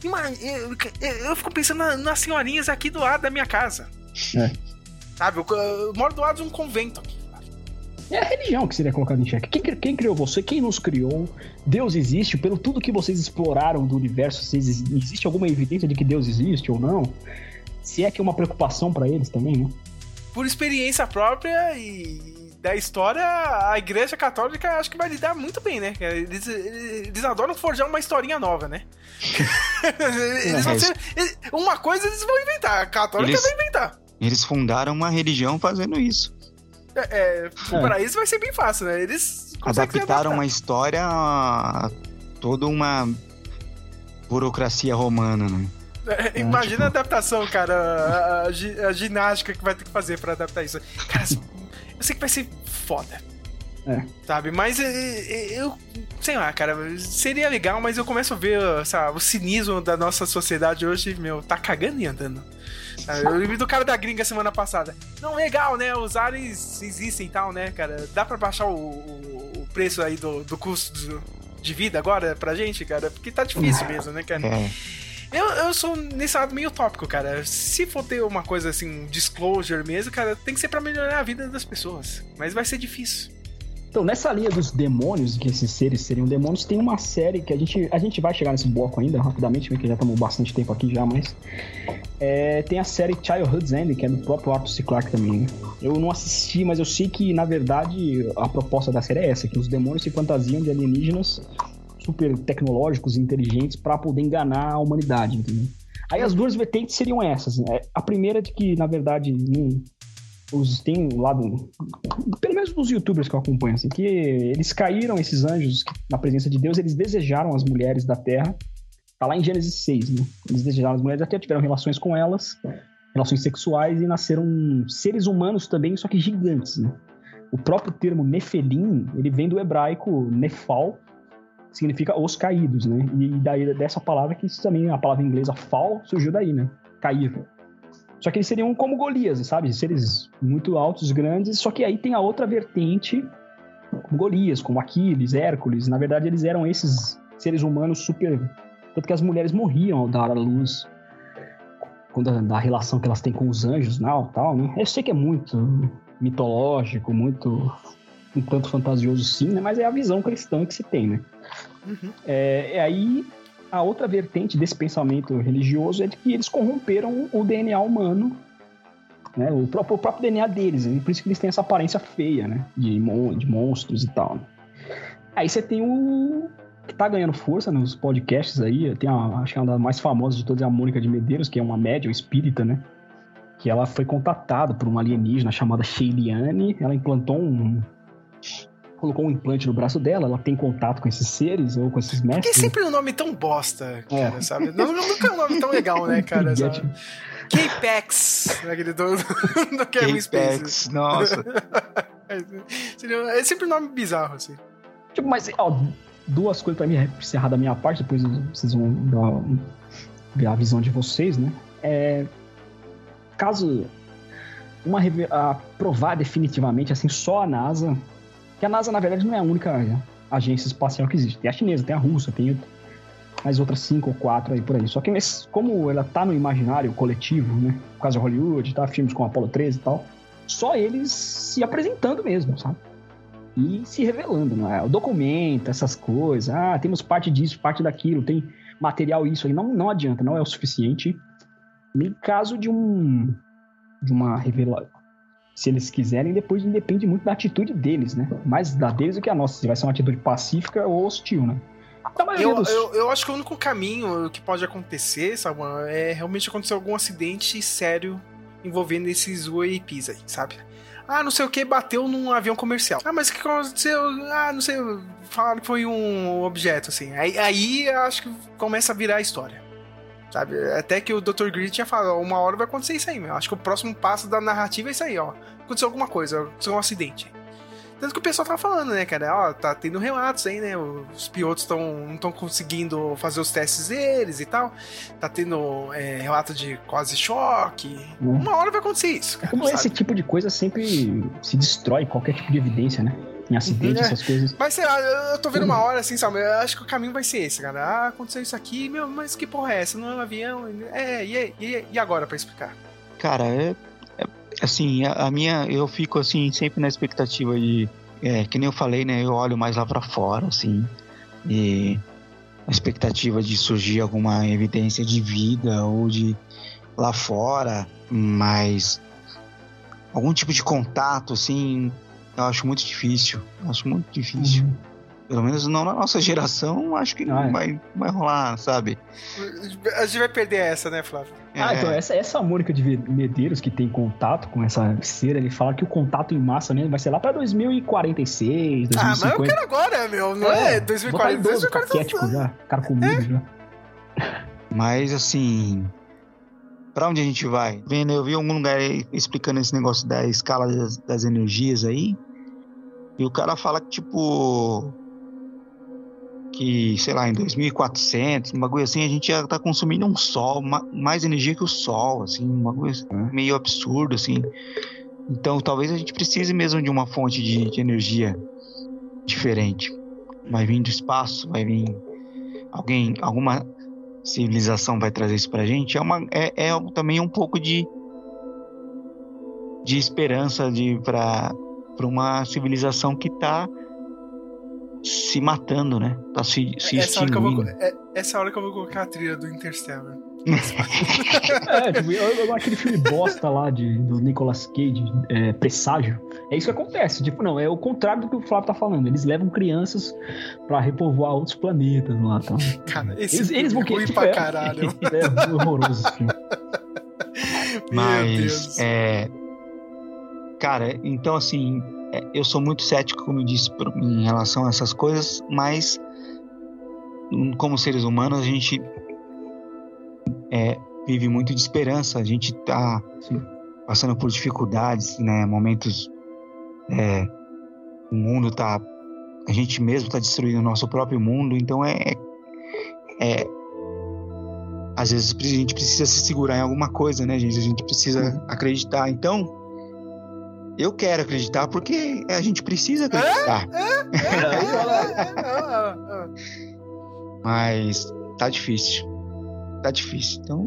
eu, eu, eu, fico pensando nas, nas senhorinhas aqui do lado da minha casa. É. Sabe, eu, eu moro do lado de um convento aqui. É a religião que seria colocada em xeque. Quem, quem, criou você? Quem nos criou? Deus existe? Pelo tudo que vocês exploraram do universo, vocês, existe alguma evidência de que Deus existe ou não? Se é que é uma preocupação para eles também, né? Por experiência própria e da história, a Igreja Católica acho que vai lidar muito bem, né? Eles, eles adoram forjar uma historinha nova, né? [laughs] eles vão ser, uma coisa eles vão inventar, a Católica eles, vai inventar. Eles fundaram uma religião fazendo isso. É, é, Pra isso vai ser bem fácil, né? Eles adaptaram uma história a toda uma burocracia romana, né? É, imagina tipo... a adaptação, cara. A, a, a, ginástica que vai ter que fazer pra adaptar isso. Cara, eu sei que vai ser foda. É. Sabe? Mas é, é, eu. Sei lá, cara. Seria legal, mas eu começo a ver sabe, o cinismo da nossa sociedade hoje, meu, tá cagando e andando. Sabe? Eu vi do cara da gringa semana passada. Não, legal, né? Os ares existem e tal, né, cara? Dá pra baixar o, o, o preço aí do, do custo do, de vida agora pra gente, cara? Porque tá difícil mesmo, né, cara? É. Eu, eu sou nesse lado meio utópico, cara. Se for ter uma coisa assim, um disclosure mesmo, cara, tem que ser pra melhorar a vida das pessoas. Mas vai ser difícil. Então, nessa linha dos demônios, que esses seres seriam demônios, tem uma série que a gente, a gente vai chegar nesse bloco ainda, rapidamente, porque já estamos bastante tempo aqui já, mas... É, tem a série Childhood's End, que é do próprio Arthur C. Clarke também, né? Eu não assisti, mas eu sei que, na verdade, a proposta da série é essa, que os demônios se fantasiam de alienígenas super tecnológicos e inteligentes para poder enganar a humanidade, entendeu? Aí as duas vertentes seriam essas. Né? A primeira é de que, na verdade, não, os, tem um lado, pelo menos dos youtubers que eu acompanho, assim, que eles caíram, esses anjos, na presença de Deus, eles desejaram as mulheres da terra. Tá lá em Gênesis 6, né? Eles desejaram as mulheres até tiveram relações com elas, relações sexuais, e nasceram seres humanos também, só que gigantes, né? O próprio termo Nefelim, ele vem do hebraico Nefal, que significa os caídos, né? E daí dessa palavra que isso também, a palavra inglesa fall, surgiu daí, né? Cair. Só que eles seriam como Golias, sabe? Seres muito altos, grandes. Só que aí tem a outra vertente, como Golias, como Aquiles, Hércules. Na verdade, eles eram esses seres humanos super. Tanto que as mulheres morriam ao dar à luz. Quando da relação que elas têm com os anjos, não, tal, né? Eu sei que é muito mitológico, muito um tanto fantasioso sim, né? Mas é a visão cristã que se tem, né? Uhum. É, é aí a outra vertente desse pensamento religioso é de que eles corromperam o DNA humano, né? O próprio, o próprio DNA deles, e por isso que eles têm essa aparência feia, né? De, mon de monstros e tal. Aí você tem o que tá ganhando força nos podcasts aí, tem a, acho que é uma das mais famosas de todas, é a Mônica de Medeiros, que é uma médium espírita, né? Que ela foi contatada por uma alienígena chamada Sheiliane, ela implantou um colocou um implante no braço dela, ela tem contato com esses seres ou com esses que mestres. sempre um nome tão bosta, cara, É. sabe? Não, nunca é um nome tão legal, né, [laughs] cara? sabe? K-Pax, aquele do, [laughs] do Kevin Space. K-Pax, nossa. [laughs] É sempre um nome bizarro, assim. Tipo, mas, ó, duas coisas pra mim, é encerrar da minha parte, depois vocês vão dar, ver a visão de vocês, né? É, caso uma a provar definitivamente, assim, só a NASA, que a NASA, na verdade, não é a única agência espacial que existe. Tem a chinesa, tem a russa, tem mais outras cinco ou quatro aí por aí. Só que nesse- como ela tá no imaginário coletivo, né? Por causa de Hollywood, tá? Filmes como Apollo 13 e tal, só eles se apresentando mesmo, sabe? e se revelando, não é? O documento, essas coisas, ah, temos parte disso, parte daquilo, tem material isso aí, não, não adianta, não é o suficiente. Nem caso de um de uma revelação. Se eles quiserem, depois depende muito da atitude deles, né? Mais da deles do que a nossa, se vai ser uma atitude pacífica ou hostil, né? Maioria Eu, dos- eu, eu acho que o único caminho que pode acontecer, sabe, é realmente acontecer algum acidente sério envolvendo esses UAPs aí, sabe? Ah, não sei o que, bateu num avião comercial. Ah, mas o que aconteceu? Ah, não sei, falaram que foi um objeto, assim. Aí, aí eu acho que começa a virar a história. Sabe? Até que o Dr. Grid tinha falado, uma hora vai acontecer isso aí, meu. Acho que o próximo passo da narrativa é isso aí, ó. Aconteceu alguma coisa, aconteceu um acidente. Tanto que o pessoal tá falando, né, cara? Ó, tá tendo relatos aí, né? Os pilotos tão, não estão conseguindo fazer os testes deles e tal. Tá tendo é, relato de quase choque. Uma hora vai acontecer isso, cara. Como sabe? esse tipo de coisa sempre se destrói qualquer tipo de evidência, né? Em acidente, É. essas coisas. Mas sei lá, eu tô vendo uma hora assim, sabe? Eu acho que o caminho vai ser esse, cara. Ah, aconteceu isso aqui, meu, mas que porra é essa? Não é um avião? É, e, aí? e, e agora pra explicar? Cara, é, é- assim, a, a minha, eu fico assim sempre na expectativa de, é, que nem eu falei, né? Eu olho mais lá pra fora, assim, e a expectativa de surgir alguma evidência de vida ou de lá fora, mas algum tipo de contato, assim, eu acho muito difícil. Acho muito difícil. Pelo menos não na nossa geração, acho que não Ah, é. vai, vai rolar, sabe? A gente vai perder essa, né, Flávio? Ah, É. então essa, essa Mônica de Medeiros que tem contato com essa cera, ele fala que o contato em massa mesmo vai ser lá pra 2046, Ah, mas eu 2050. quero agora, meu. Não é, 2040, Botar idoso, 2040. caquético já, cara comigo já. Mas assim, pra onde a gente vai? Vendo, eu vi em algum lugar aí explicando esse negócio da escala das, das energias aí. E o cara fala que, tipo. Que, sei lá, em 2400, um bagulho assim, a gente já tá consumindo um sol, ma- mais energia que o sol, assim, um bagulho assim, meio absurdo, assim. Então, talvez a gente precise mesmo de uma fonte de, de energia diferente. Vai vir do espaço, vai vir alguém, alguma civilização vai trazer isso pra gente. É, uma, é, é também um pouco de, de esperança de para uma civilização que tá se matando, né? Tá se, se essa, hora que eu vou, extinguindo. é- essa hora que eu vou colocar a trilha do Interstellar. [laughs] É, tipo, eu- eu- aquele filme bosta lá de, do Nicolas Cage, é, Presságio. É isso que acontece. Tipo, não, é o contrário do que o Flávio tá falando. Eles levam crianças pra repovoar outros planetas lá. Tá? Cara, esse eles, eles vão filme é ruim tipo, pra é- caralho. [laughs] É horroroso esse filme. [laughs] Mas é, cara, então assim, é, eu sou muito cético, como eu disse, em relação a essas coisas, mas hum, como seres humanos a gente é, vive muito de esperança. A gente tá passando por dificuldades, né? Momentos, é, o mundo tá, a gente mesmo tá destruindo o nosso próprio mundo. Então é, é às vezes a gente precisa se segurar em alguma coisa, né, gente? A gente precisa acreditar. Então, eu quero acreditar porque a gente precisa acreditar. [laughs] Mas tá difícil. Tá difícil. Então,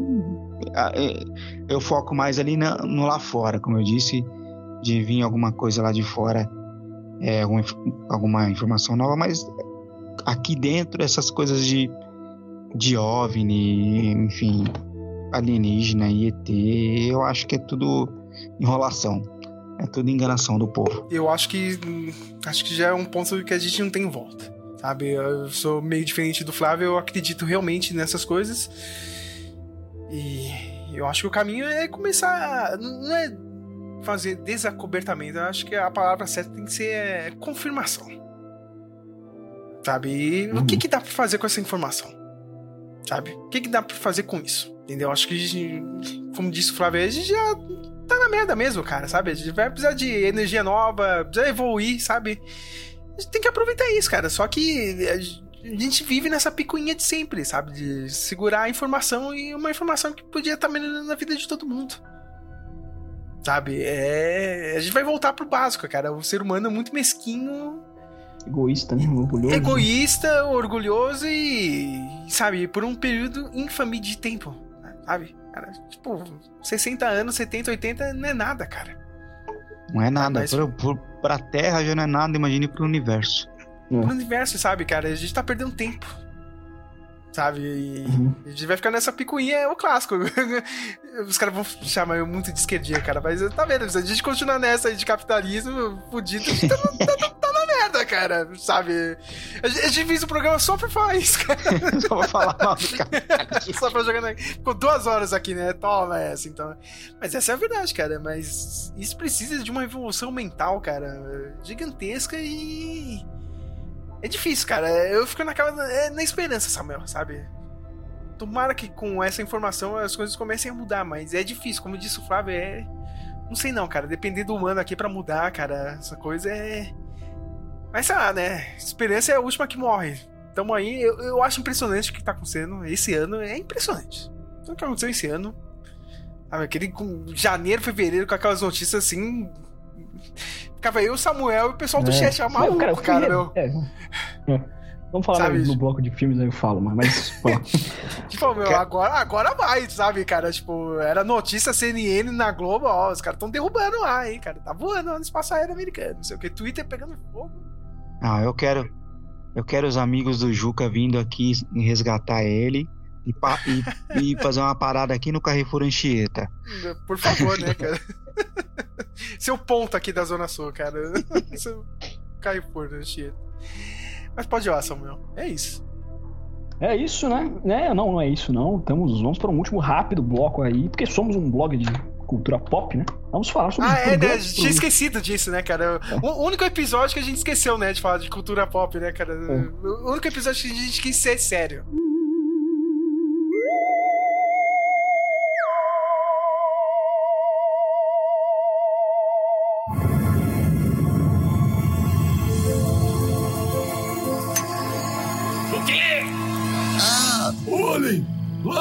é, eu foco mais ali no lá fora, como eu disse, de vir alguma coisa lá de fora, é, alguma, alguma informação nova, mas aqui dentro, essas coisas de, de OVNI, enfim, alienígena e ET, eu acho que é tudo enrolação. É tudo enganação do povo. Eu acho que hum, acho que já é um ponto que a gente não tem volta. Sabe? Eu sou meio diferente do Flávio, eu acredito realmente nessas coisas. E eu acho que o caminho é começar. Não é fazer desacobertamento, eu acho que a palavra certa tem que ser é, confirmação. Sabe? E o que, que dá pra fazer com essa informação? Sabe? O que, que dá pra fazer com isso? Entendeu? Acho que, como disse o Flávio, a gente já tá na merda mesmo, cara, sabe? A gente vai precisar de energia nova, precisa evoluir, sabe? A gente tem que aproveitar isso, cara. Só que a gente vive nessa picuinha de sempre, sabe? De segurar a informação e uma informação que podia estar melhorando a vida de todo mundo. Sabe? É... A gente vai voltar pro básico, cara. O ser humano é muito mesquinho, Egoísta, né? Orgulhoso. egoísta, orgulhoso e. Sabe? Por um período infame de tempo. Sabe? Cara, tipo, 60 anos, 70, 80 não é nada, cara. Não é nada. mas- pro, pra Terra já não é nada, imagine pro universo. Pro universo, sabe, cara? A gente tá perdendo tempo. Sabe? E a gente vai ficar nessa picuinha, é o clássico. [laughs] Os caras vão chamar eu muito de esquerdinha, cara. Mas tá vendo? Se a gente continuar nessa aí de capitalismo fudido, a gente tá, tá- tá- tá na merda, cara. Sabe? A gente, fez o programa só pra falar isso, cara. [laughs] só pra falar mal do [laughs] Só pra jogar na... Ficou duas horas aqui, né? Toma essa, então. Mas essa é a verdade, cara. Mas isso precisa de uma evolução mental, cara, gigantesca e. É difícil, cara. Eu fico naquela. é na esperança, Samuel, sabe? Tomara que com essa informação as coisas comecem a mudar, mas é difícil. Como disse o Flávio, é. Não sei não, cara. Depender do humano aqui pra mudar, cara, essa coisa é. Mas sei lá, né? Esperança é a última que morre. Tamo aí. Eu, eu acho impressionante o que tá acontecendo esse ano. É impressionante. Tudo que aconteceu esse ano. Sabe, aquele com janeiro, fevereiro, com aquelas notícias assim. Ficava eu, o Samuel e o pessoal do É. chat. É maluco, cara, cara, eu meu. é. É. Vamos falar Sabe, no bloco de filmes aí eu falo, mas. mas. [laughs] Tipo, meu, agora, agora vai, sabe, cara? Tipo, era notícia CNN na Globo, ó, os caras estão derrubando lá, hein, cara. Tá voando lá no espaço aéreo americano. Não sei o que. Twitter pegando fogo. Não, eu quero. Eu quero os amigos do Juca vindo aqui resgatar ele e, pa- e- e fazer uma parada aqui no Carrefour Anchieta. Por favor, né, cara? [laughs] Seu ponto aqui da Zona Sul, cara. [laughs] Seu Carrefour, né, Chieta. Mas pode ir lá, Samuel. É isso. É isso, né? É, não, não é isso, não. Estamos, vamos para um último rápido bloco aí, porque somos um blog de cultura pop, né? Vamos falar sobre Ah, é, né? Tinha esquecido disso, né, cara? O único episódio que a gente esqueceu, né, de falar de cultura pop, né, cara? O único episódio que a gente quis ser sério.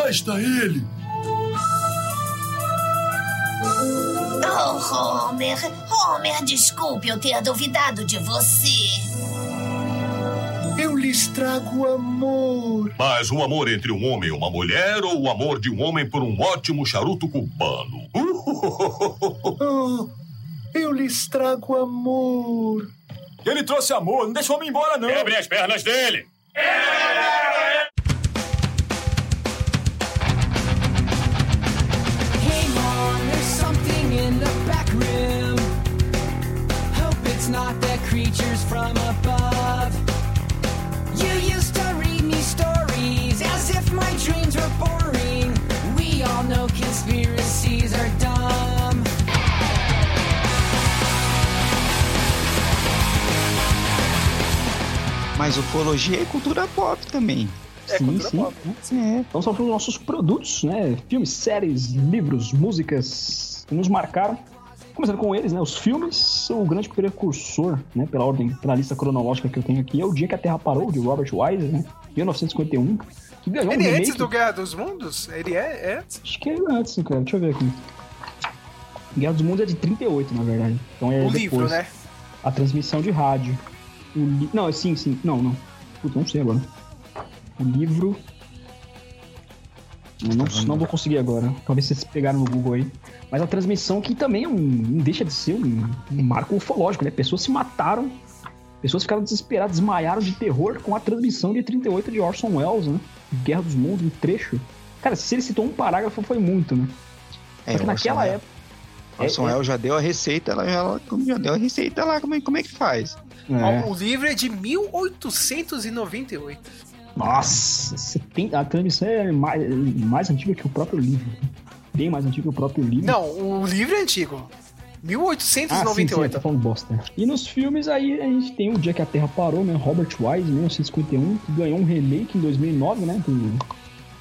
Está ele. Oh, Homer. Homer, desculpe eu ter duvidado de você. Eu lhes trago amor. Mas o amor entre um homem e uma mulher ou o amor de um homem por um ótimo charuto cubano? [laughs] Oh, eu lhes trago amor. Ele trouxe amor, não deixa o homem embora, não. Quebre as pernas dele. Hey, Mas ufologia é cultura pop também. É sim, sim. É. Então são os nossos produtos, né? Filmes, séries, livros, músicas que nos marcaram. Começando com eles, né? Os filmes, o grande precursor, né? Pela ordem, pela lista cronológica que eu tenho aqui, é o Dia que a Terra Parou, de Robert Wise, né? 1951. Que ganhou Ele um é antes do Guerra dos Mundos? Ele é, é antes? Acho que é antes, cara. Deixa eu ver aqui. Guerra dos Mundos é de 38, na verdade. Então é O depois. livro, né? A transmissão de rádio. O. Não, sim, sim. Não, não. Putz, não sei agora. O livro. Eu não, não vou conseguir agora. Talvez vocês pegaram no Google aí. Mas a transmissão que também é um, não deixa de ser um, um marco ufológico, né? Pessoas se mataram, pessoas ficaram desesperadas, desmaiaram de terror com a transmissão de 38 de Orson Welles, né? Guerra dos Mundos, um trecho. Cara, se ele citou um parágrafo, foi muito, né? É, Só que naquela época. Orson Welles já deu a receita, ela já, já deu a receita lá, como é, como é que faz? É. O livro é de 1898. Nossa, você tem, a transmissão é mais, mais antiga que o próprio livro. Bem mais antiga que o próprio livro. Não, o livro é antigo. Ah, sim, sim, 1898. tá falando bosta. E nos filmes aí a gente tem o Dia que a Terra Parou, né? Robert Wise, 1951, que ganhou um remake em 2009, né? Com...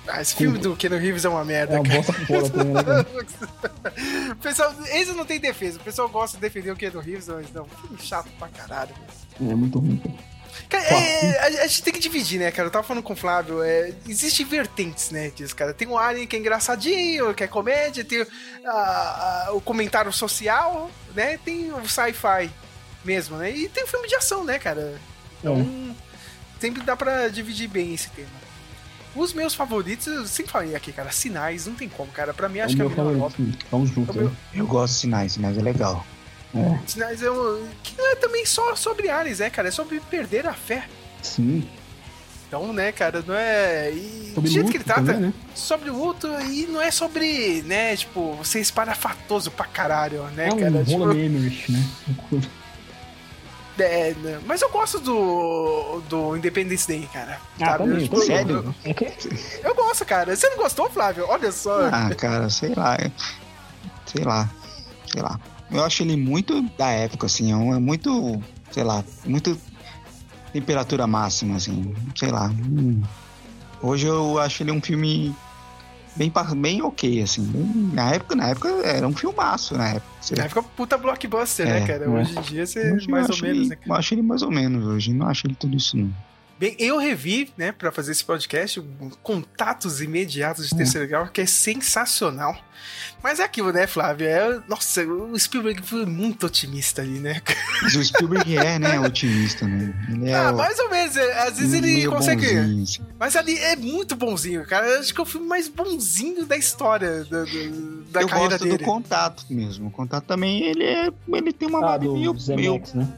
Ah, esse filme do Keanu Reeves é uma merda, É uma cara. bosta [laughs] também, né, pessoal, esse não tem defesa. O pessoal gosta de defender o Keanu Reeves, mas não. Filme chato pra caralho. É muito ruim, cara. Cara, é, a, a gente tem que dividir, né, cara? Eu tava falando com o Flávio, é, existe vertentes, né, disso, cara. Tem o Alien que é engraçadinho, que é comédia, tem ah, ah, o comentário social, né? Tem o sci-fi mesmo, né? E tem o filme de ação, né, cara? Então, sempre dá pra dividir bem esse tema. Os meus favoritos, eu sempre falei aqui, cara, sinais, não tem como, cara. Pra mim, acho é que o é meu o melhor favorito. Vamos juntos. É meu- né? Eu gosto de sinais, sinais é legal. É. Sinais é um, que não é também só sobre aliens, né, cara? É sobre perder a fé. Sim. Então, né, cara, não é. E Sobre do jeito luto que ele trata. também, né? Sobre o luto e não é sobre, né, tipo, você espalhafatoso pra caralho, né, É um cara? Tipo, Roland Emmerich, né? [laughs] é, né, mas eu gosto do, do Independence Day, cara. Ah, sabe? também. Eu, tipo, Sério? É que... eu gosto, cara. Você não gostou, Flávio? Olha só. Ah, cara, sei lá. Sei lá. Sei lá. Eu acho ele muito da época, assim. É um- é muito, sei lá, muito temperatura máxima, assim. Sei lá. Hum. Hoje eu acho ele um filme bem, bem ok, assim. Bem- Na época, na época era um filmaço, na época. Você- Na época, puta blockbuster, É, né, cara? Hoje em dia você mais ou menos, ele- né, cara? Eu acho ele mais ou menos hoje. Não acho ele tudo isso, não. Bem, eu revi, né, pra fazer esse podcast, Contatos Imediatos de Terceiro Grau, que é sensacional. Mas é aquilo, né, Flávio? É, nossa, o Spielberg foi muito otimista ali, né? Mas o Spielberg é, né, otimista, né? Ele é ah, o- mais ou menos. é, Às vezes ele consegue. bonzinho, assim. Mas ali é muito bonzinho, cara. Eu acho que é o filme mais bonzinho da história da, do- da eu carreira gosto dele. do contato mesmo. O contato também, ele é. Ele tem uma Ah, vibe do meio, meio. Né?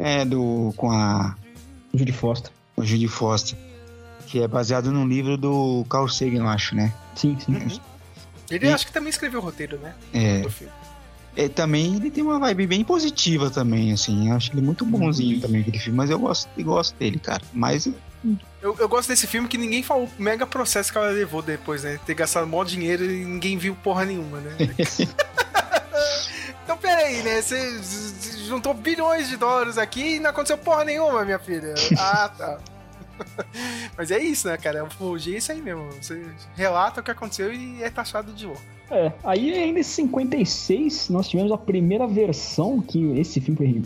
É, do. com a. Judy Foster. O Judy Foster. Que é baseado num livro do Carl Sagan, eu acho, né? Sim, sim. Ele E- acho que também escreveu o roteiro, né? É. Do filme. É, também ele tem uma vibe bem positiva também, assim. Eu acho ele muito bonzinho Uhum. também, aquele filme. Mas eu gosto, eu gosto dele, cara. Mas Eu, eu gosto desse filme que ninguém falou o mega processo que ela levou depois, né? Ter gastado mó dinheiro e ninguém viu porra nenhuma, né? [laughs] então peraí, né? Você juntou bilhões de dólares aqui e não aconteceu porra nenhuma, minha filha. Ah, tá. [laughs] Mas é isso, né, cara? Ufologia é isso aí mesmo. Você relata o que aconteceu e é taxado de louco. É, aí ainda em 56 nós tivemos a primeira versão que esse filme foi re-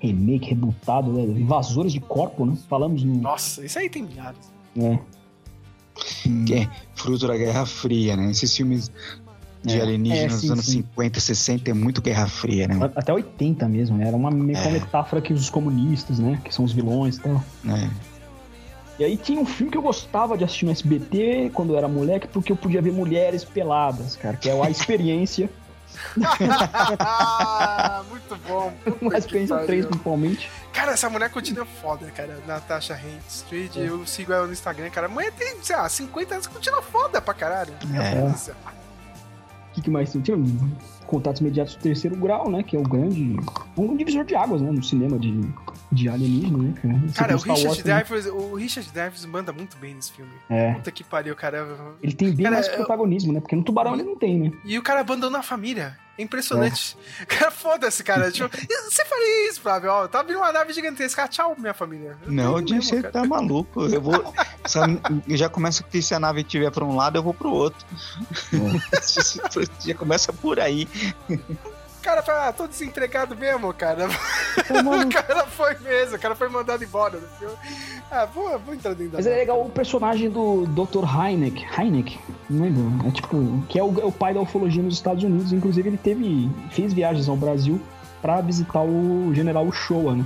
remake, rebutado, né? Invasores de Corpo, né? Falamos no. Nossa, isso aí tem milhares. É. que é fruto da Guerra Fria, né? Esses filmes de É. alienígenas É, sim, anos sim. 50, 60 é muito Guerra Fria, né? Até 80 mesmo, né? Era uma meio que uma É. metáfora que os comunistas, né? Que são os vilões e tal. É. E aí tinha um filme que eu gostava de assistir no SBT quando eu era moleque, porque eu podia ver mulheres peladas, cara, que é a experiência. [laughs] Muito bom. [laughs] a experiência pariu. 3, principalmente. Cara, essa mulher continua foda, cara. Natasha Street, eu sigo ela no Instagram, cara. A mulher tem, sei lá, 50 anos, continua foda pra caralho. É. O que, mais? Tinha um contatos imediatos do terceiro grau, né? Que é o grande. Um divisor de águas, né? No cinema de, de alienígena, né? Cara, Você Cara, o Richard Wars. Dreyfuss, o Richard Dreyfuss manda muito bem nesse filme. É. Puta que pariu, cara. Ele tem bem Cara, mais eu- protagonismo, né? Porque no Tubarão ele não tem, né? E o cara abandonou a família. É impressionante. [laughs] Cara, foda-se, cara. Tipo, você faria isso, Flávio? Ó, tá vindo uma nave gigantesca. Ah, Tchau, minha família. Eu Não, mesmo, você tá maluco. Eu vou. só- eu já começa que se a nave estiver pra um lado, eu vou pro outro. [laughs] já começa por aí. O cara fala, ah, tô desempregado mesmo, cara. [laughs] o cara foi mesmo, o cara foi mandado embora filme. Ah, vou, vou entrar dentro da Mas é legal o personagem do Dr. Heineck. Heineck? Não lembro. É tipo, que é o, é o pai da ufologia nos Estados Unidos. Inclusive, ele teve. fez viagens ao Brasil pra visitar o general Uchoa, né?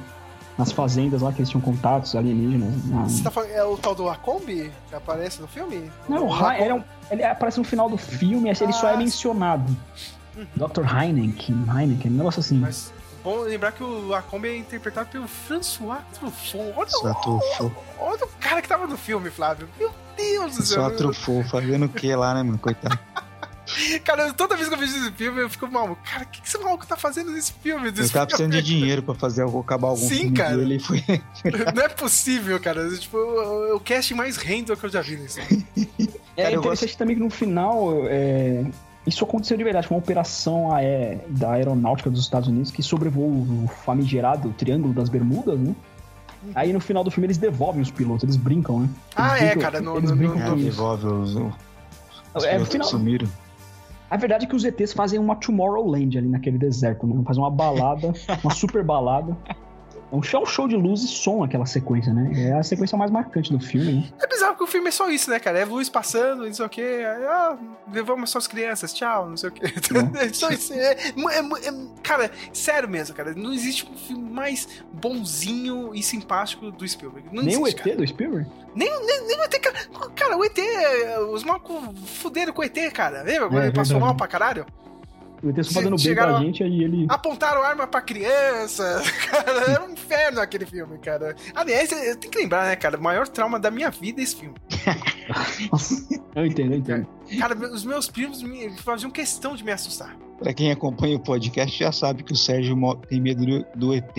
Nas fazendas lá que eles tinham contatos alienígenas. na- Você tá falando, é o tal do Lacombe que aparece no filme? Não, o ele, é um- ele aparece no final do filme, ele só é mencionado. Dr. Heineck, Heineck, um negócio assim. Mas bom lembrar que o Lacombe é interpretado pelo François Truffaut. Olha, Truffaut. olha o cara que tava no filme, Flávio. Meu Deus do Só céu. Truffaut fazendo o que lá, né, mano? Coitado. [laughs] Cara, toda vez que eu vejo esse filme, eu fico maluco. Cara, o que, que esse maluco tá fazendo nesse filme? Ele tava precisando de dinheiro pra fazer algo, acabar algum Sim, filme cara. dele. Foi... [laughs] Não é possível, cara. Tipo, o, o cast mais random que eu já vi nesse filme. [laughs] É Cara, eu interessante também que no final, é, isso aconteceu de verdade. Foi uma operação aé- da aeronáutica dos Estados Unidos que sobrevoou o famigerado Triângulo das Bermudas, né? Aí no final do filme eles devolvem os pilotos, eles brincam, né? Ah, Eles é, brincam- cara. No, eles no, brincam no- com isso. Devolve os, os É, no pilotos final- sumiram. A verdade é que os ETs fazem uma Tomorrowland ali naquele deserto, né? Fazem uma balada, uma super balada. [laughs] É um show, um show de luz e som aquela sequência, né? É a sequência mais marcante do filme, né? É bizarro que o filme é só isso, né, cara? É luz passando, não sei o quê. Aí, ah, levamos só as crianças, tchau, não sei o quê. [laughs] É só isso. É, é- é- cara, sério mesmo, cara. Não existe um filme mais bonzinho e simpático do Spielberg. Não Nem o existe, ET cara. do Spielberg? Nem, nem, nem o ET, cara. Cara, o ET, os malucos fuderam com o ET, cara. Lembra? Quando É, ele passou mal pra caralho? O ET só fazendo bem pra gente, aí ele. Apontaram arma pra criança. [laughs] Cara, era um inferno aquele filme, cara. Aliás, eu tenho que lembrar, né, cara? O maior trauma da minha vida é esse filme. [laughs] Eu entendo, eu entendo. Cara, os meus primos me faziam questão de me assustar. Pra quem acompanha o podcast já sabe que o Sérgio tem medo do, do ET.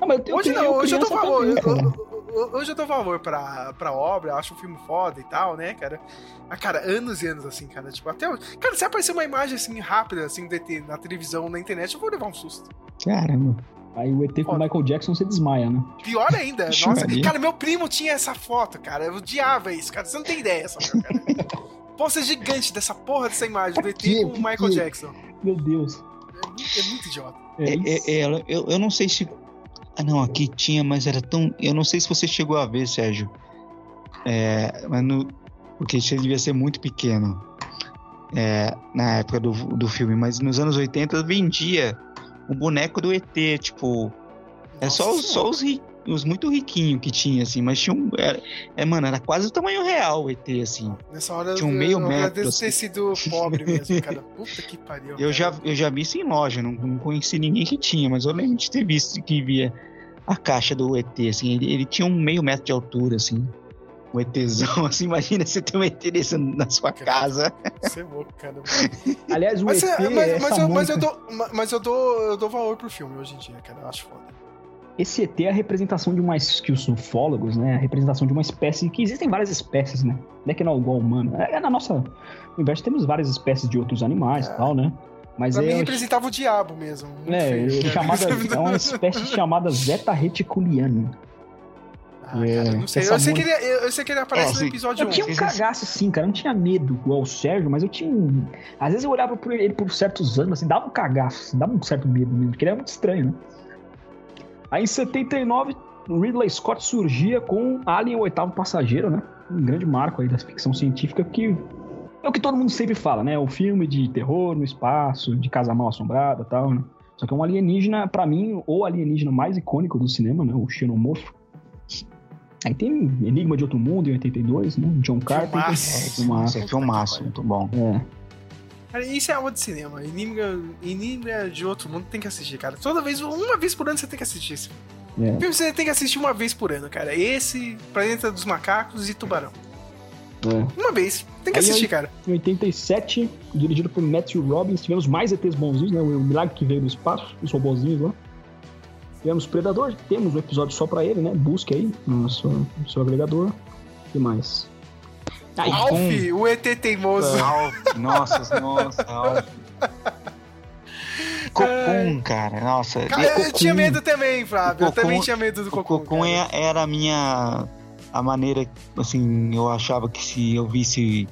Não, mas eu tenho Hoje eu não, hoje eu dou criança Hoje eu dou valor pra, pra obra, eu acho o filme foda e tal, né, cara? Mas, cara, anos e anos assim, cara. Tipo, até. Cara, se aparecer uma imagem assim rápida, assim, do ET na televisão, na internet, eu vou levar um susto. Caramba. Aí o ET com o Michael Jackson você desmaia, né? Pior ainda, [laughs] nossa. Cara, meu primo tinha essa foto, cara. Eu odiava isso, cara. Você não tem ideia, só, cara. [laughs] Pôster gigante dessa porra dessa imagem do ET com o Michael? Jackson. Meu Deus. É muito, é muito idiota. É, é, é, eu, eu não sei se. Ah, não, aqui tinha, mas era tão. Eu não sei se você chegou a ver, Sérgio. É, mas no, porque você devia ser muito pequeno é, na época do, do filme, mas nos anos 80 vendia um boneco do ET, tipo. É só, os- só os, ri- os muito riquinhos que tinha, assim, mas tinha um. Era, é, mano, era quase o tamanho real o ET, assim. Nessa hora Tinha um eu, meio eu metro, agradeço ter assim. sido pobre mesmo, cara. Puta que pariu. Eu já, eu já vi isso em loja, não, não conheci ninguém que tinha, mas eu lembro de ter visto que via a caixa do ET, assim, ele, ele tinha um meio metro de altura, assim. Um ETzão, [laughs] assim, imagina você ter um ET desse na sua casa. Você é louco, cara. Aliás, o Mas, ET, é, mas, essa mas eu, mas, eu dou, ma- mas eu dou, eu dou valor pro filme hoje em dia, cara. Eu acho foda. Esse ET é a representação de uma que os ufólogos, né? A representação de uma espécie que existem várias espécies, né? Não é que não é igual ao humano. É, é na nossa universo temos várias espécies de outros animais e tal, né? Mas Pra é, mim representava o diabo mesmo. É, feio, é chamada, [laughs] é uma espécie chamada Zeta reticuliana. Ah, É, cara, não sei. Eu sei, que ele, eu, eu sei que ele aparece no sim. episódio Eu 1. tinha um cagaço assim, cara. Eu não tinha medo igual o Sérgio, mas eu tinha um. Às vezes eu olhava por ele por certos anos, assim, dava um cagaço, assim, dava um certo medo mesmo, porque ele era muito estranho, né? Aí em 79, Ridley Scott surgia com Alien, o oitavo passageiro, né? Um grande marco aí da ficção científica que é o que todo mundo sempre fala, né? O filme de terror no espaço, de casa mal assombrada e tal, né? Só que é um alienígena, pra mim, o alienígena mais icônico do cinema, né? O xenomorfo. Aí tem Enigma de Outro Mundo, em 82, né? John Carpenter. Filmaço. Filmaço, é filmaço, muito bom. É. Cara, isso é algo de cinema. Enigma, Enigma de Outro Mundo tem que assistir, cara. Toda vez, uma vez por ano você tem que assistir esse filme. É. Filme você tem que assistir uma vez por ano, cara. Esse, Planeta dos Macacos e Tubarão. É. Uma vez. Tem que Aí, assistir, aí, cara. Em 87, dirigido por Matthew Robbins, tivemos mais ETs bonzinhos, né? O Milagre que veio do espaço, os robôzinhos lá. Tivemos Predador, temos um episódio só pra ele, né? Busque aí no seu, no seu agregador. O que mais? Aí, Alf, com- o ET teimoso. Alf, nossa, nossa, Alf. [laughs] Cocum, cara, nossa. Cara, eu Cocum- tinha medo também, Flávio. Eu Cocum- também tinha medo do Cocum. Cocum é- era a minha. A maneira, assim, eu achava que se eu visse.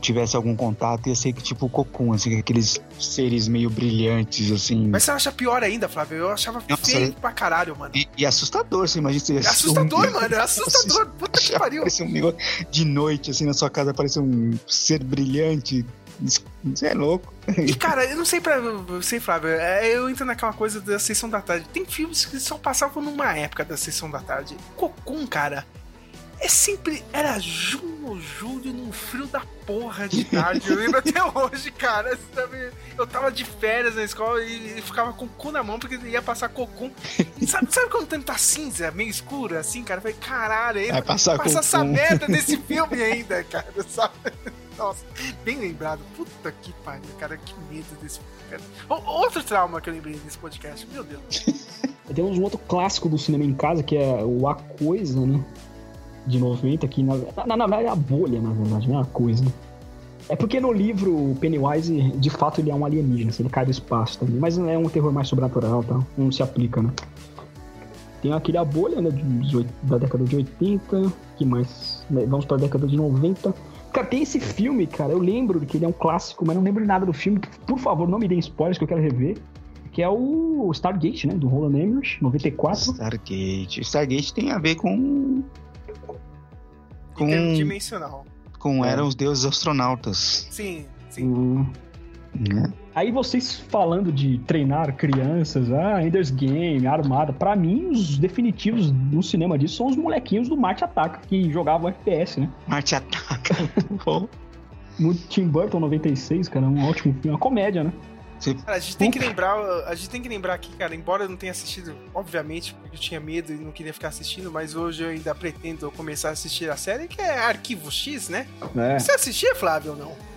Tivesse algum contato, ia ser que tipo o Cocum, assim, aqueles seres meio brilhantes, assim. Mas você acha pior ainda, Flávio? Eu achava Nossa, feio é- pra caralho, mano. E, e assustador, você imagina você É assustador, [laughs] mano. É assustador. Puta que pariu. Aparece um negócio de noite, assim, na sua casa, aparece um ser brilhante. Você é louco. E, cara, eu não sei pra você, Flávio. é, Eu entro naquela coisa da sessão da tarde. Tem filmes que só passavam numa época da sessão da tarde. Cocum, cara. É sempre. Era junho, julho, num frio da porra de tarde. Eu lembro [laughs] até hoje, cara. sabe? Eu tava de férias na escola e e ficava com o cu na mão porque ia passar cocum. E sabe, sabe quando o tempo tá cinza, meio escuro, assim, cara? Eu falei, caralho, ainda Vai passar passa essa merda desse [laughs] filme ainda, cara, sabe? [laughs] Nossa, bem lembrado. Puta que pariu, cara. Que medo desse filme, cara. O- outro trauma que eu lembrei nesse podcast, meu Deus. Temos um outro clássico do cinema em casa, que é o A Coisa, né? De 90, que na, na, na verdade é a bolha, na verdade, não é a coisa. É porque no livro Pennywise, de fato, ele é um alienígena, assim, ele cai do espaço também. Mas é um terror mais sobrenatural, tá? Não se aplica, né? Tem aquele A Bolha, né? de da década de 80. que mais? Né, Vamos pra década de 90. Cara, tem esse filme, cara. Eu lembro que ele é um clássico, mas não lembro nada do filme. Por favor, não me deem spoilers que eu quero rever. Que é o Stargate, né? Do Roland Emmerich, 94. Stargate. Stargate tem a ver com. Com. Interdimensional. Com eram os deuses astronautas. Sim, sim. Hum. Né? Aí vocês falando de treinar crianças, ah, Ender's Game, Armada, pra mim os definitivos no cinema disso são os molequinhos do Marte Ataca, que jogavam FPS, né? Marte Ataca. [laughs] No Tim Burton 96, cara, um ótimo filme, uma comédia, né? Cara, a gente tem que lembrar, a gente tem que lembrar aqui, cara, embora eu não tenha assistido, obviamente, porque eu tinha medo e não queria ficar assistindo, mas hoje eu ainda pretendo começar a assistir a série, que é Arquivo X, né? É. Você assistia, Flávio, ou não?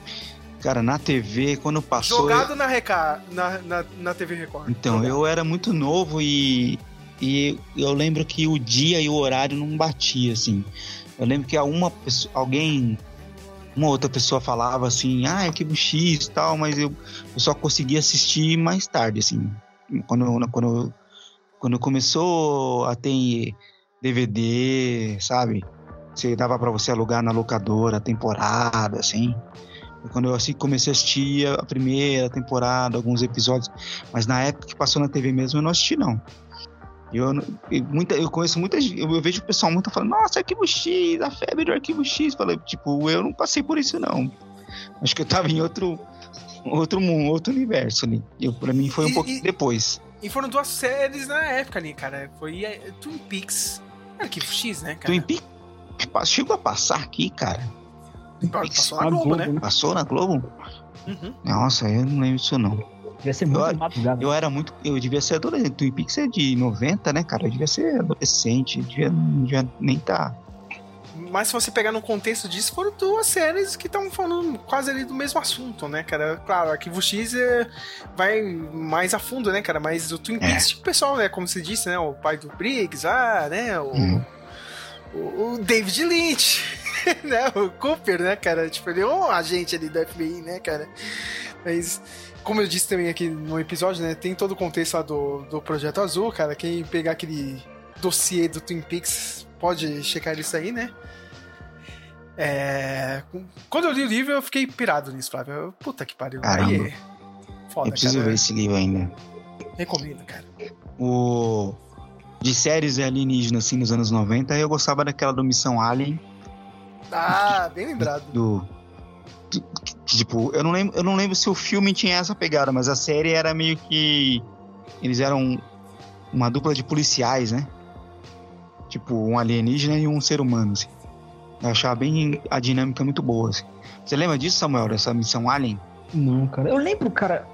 Cara, na TV, quando passou. Jogado na, Reca... na, na, na TV Record. Então, eu era muito novo e, e eu lembro que o dia e o horário não batia, assim. Eu lembro que uma pessoa, alguém, uma outra pessoa falava assim, ah, Arquivo X e tal, mas eu, eu só conseguia assistir mais tarde, assim. Quando, quando, quando começou a ter DVD, sabe? Você dava pra você alugar na locadora, temporada, assim. Quando eu assim, comecei a assistir a primeira temporada, alguns episódios, mas na época que passou na TV mesmo eu não assisti não. Eu, e muita, eu conheço muita gente, eu, eu vejo o pessoal muito falando, nossa, Arquivo X, a febre do Arquivo X. Falei, tipo, eu não passei por isso não. Acho que eu tava em outro, outro mundo, outro universo ali. Eu, pra mim foi um E- pouquinho e- depois. E foram duas séries na época ali, cara. Foi é, Twin Peaks. Arquivo X, né, cara? Twin Peaks chegou a passar aqui, cara. Passou na Globo, né? Passou na Globo? Uhum. Nossa, eu não lembro disso não. Devia ser muito eu, madrugada. eu era muito. Eu devia ser adolescente. Twin Peaks é de 90, né, cara? Eu devia ser adolescente. Eu devia, não devia nem tá. Mas se você pegar no contexto disso, foram duas séries que estão falando quase ali do mesmo assunto, né, cara? Claro, Arquivo X é, vai mais a fundo, né, cara? Mas o Twin Peaks, tipo, o pessoal, né, como você disse, né, o pai do Briggs, ah, né, o, o, o David Lynch, [laughs] né, o Cooper, né, cara? Tipo, ele é um agente ali da FBI, né, cara? Mas, como eu disse também aqui no episódio, né, tem todo o contexto lá do, do Projeto Azul, cara. Quem pegar aquele dossiê do Twin Peaks pode checar isso aí, né? É... Quando eu li o livro, eu fiquei pirado nisso, Flávio. Eu, Puta que pariu. Caramba. Aí é foda, eu preciso cara. ver esse livro ainda. Recomendo, cara. o de séries alienígenas assim nos anos 90, eu gostava daquela do Missão Alien, Ah, bem lembrado. do tipo, eu não lembro, eu não lembro se o filme tinha essa pegada, mas a série era meio que eles eram uma dupla de policiais, né? Tipo, um alienígena e um ser humano, assim. Eu achava bem a dinâmica muito boa, assim. Você lembra disso, Samuel, dessa missão Alien? Não, cara. Eu lembro, cara.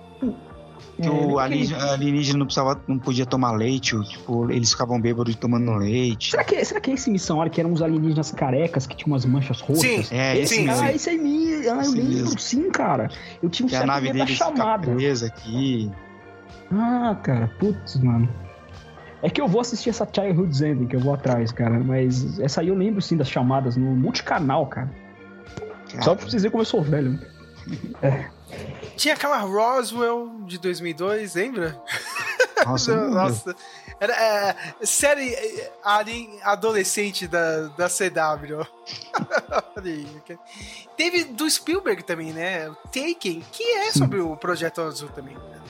Que É, o lembra alienígena, alienígena não, precisava, não podia tomar leite, ou, tipo, eles ficavam bêbados tomando leite. Será que, será que é esse missão Alien que eram uns alienígenas carecas que tinham umas manchas roxas? Sim, é, esse mesmo. Ah, esse aí me. Ah, eu Esse lembro, mesmo. sim, cara. Eu tinha um Que a certo nave fica chamada. presa aqui. Ah, cara, putz, mano. É que eu vou assistir essa Childhood's Ending, que eu vou atrás, cara. Mas essa aí eu lembro sim das chamadas no multicanal, cara. Só pra vocês verem como eu sou velho. [laughs] É. Tinha aquela Roswell de 2002, lembra? [laughs] Nossa. Nossa. Era é, série é, alien adolescente da, da CW. [laughs] Teve do Spielberg também, né? O Taken, que é sobre o Projeto Azul também. né?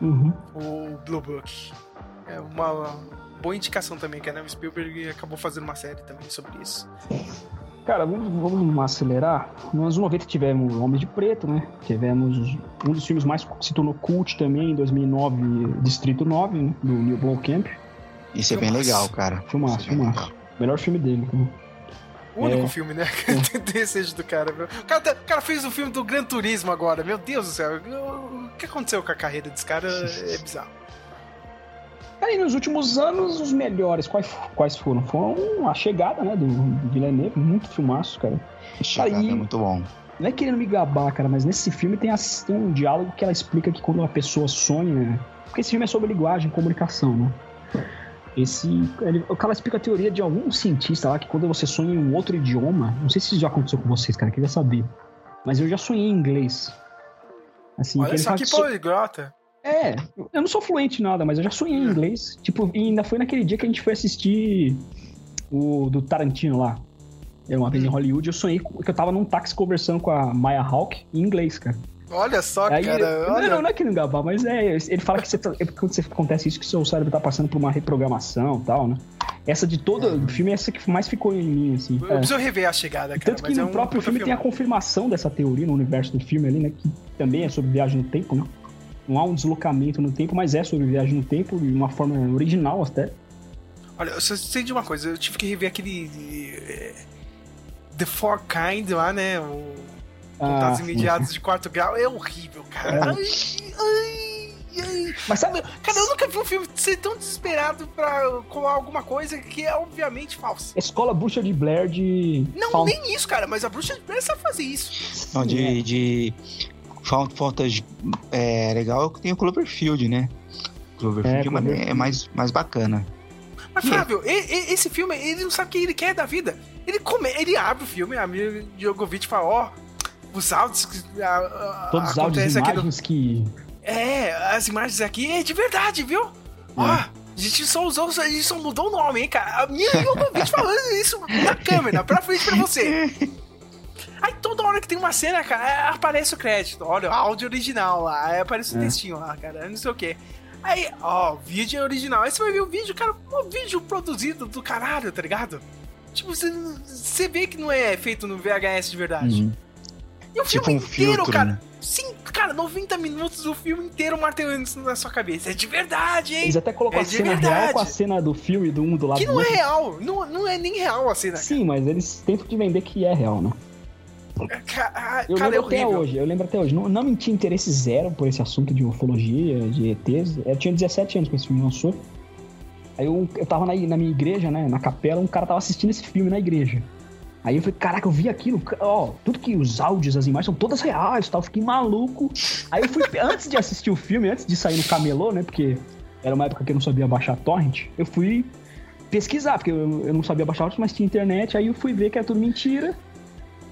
Uhum. O Blue Book. É uma boa indicação também, que né? o Spielberg acabou fazendo uma série também sobre isso. Cara, vamos, vamos acelerar. Nos anos 90 tivemos Homens de Preto, né? Tivemos um dos filmes mais que se tornou cult também, em 2009, Distrito 9, né? Do Neil Blomkamp. Isso é bem legal, cara. Filmaço, filmaço. Melhor filme dele. né? O único É. filme, né? [laughs] Desejo do cara. O cara, tá- o cara fez o filme do Gran Turismo agora. Meu Deus do céu. O que aconteceu com a carreira desse cara é bizarro. Aí nos últimos anos, os melhores, quais, quais foram? Foram a chegada, né, do, do Villeneuve, muito filmaço, cara. Chegada Cara, e- é muito bom. Não é querendo me gabar, cara, mas nesse filme tem, as- tem um diálogo que ela explica que quando uma pessoa sonha. Porque esse filme é sobre linguagem e comunicação, né? Esse. Ele, o cara explica a teoria de algum cientista lá que quando você sonha em um outro idioma. Não sei se isso já aconteceu com vocês, cara, queria saber. Mas eu já sonhei em inglês. Assim, Olha ele só fala que que so- poliglota. É, eu não sou fluente em nada, mas eu já sonhei em inglês. Tipo, e ainda foi naquele dia que a gente foi assistir o do Tarantino lá. Era uma vez em Hollywood, eu sonhei que eu tava num táxi conversando com a Maya Hawke em inglês, cara. Olha só, Aí, cara. não, Olha. não, não é que não gabar, mas é. Ele fala que você tá- é quando você acontece isso, que seu cérebro tá passando por uma reprogramação e tal, né? Essa de todo o filme é essa que mais ficou em mim, assim. Eu É. preciso rever a chegada, cara. Tanto que é no um próprio puta filme tem a confirmação dessa teoria no universo do filme ali, né? Que também é sobre viagem no tempo, né? Não há um deslocamento no tempo, mas é sobre viagem no tempo de uma forma original até. Olha, eu só sei de uma coisa. Eu tive que rever aquele. eh, The Four Kind lá, né? O Contatos Ah, Imediatos de quarto grau. É horrível, cara. É. Ai, ai, ai. Mas sabe. Cara, eu nunca vi um filme ser tão desesperado pra colar alguma coisa que é obviamente falsa. Escola Bruxa de Blair de. Não, Faun- nem isso, cara. Mas a bruxa de Blair sabe fazer isso. Não, de, de Found Footage é, legal tem o Cloverfield, né? Cloverfield É, é, uma- Cloverfield. é mais, mais bacana. Mas, Flávio, e- e- esse filme, ele não sabe o que ele quer da vida. Ele, come, ele abre o filme, a Mila Djokovic fala, ó, os áudios que a- a- Todos os áudios imagens que. É, as imagens aqui é de verdade, viu? Ó, a gente só usou, a gente só mudou o nome, hein, cara. A minha Djokovic falando isso na câmera, pra frente pra você. [laughs] Aí toda hora que tem uma cena, cara, aparece o crédito. Olha, áudio original lá, aí aparece o É. textinho lá, cara, não sei o quê. Aí, ó, vídeo é original. Aí você vai ver o vídeo, cara, um vídeo produzido do caralho, tá ligado? Tipo, você- você vê que não é feito no VHS de verdade. Uhum. E o Tipo filme um inteiro, filtro, cara. né? Sim, cara, 90 minutos do filme inteiro martelando isso na sua cabeça. É de verdade, hein? Eles até colocam é a cena verdade. real com a cena do filme do um do lado Que do não é outro. real. Não, não é nem real a cena. Sim, mas eles tentam te vender que é real, né? Cara, Eu é lembro até horrível. hoje, eu lembro até hoje. Não, não tinha interesse zero por esse assunto de ufologia, de ETs. Eu tinha 17 anos quando esse filme lançou. Aí eu, eu tava na, na minha igreja, né? Na capela, um cara tava assistindo esse filme na igreja. Aí eu falei, caraca, eu vi aquilo, ó, tudo que os áudios, as imagens são todas reais e tal, eu fiquei maluco. Aí eu fui, [laughs] antes de assistir o filme, antes de sair no camelô, né, porque era uma época que eu não sabia baixar torrent, eu fui pesquisar, porque eu, eu não sabia baixar torrent, mas tinha internet, aí eu fui ver que era tudo mentira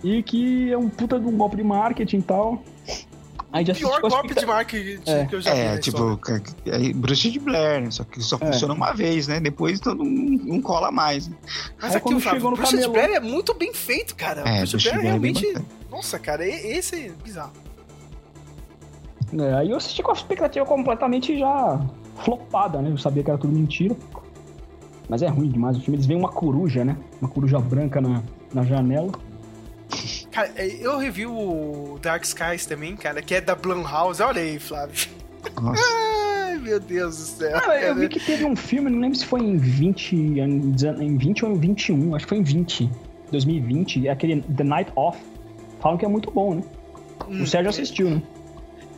e que é um puta de um golpe de marketing e tal. Aí já Pior golpe de marketing É. que eu já vi. É, na tipo, é, bruxa de Blair, né? Só que só É. funciona uma vez, né? Depois todo mundo não cola mais. né? Mas Aí aqui o Flávio, chegou no Bruxa de Blair é muito bem feito, cara. É, Bruxa de Bruxa de Blair é é realmente. Nossa, cara, esse é bizarro. É, aí eu assisti com a expectativa completamente já flopada, né? Eu sabia que era tudo mentira. Mas é ruim demais o filme. Eles veem uma coruja, né? Uma coruja branca na, na janela. Cara, é, eu revi o Dark Skies também, cara, que é da Blumhouse. Olha aí, Flávio. [laughs] Ai, meu Deus do céu. Eu cara. vi que teve um filme, não lembro se foi em 20, em 20 ou em 21, acho que foi em 20, 2020, é aquele The Night Off. Falam que é muito bom, né? Hum, o Sérgio assistiu, né?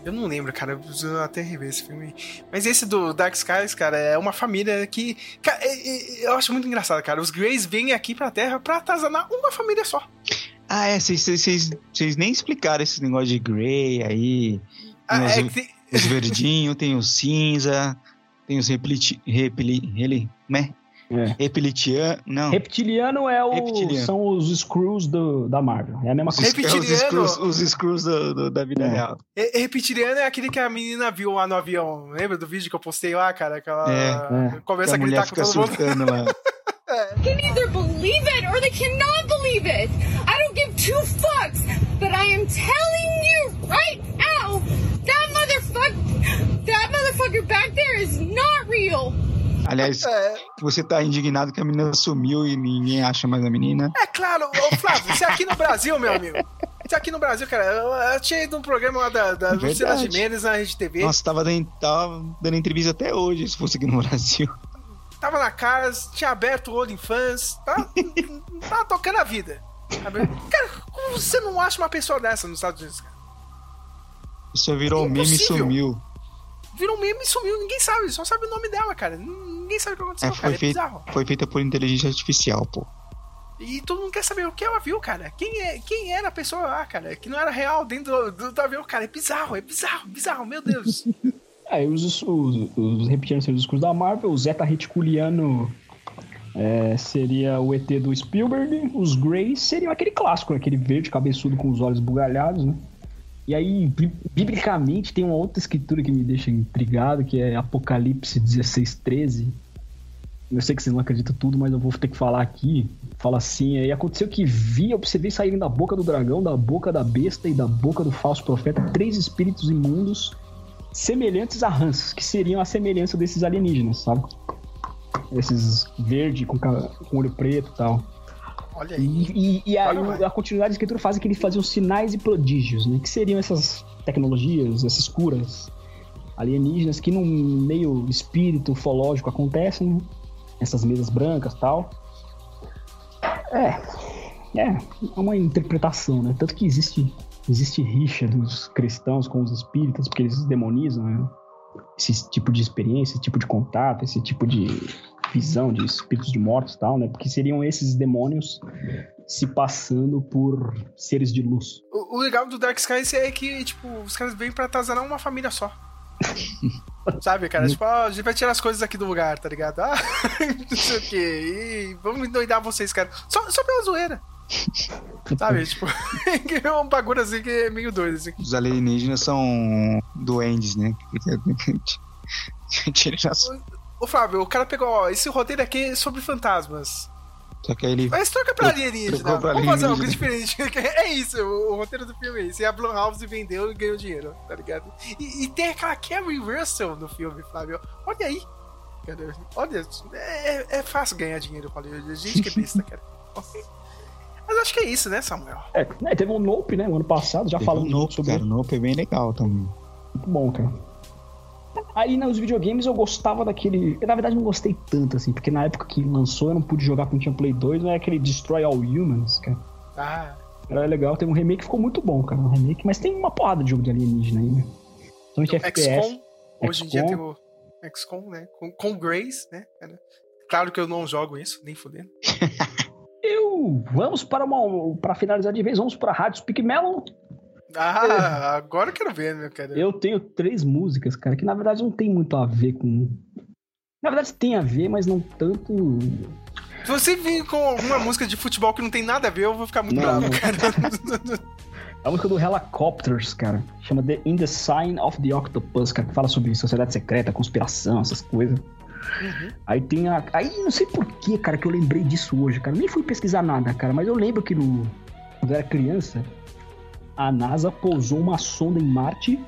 Eu não lembro, cara. Eu preciso até rever esse filme. Mas esse do Dark Skies, cara, é uma família que. Cara, é- eu acho muito engraçado, cara. Os Greys vêm aqui pra Terra pra atazanar uma família só. Ah, é, vocês- nem explicaram esse negócio de Grey aí. Ah, os, é que tem- [laughs] os verdinhos, tem os cinza, tem os repliti, repli, ele, né? Reptiliano, não. Reptiliano é o. Reptiliano. São os Screws do, da Marvel. É a mesma coisa. é os screws, os screws do- do- da vida real. É, reptiliano é aquele que a menina viu lá no avião. Lembra do vídeo que eu postei lá, cara? Que ela É, começa a que a gritar com fica todo mundo. surtando lá. [laughs] can either believe it or they cannot believe it. Two fucks, but I am telling you right now, that motherfucker, that motherfucker back there is not real. Aliás, você tá indignado que a menina sumiu e ninguém acha mais a menina. É claro, ô Flávio, se aqui no Brasil, meu amigo. Se aqui no Brasil, cara, eu, eu tinha ido num programa lá da, da Luciana Verdade. Gimenez na Rede TV. Nossa, tava dando, tava dando entrevista até hoje, se fosse aqui no Brasil. Tava na casa, tinha aberto o olho em fãs, tá, [laughs] tava tocando a vida. Cara, como você não acha uma pessoa dessa nos Estados Unidos, cara? Isso virou um meme e sumiu. Virou um meme e sumiu, ninguém sabe, só sabe o nome dela, cara. Ninguém sabe o que aconteceu, É, cara. foi, É feita, bizarro. foi feita por inteligência artificial, pô. E todo mundo quer saber o que ela viu, cara. Quem, é, quem era a pessoa lá, cara? Que não era real dentro do, do, do avião, cara. É bizarro, é bizarro, bizarro, meu Deus. [laughs] É, os, os, os reptilianos seriam os Screws da Marvel, o Zeta Reticuliano é, seria o ET do Spielberg, os Greys seriam aquele clássico, né? aquele verde cabeçudo com os olhos bugalhados, né? E aí, bi- biblicamente, tem uma outra escritura que me deixa intrigado, que é Apocalipse 16, 13. Eu sei que vocês não acreditam tudo, mas eu vou ter que falar aqui. Fala assim, aí aconteceu que vi, observei saírem da boca do dragão, da boca da besta e da boca do falso profeta três espíritos imundos semelhantes a rãs, que seriam a semelhança desses alienígenas, sabe? Esses verde com, com olho preto e tal. Olha aí. E, e aí o- a continuidade da escritura faz que eles faziam sinais e prodígios, né? Que seriam essas tecnologias, essas curas alienígenas que no meio espírito ufológico acontecem, né? essas mesas brancas e tal. É, é, é uma interpretação, né? Tanto que existe, existe rixa dos cristãos com os espíritas, porque eles demonizam né? Esse tipo de experiência, esse tipo de contato, esse tipo de visão de espíritos de mortos e tal, né? Porque seriam esses demônios se passando por seres de luz. O, o legal do Dark Skies é que, tipo, os caras vêm pra atazanar uma família só. [laughs] Sabe, cara? Tipo, ó, a gente vai tirar as coisas aqui do lugar, tá ligado? Ah, [laughs] não sei o quê. E vamos endoidar vocês, cara. Só, só pela zoeira. Sabe? Tipo, [laughs] é um bagulho assim que é meio doido, assim. Os alienígenas são duendes, né? Ô, Flávio, o cara pegou, ó, esse roteiro aqui é sobre fantasmas. Só que aí ele. Mas troca pra alienígena. Pra Vamos fazer algo alienígena. diferente. [laughs] É isso, o, roteiro do filme é isso. E a Blumhouse vendeu e ganhou dinheiro, tá ligado? E, e tem aquela Carrie Russell no filme, Flávio. Olha aí. Cara, olha, é, é fácil ganhar dinheiro com Hollywood. Gente que é besta, cara. Nossa. [laughs] Mas acho que é isso, né, Samuel? É, né, teve um Nope, né? O ano passado, já Teve falamos um Nope, sobre cara. O Nope é bem legal também. Muito bom, cara. Aí nos videogames eu gostava daquele. Eu, na verdade, não gostei tanto, assim, porque na época que lançou eu não pude jogar com tinha Play 2, não é aquele Destroy All Humans, cara. Ah, Era legal, tem um remake que ficou muito bom, cara. Um remake, mas tem uma porrada de jogo de alienígena aí, né? Principalmente FPS. XCOM. Hoje em dia tem o XCOM, né? Com, com Grace, né? cara? Claro que eu não jogo isso, nem fudendo. [laughs] Eu. Vamos para uma. Para finalizar de vez, vamos para Rádio Speak Melon. Ah, agora eu quero ver, meu cara. Eu tenho três músicas, cara, que na verdade não tem muito a ver com. Na verdade tem a ver, mas não tanto. Se você vir com alguma música de futebol que não tem nada a ver, eu vou ficar muito Não, bravo, não. cara. É a música do Helicopters, cara. Chama The In the Sign of the Octopus, cara, que fala sobre sociedade secreta, conspiração, essas coisas. Aí tem a. Aí não sei por que, cara, que eu lembrei disso hoje, cara. Nem fui pesquisar nada, cara, mas eu lembro que no. Quando eu era criança, a NASA pousou uma sonda em Marte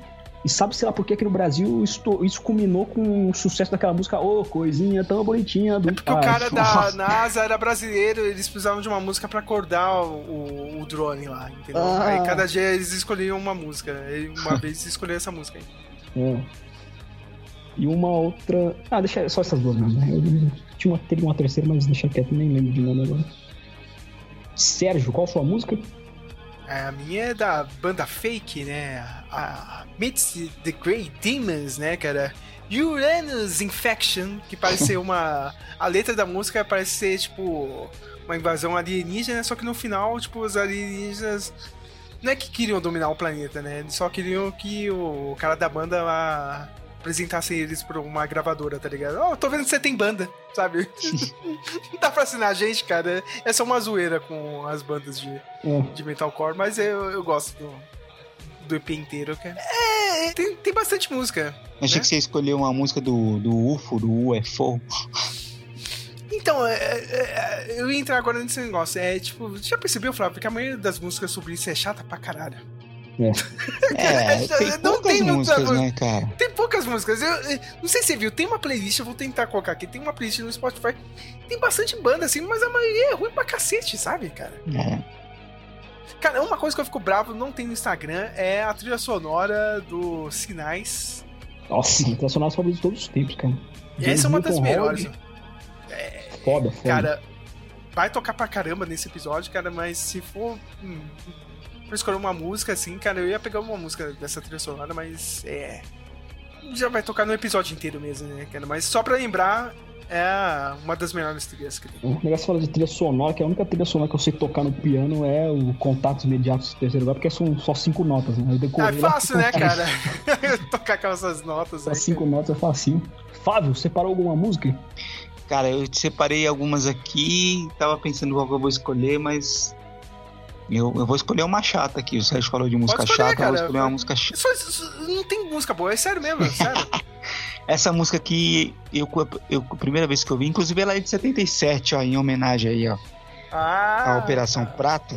E sabe-se lá por que aqui no Brasil isso, isso culminou com o sucesso daquela música Ô, coisinha tão bonitinha do É porque o cara da NASA era brasileiro, eles precisavam de uma música pra acordar o, o, o drone lá, entendeu? Ah. Aí cada dia eles escolhiam uma música. Aí uma [laughs] vez escolheu essa música aí. É. E uma outra. Ah, deixa só essas duas mesmo. né? Eu tinha uma, teria uma terceira, mas deixa quieto, nem lembro de nome agora. Sérgio, qual sua música? A minha é da banda Fake, né? A Meets the Grey Demons, né, cara? Uranus Infection, que parece ser uma. A letra da música parece ser, tipo, uma invasão alienígena, só que no final, tipo, os alienígenas. Não é que queriam dominar o planeta, né? Eles só queriam que o cara da banda lá apresentasse eles pra uma gravadora, tá ligado? Ó, tô vendo que você tem banda, sabe? Não [laughs] dá pra assinar a gente, cara. É só uma zoeira com as bandas de, É. de metalcore, mas eu, eu gosto do, do EP inteiro, cara. É, tem, tem bastante música. Achei né? que você escolheu uma música do, do UFO, do UFO. Então, é, é, é, eu ia entrar agora nesse negócio. É tipo, você já percebeu, Flávio, porque a maioria das músicas sobre isso é chata pra caralho. É, [laughs] tem Não poucas tem muita músicas, música. né, cara? Tem poucas músicas. Eu, eu- não sei se você viu, tem uma playlist, eu vou tentar colocar aqui. Tem uma playlist no Spotify. Tem bastante banda, assim, mas a maioria é ruim pra cacete, sabe, cara? É. Cara, uma coisa que eu fico bravo, não tem no Instagram, é a trilha sonora do Sinais. Nossa, a trilha sonora favorita de todos os tempos, cara. Essa é uma das melhores. Newton Howard, Foda, foda. Cara, vai tocar pra caramba nesse episódio, cara, mas se for hum, pra escolher uma música assim, cara, eu ia pegar uma música dessa trilha sonora, mas é. Já vai tocar no episódio inteiro mesmo, né, cara? Mas só pra lembrar, é uma das melhores trilhas que tem. O negócio fala de trilha sonora, que a única trilha sonora que eu sei tocar no piano é o Contatos Imediatos do terceiro lugar, porque são só cinco notas, né? Eu Ah, decorei é lá, fácil, né, cara? [laughs] tocar aquelas notas Só aí. cinco notas é facinho. Fábio, separou alguma música? Cara, eu separei algumas aqui, tava pensando qual que eu vou escolher, mas. Eu, eu vou escolher uma chata aqui. O Sérgio falou de música escolher, chata, eu vou cara. escolher uma música chata. Só- só- não tem música boa, é sério mesmo, é sério. [laughs] Essa música aqui, eu, eu, a primeira vez que eu vi, inclusive ela é de 77, ó, em homenagem aí, ó. Ah, a Operação Prata.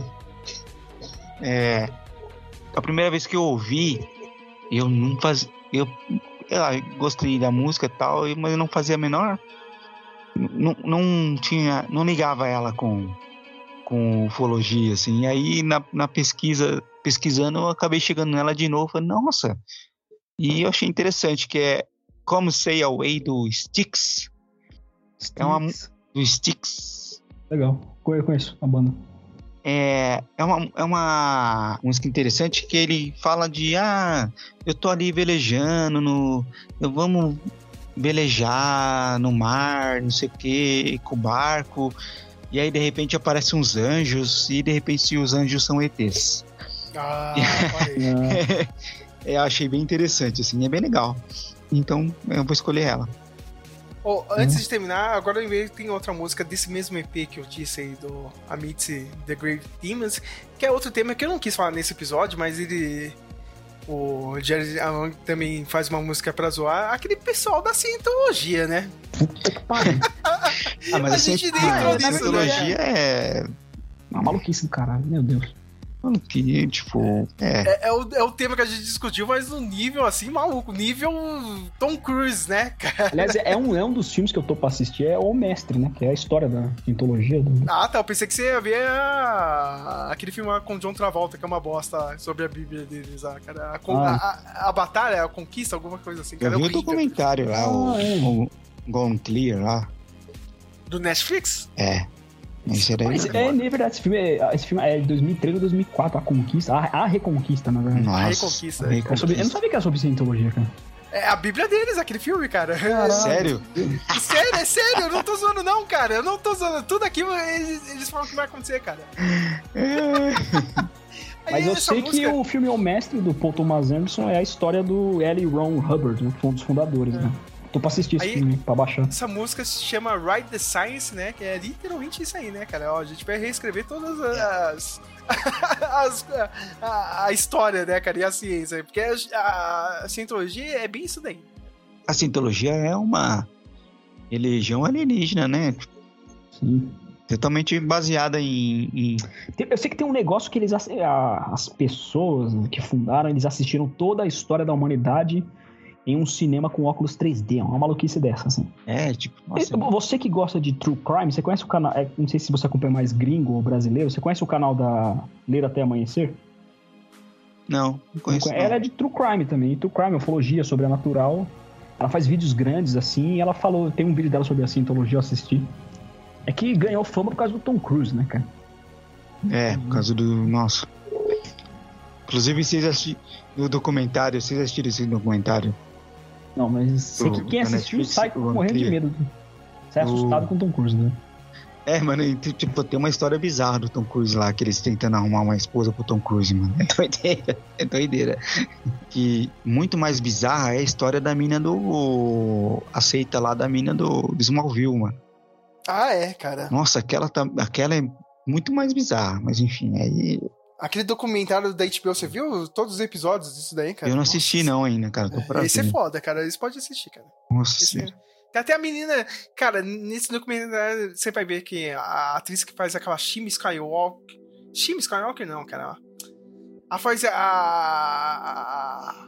É, a primeira vez que eu ouvi, eu não fazia. Eu, eu gostei da música e tal, mas eu não fazia a menor. Não, não tinha. Não ligava ela com, com ufologia, assim. E aí na, na pesquisa, pesquisando, eu acabei chegando nela de novo. Falei, nossa! E eu achei interessante que é Como Say Away do Styx. É uma do Styx. Legal, eu conheço a banda. É, é, uma, é uma música interessante que ele fala de ah, eu tô ali velejando no. Eu vamos velejar no mar, não sei o que, com o barco. E aí de repente aparecem uns anjos, e de repente os anjos são ETs. Ah. [laughs] É, eu achei bem interessante, assim, é bem legal. Então eu vou escolher ela. Ô, antes de terminar, agora eu lembrei que tem outra música desse mesmo EP que eu disse aí, do Amidst The Great Demons, que é outro tema que eu não quis falar nesse episódio, mas ele. O Jerry Along também faz uma música pra zoar aquele pessoal da cientologia, né? Ah, mas A a, gente nem entrou a nisso, né? cientologia é. Uma maluquice do caralho, meu Deus. Que, tipo, é. É, é o, é o tema que a gente discutiu, mas no nível assim, maluco, nível Tom Cruise, né, [laughs] cara? Aliás, é um, é um dos filmes que eu tô pra assistir, é O Mestre, né? Que é a história da mitologia. Do... Ah, tá. Eu pensei que você ia ver a- aquele filme lá com John Travolta, que é uma bosta sobre a Bíblia deles lá, cara. A, con- Ah. a- a- a batalha, a conquista, alguma coisa assim. Eu Cara, vi o horrível. documentário lá, o, Ah, é. o Gone Clear lá. Do Netflix? É. Esse era Mas é, é verdade, esse filme é, esse filme é de 2003 ou 2004, A Conquista, a, a Reconquista, na verdade. Nossa, A Reconquista. a É sobre- eu não sabia que era sobre cientologia, cara. É a Bíblia deles, aquele filme, cara. Sério? sério, é sério, eu não tô zoando, não, cara. Eu não tô zoando. Tudo aqui eles, eles falam que vai acontecer, cara. [laughs] Mas eu sei música- que o filme O Mestre, do Paul Thomas Anderson, é a história do L. Ron Hubbard, né? Que foi um dos fundadores, né? Tô pra assistir esse Aí- filme, pra baixar. Essa música se chama Ride the Science, né? Que é literalmente isso aí, né, cara? Ó, a gente vai reescrever todas as. as- [laughs] a, a história, né, cara? E a ciência. Porque a, a cientologia é bem isso daí. A cientologia é uma religião alienígena, né? Sim. Totalmente baseada em, em- Eu sei que tem um negócio que eles a- as pessoas que fundaram, eles assistiram toda a história da humanidade em um cinema com óculos 3D, é uma maluquice dessa, assim. É, tipo, E Você que gosta de True Crime, você conhece o canal. é, não sei se você acompanha mais gringo ou brasileiro, você conhece o canal da Ler Até Amanhecer? Não, não conheço. não. Ela é de True Crime também. True Crime, ufologia sobrenatural. Ela faz vídeos grandes assim e ela falou. Tem um vídeo dela sobre a cientologia, eu assisti. É que ganhou fama por causa do Tom Cruise, né, cara? É, por causa do. Nossa. Inclusive, vocês assistiram. No documentário, vocês assistiram esse documentário? Não, mas sei que quem assistiu Netflix, sai morrendo de medo. Sai O- assustado com o Tom Cruise, né? É, mano, e, tipo, tem uma história bizarra do Tom Cruise lá, que eles tentando arrumar uma esposa pro Tom Cruise, mano. É doideira, é doideira. Que muito mais bizarra é a história da mina do. A seita lá da mina do, do Smallville, mano. Ah, é, cara. Nossa, aquela, tá, aquela é muito mais bizarra, mas enfim, aí. Aquele documentário da HBO, você viu todos os episódios disso daí, cara? eu não assisti não ainda, cara. Tô pra Esse é ver. foda, cara. Esse pode assistir, cara. Nossa Esse é-. Tem até a menina. Cara, nesse documentário você vai ver que a atriz que faz aquela Shima Skywalker. Shima Skywalker não, cara. Ela faz a. A,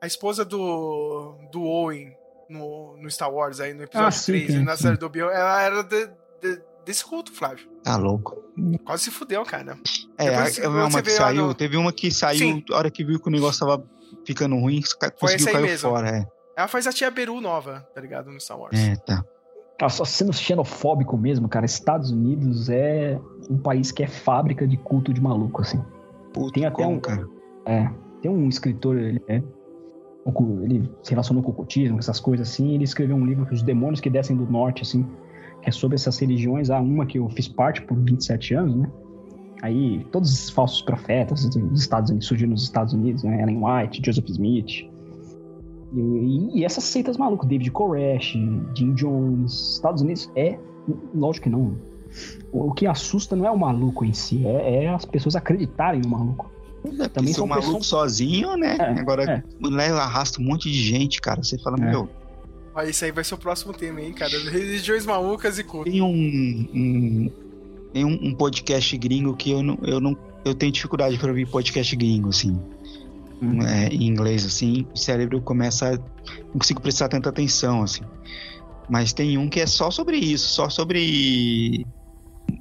a esposa do. Do Owen no, no Star Wars aí, no episódio Ah, sim, 3, sim, na sim. série do Bill. Ela era de- de- desse culto, Flávio. Tá louco. Quase se fudeu, cara. É, Depois, a, quando uma que saiu, no- teve uma que saiu, Sim. a hora que viu que o negócio tava ficando ruim, conseguiu cair mesmo. fora, é. Ela faz a tia Beru nova, tá ligado? No Star Wars. É, tá. Ah, só sendo xenofóbico mesmo, cara, Estados Unidos é um país que é fábrica de culto de maluco, assim. tem até um. É, tem um escritor, ele é. Ele se relacionou com o ocultismo, com essas coisas assim. e Ele escreveu um livro que os demônios que descem do norte, assim, é sobre essas religiões. Há uma que eu fiz parte por 27 anos, né? Aí, todos os falsos profetas dos Estados Unidos surgiram nos Estados Unidos, né? Ellen White, Joseph Smith. E, e essas seitas malucas, David Koresh, Jim Jones, Estados Unidos é, lógico que não. O que assusta não é o maluco em si, é, é as pessoas acreditarem no maluco. Também são maluco pessoas- sozinho, né? É, Agora, é. leva, arrasta um monte de gente, cara. Você fala, É. meu, Aí isso aí vai ser o próximo tema, hein, cara? Religiões malucas e culto. tem um, um, tem um, um podcast gringo que eu não, eu não. Eu tenho dificuldade para ouvir podcast gringo, assim. Uhum. É, em inglês, assim, o cérebro começa. a- Não consigo prestar tanta atenção, assim. Mas tem um que é só sobre isso, só sobre.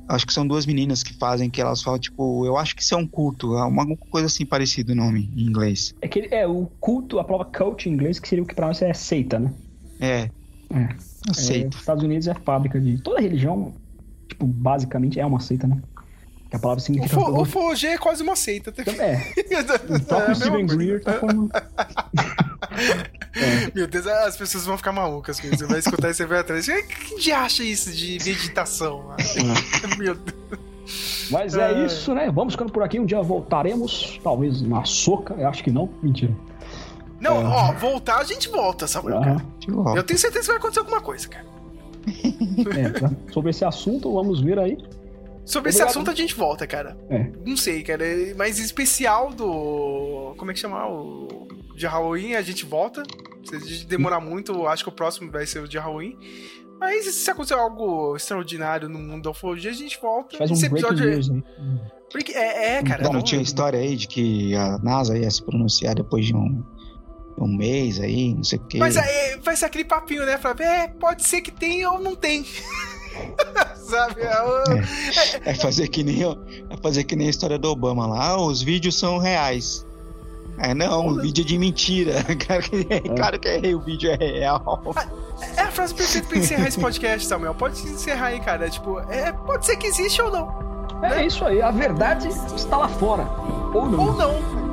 Acho que são duas meninas que fazem, que elas falam, tipo, eu acho que isso é um culto, é uma coisa assim parecida o nome em inglês. É que é o culto, a palavra cult em inglês, que seria o que pra nós é seita, né? É. É. Aceito. É, Estados Unidos é fábrica de. Toda religião, tipo, basicamente é uma seita, né? Que a palavra significa. Ufo- Ufologia é quase uma seita. tá? É. [laughs] O próprio Steven Greer tá falando. [laughs] Meu Deus, as pessoas vão ficar malucas com isso. Você vai escutar isso e vai atrás. Quem já acha isso de meditação? [laughs] Meu Deus. Mas Ah. é isso, né? Vamos ficando por aqui. Um dia voltaremos. Talvez na soca. Eu acho que não. Mentira. Não, É. ó, voltar a gente volta, Samuel, Ah, cara. Eu tenho certeza que vai acontecer alguma coisa, cara. [laughs] É, tá? Sobre esse assunto, vamos ver aí. Sobre esse Obrigado. assunto a gente volta, cara. É. Não sei, cara. é Mais especial do. Como é que chama? O. De Halloween a gente volta. Se a gente demorar muito, acho que o próximo vai ser o de Halloween. Mas se acontecer algo extraordinário no mundo da ufologia, a gente volta. Faz um Esse episódio news aí. Break- É, é, cara. Não, vamos- tinha história aí de que a NASA ia se pronunciar depois de um, um mês aí, não sei o quê. Mas aí vai ser aquele papinho, né, Flávio? É, pode ser que tenha ou não tem. [laughs] Sabe? É, o- É fazer que nem, é fazer que nem a história do Obama lá. Ah, os vídeos são reais. É, não, o vídeo é de mentira. [laughs] Claro que, claro que é, o vídeo é real. É a frase perfeita pra encerrar esse podcast, Samuel. Pode encerrar aí, cara. Tipo, é, pode ser que existe ou não. É isso aí. A verdade está lá fora. Ou não. Ou não.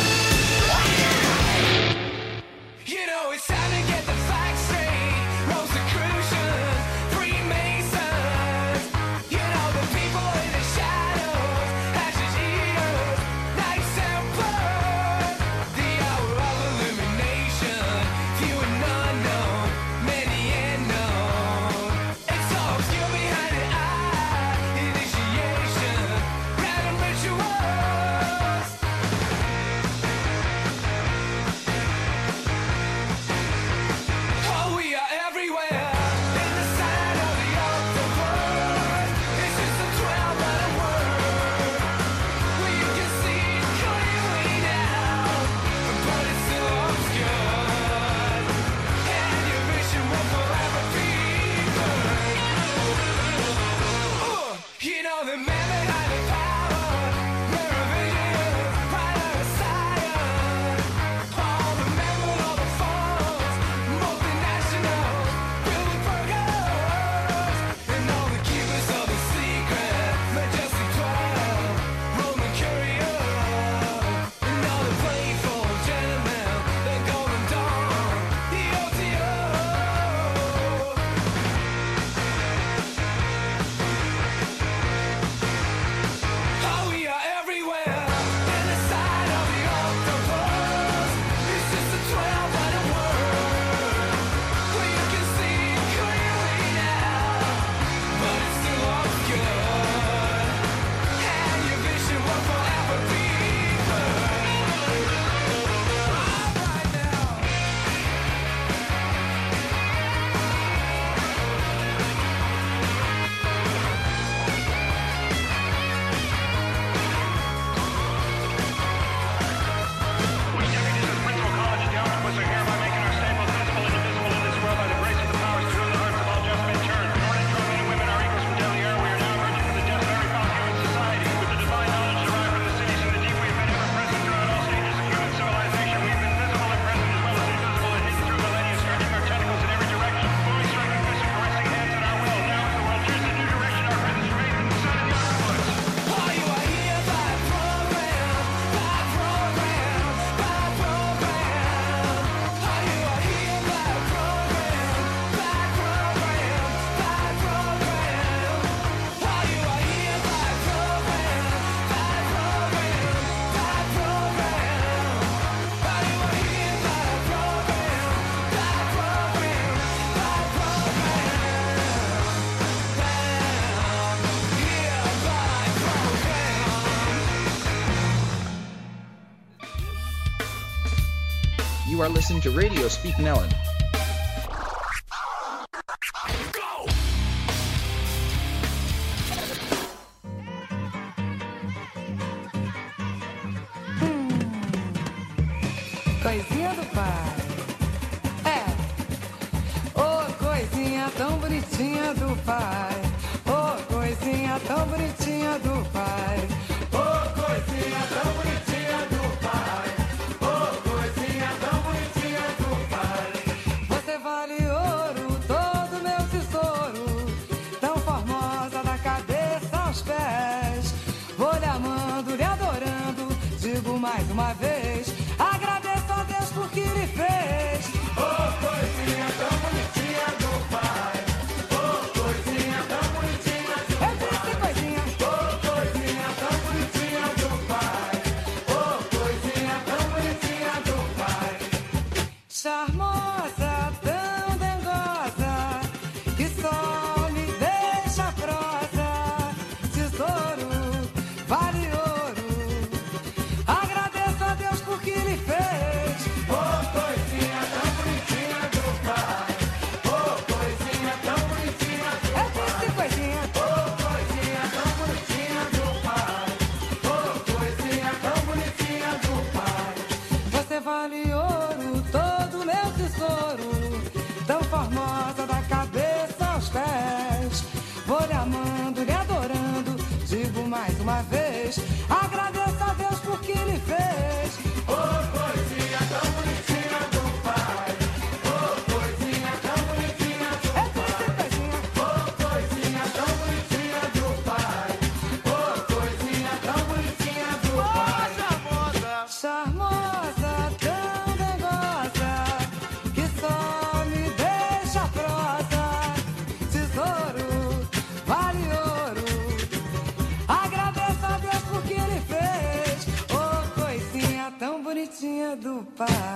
listen to Radio Speak Nellen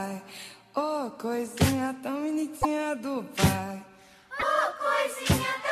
pai. Oh, coisinha tão bonitinha do pai. Oh, coisinha tão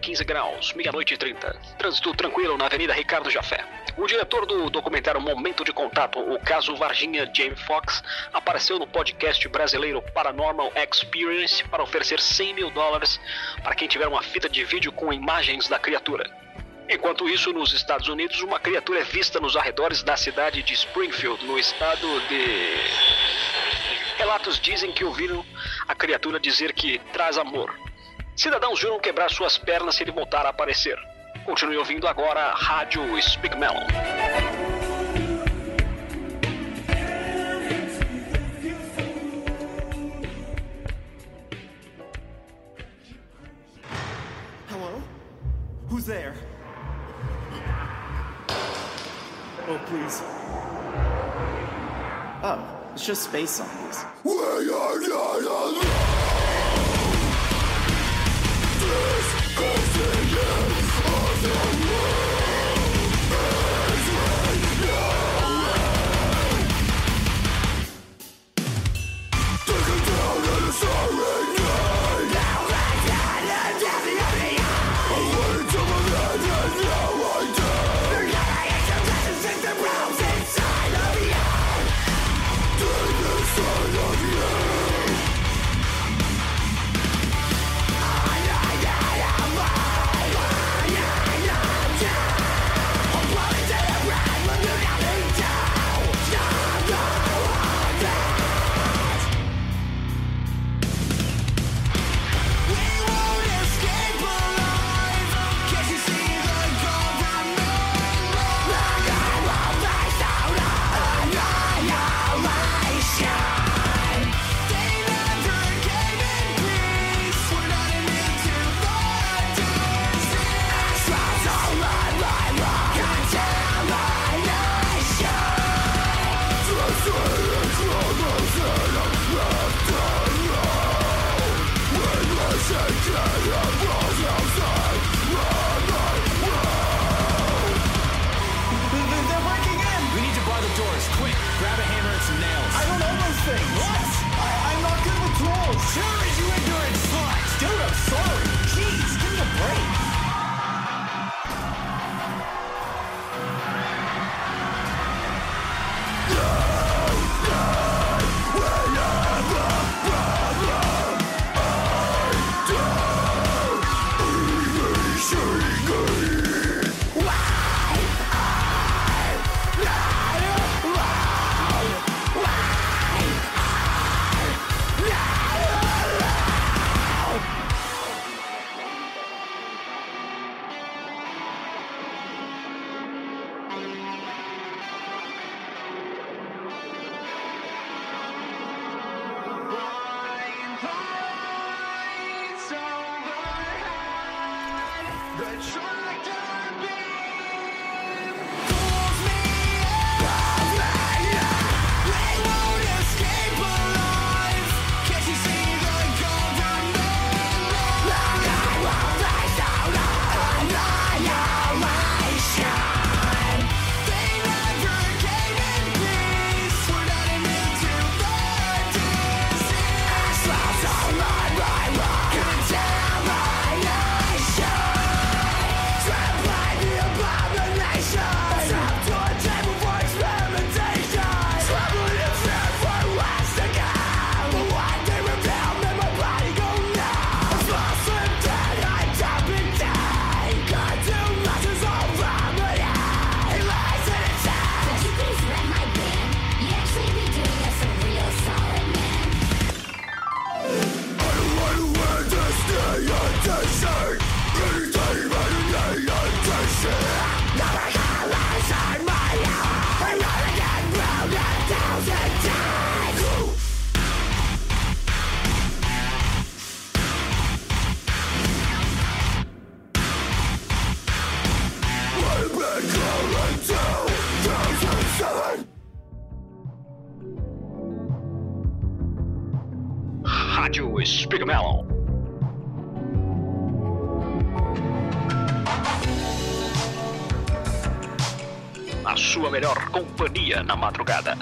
15 graus, meia-noite e 30. Trânsito tranquilo na Avenida Ricardo Jafé. O diretor do documentário Momento de Contato, o caso Varginha James Fox, apareceu no podcast brasileiro Paranormal Experience para oferecer 100 mil dólares para quem tiver uma fita de vídeo com imagens da criatura. Enquanto isso, nos Estados Unidos, uma criatura é vista nos arredores da cidade de Springfield, no estado de. Relatos dizem que ouviram a criatura dizer que traz amor, Cidadãos juram quebrar suas pernas se ele voltar a aparecer. Continue ouvindo agora Rádio Speak Melon. Hello? Who's there? Oh, please. Oh, it's just space zombies. This is the end of the world Rádio Speak Melon. A sua melhor companhia na madrugada.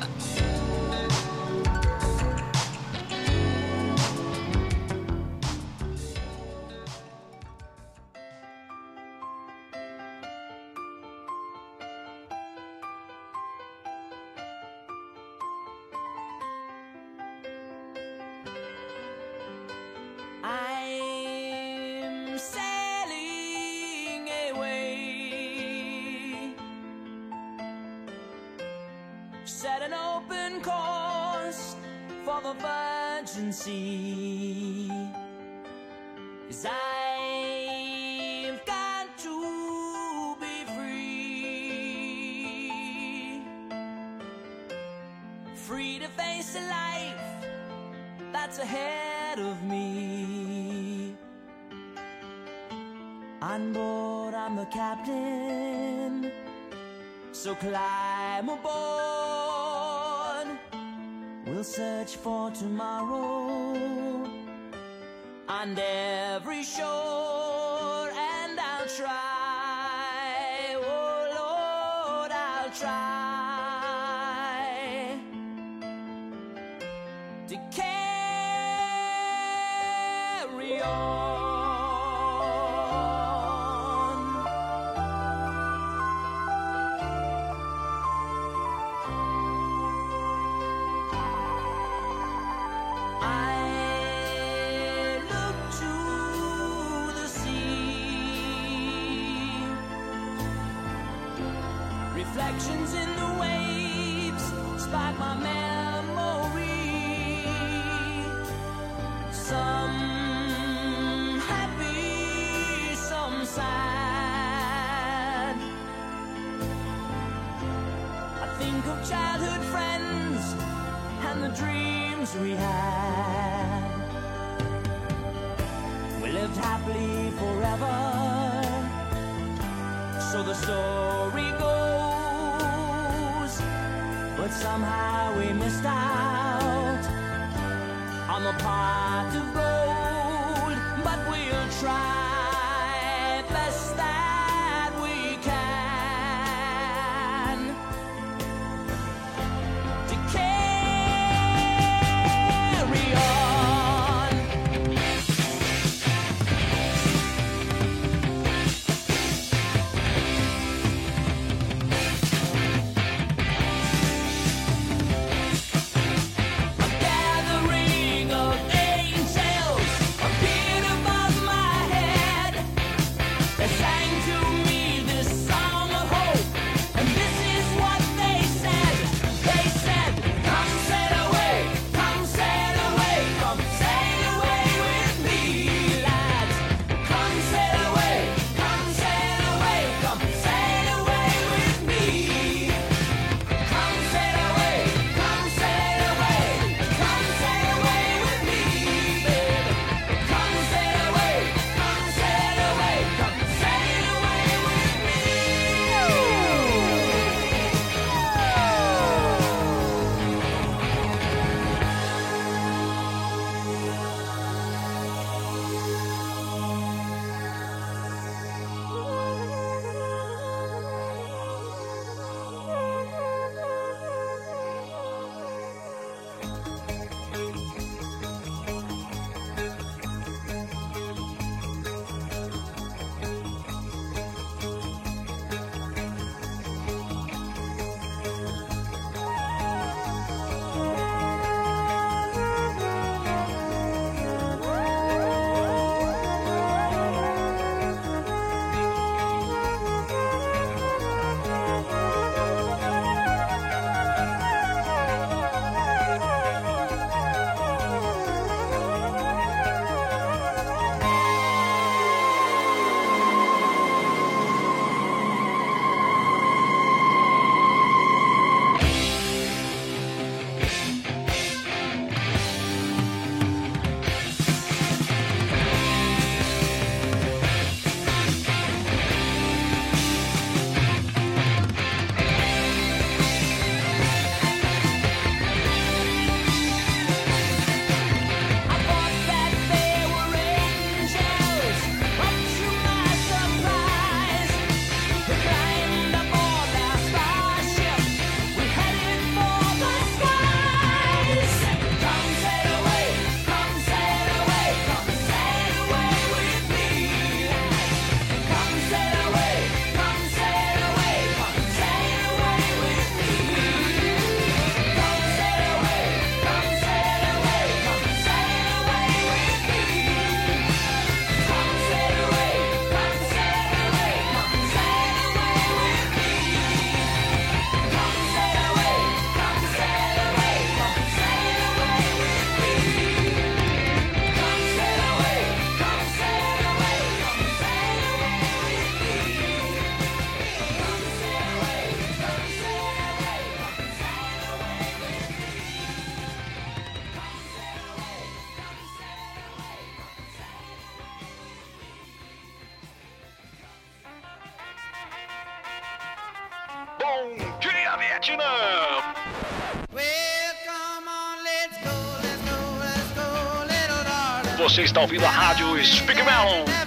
Você está ouvindo a rádio Speak Melon.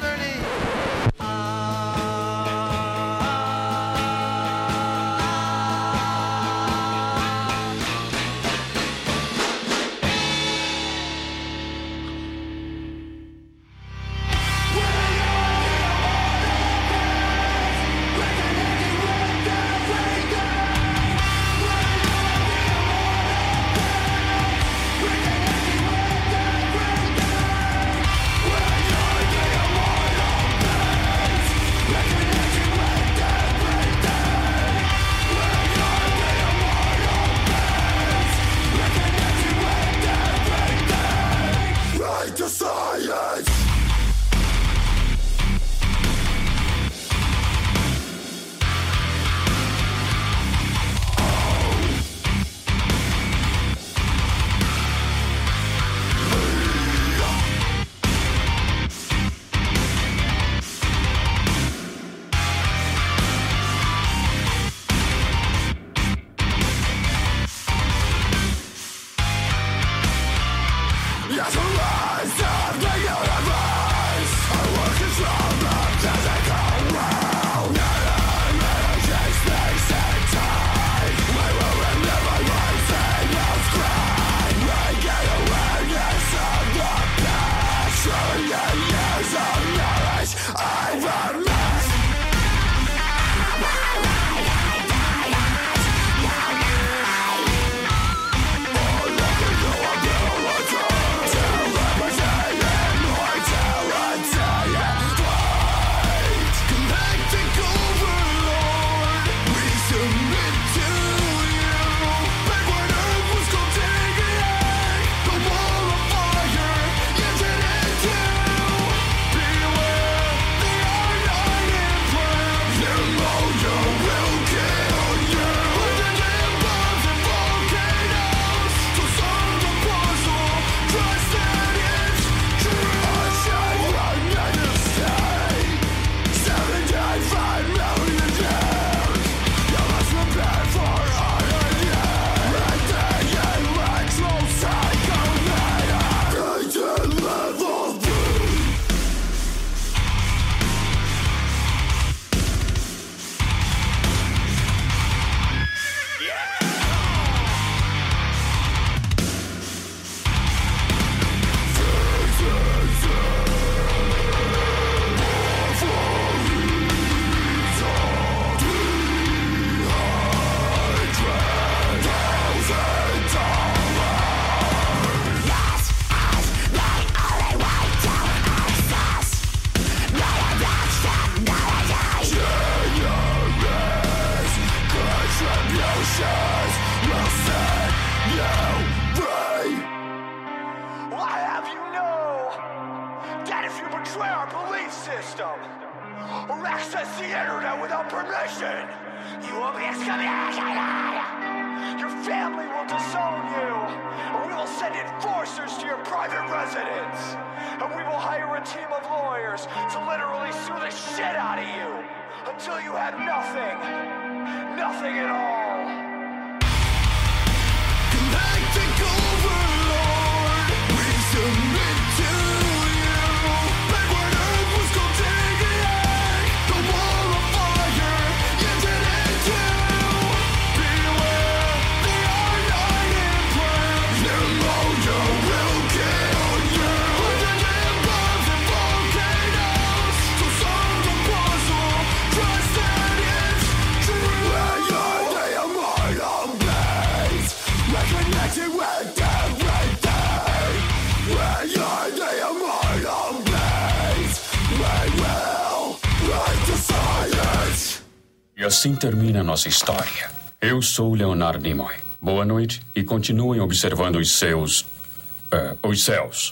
assim termina nossa história. Eu sou Leonardo Nimoy. Boa noite e continuem observando os seus. Uh, os céus.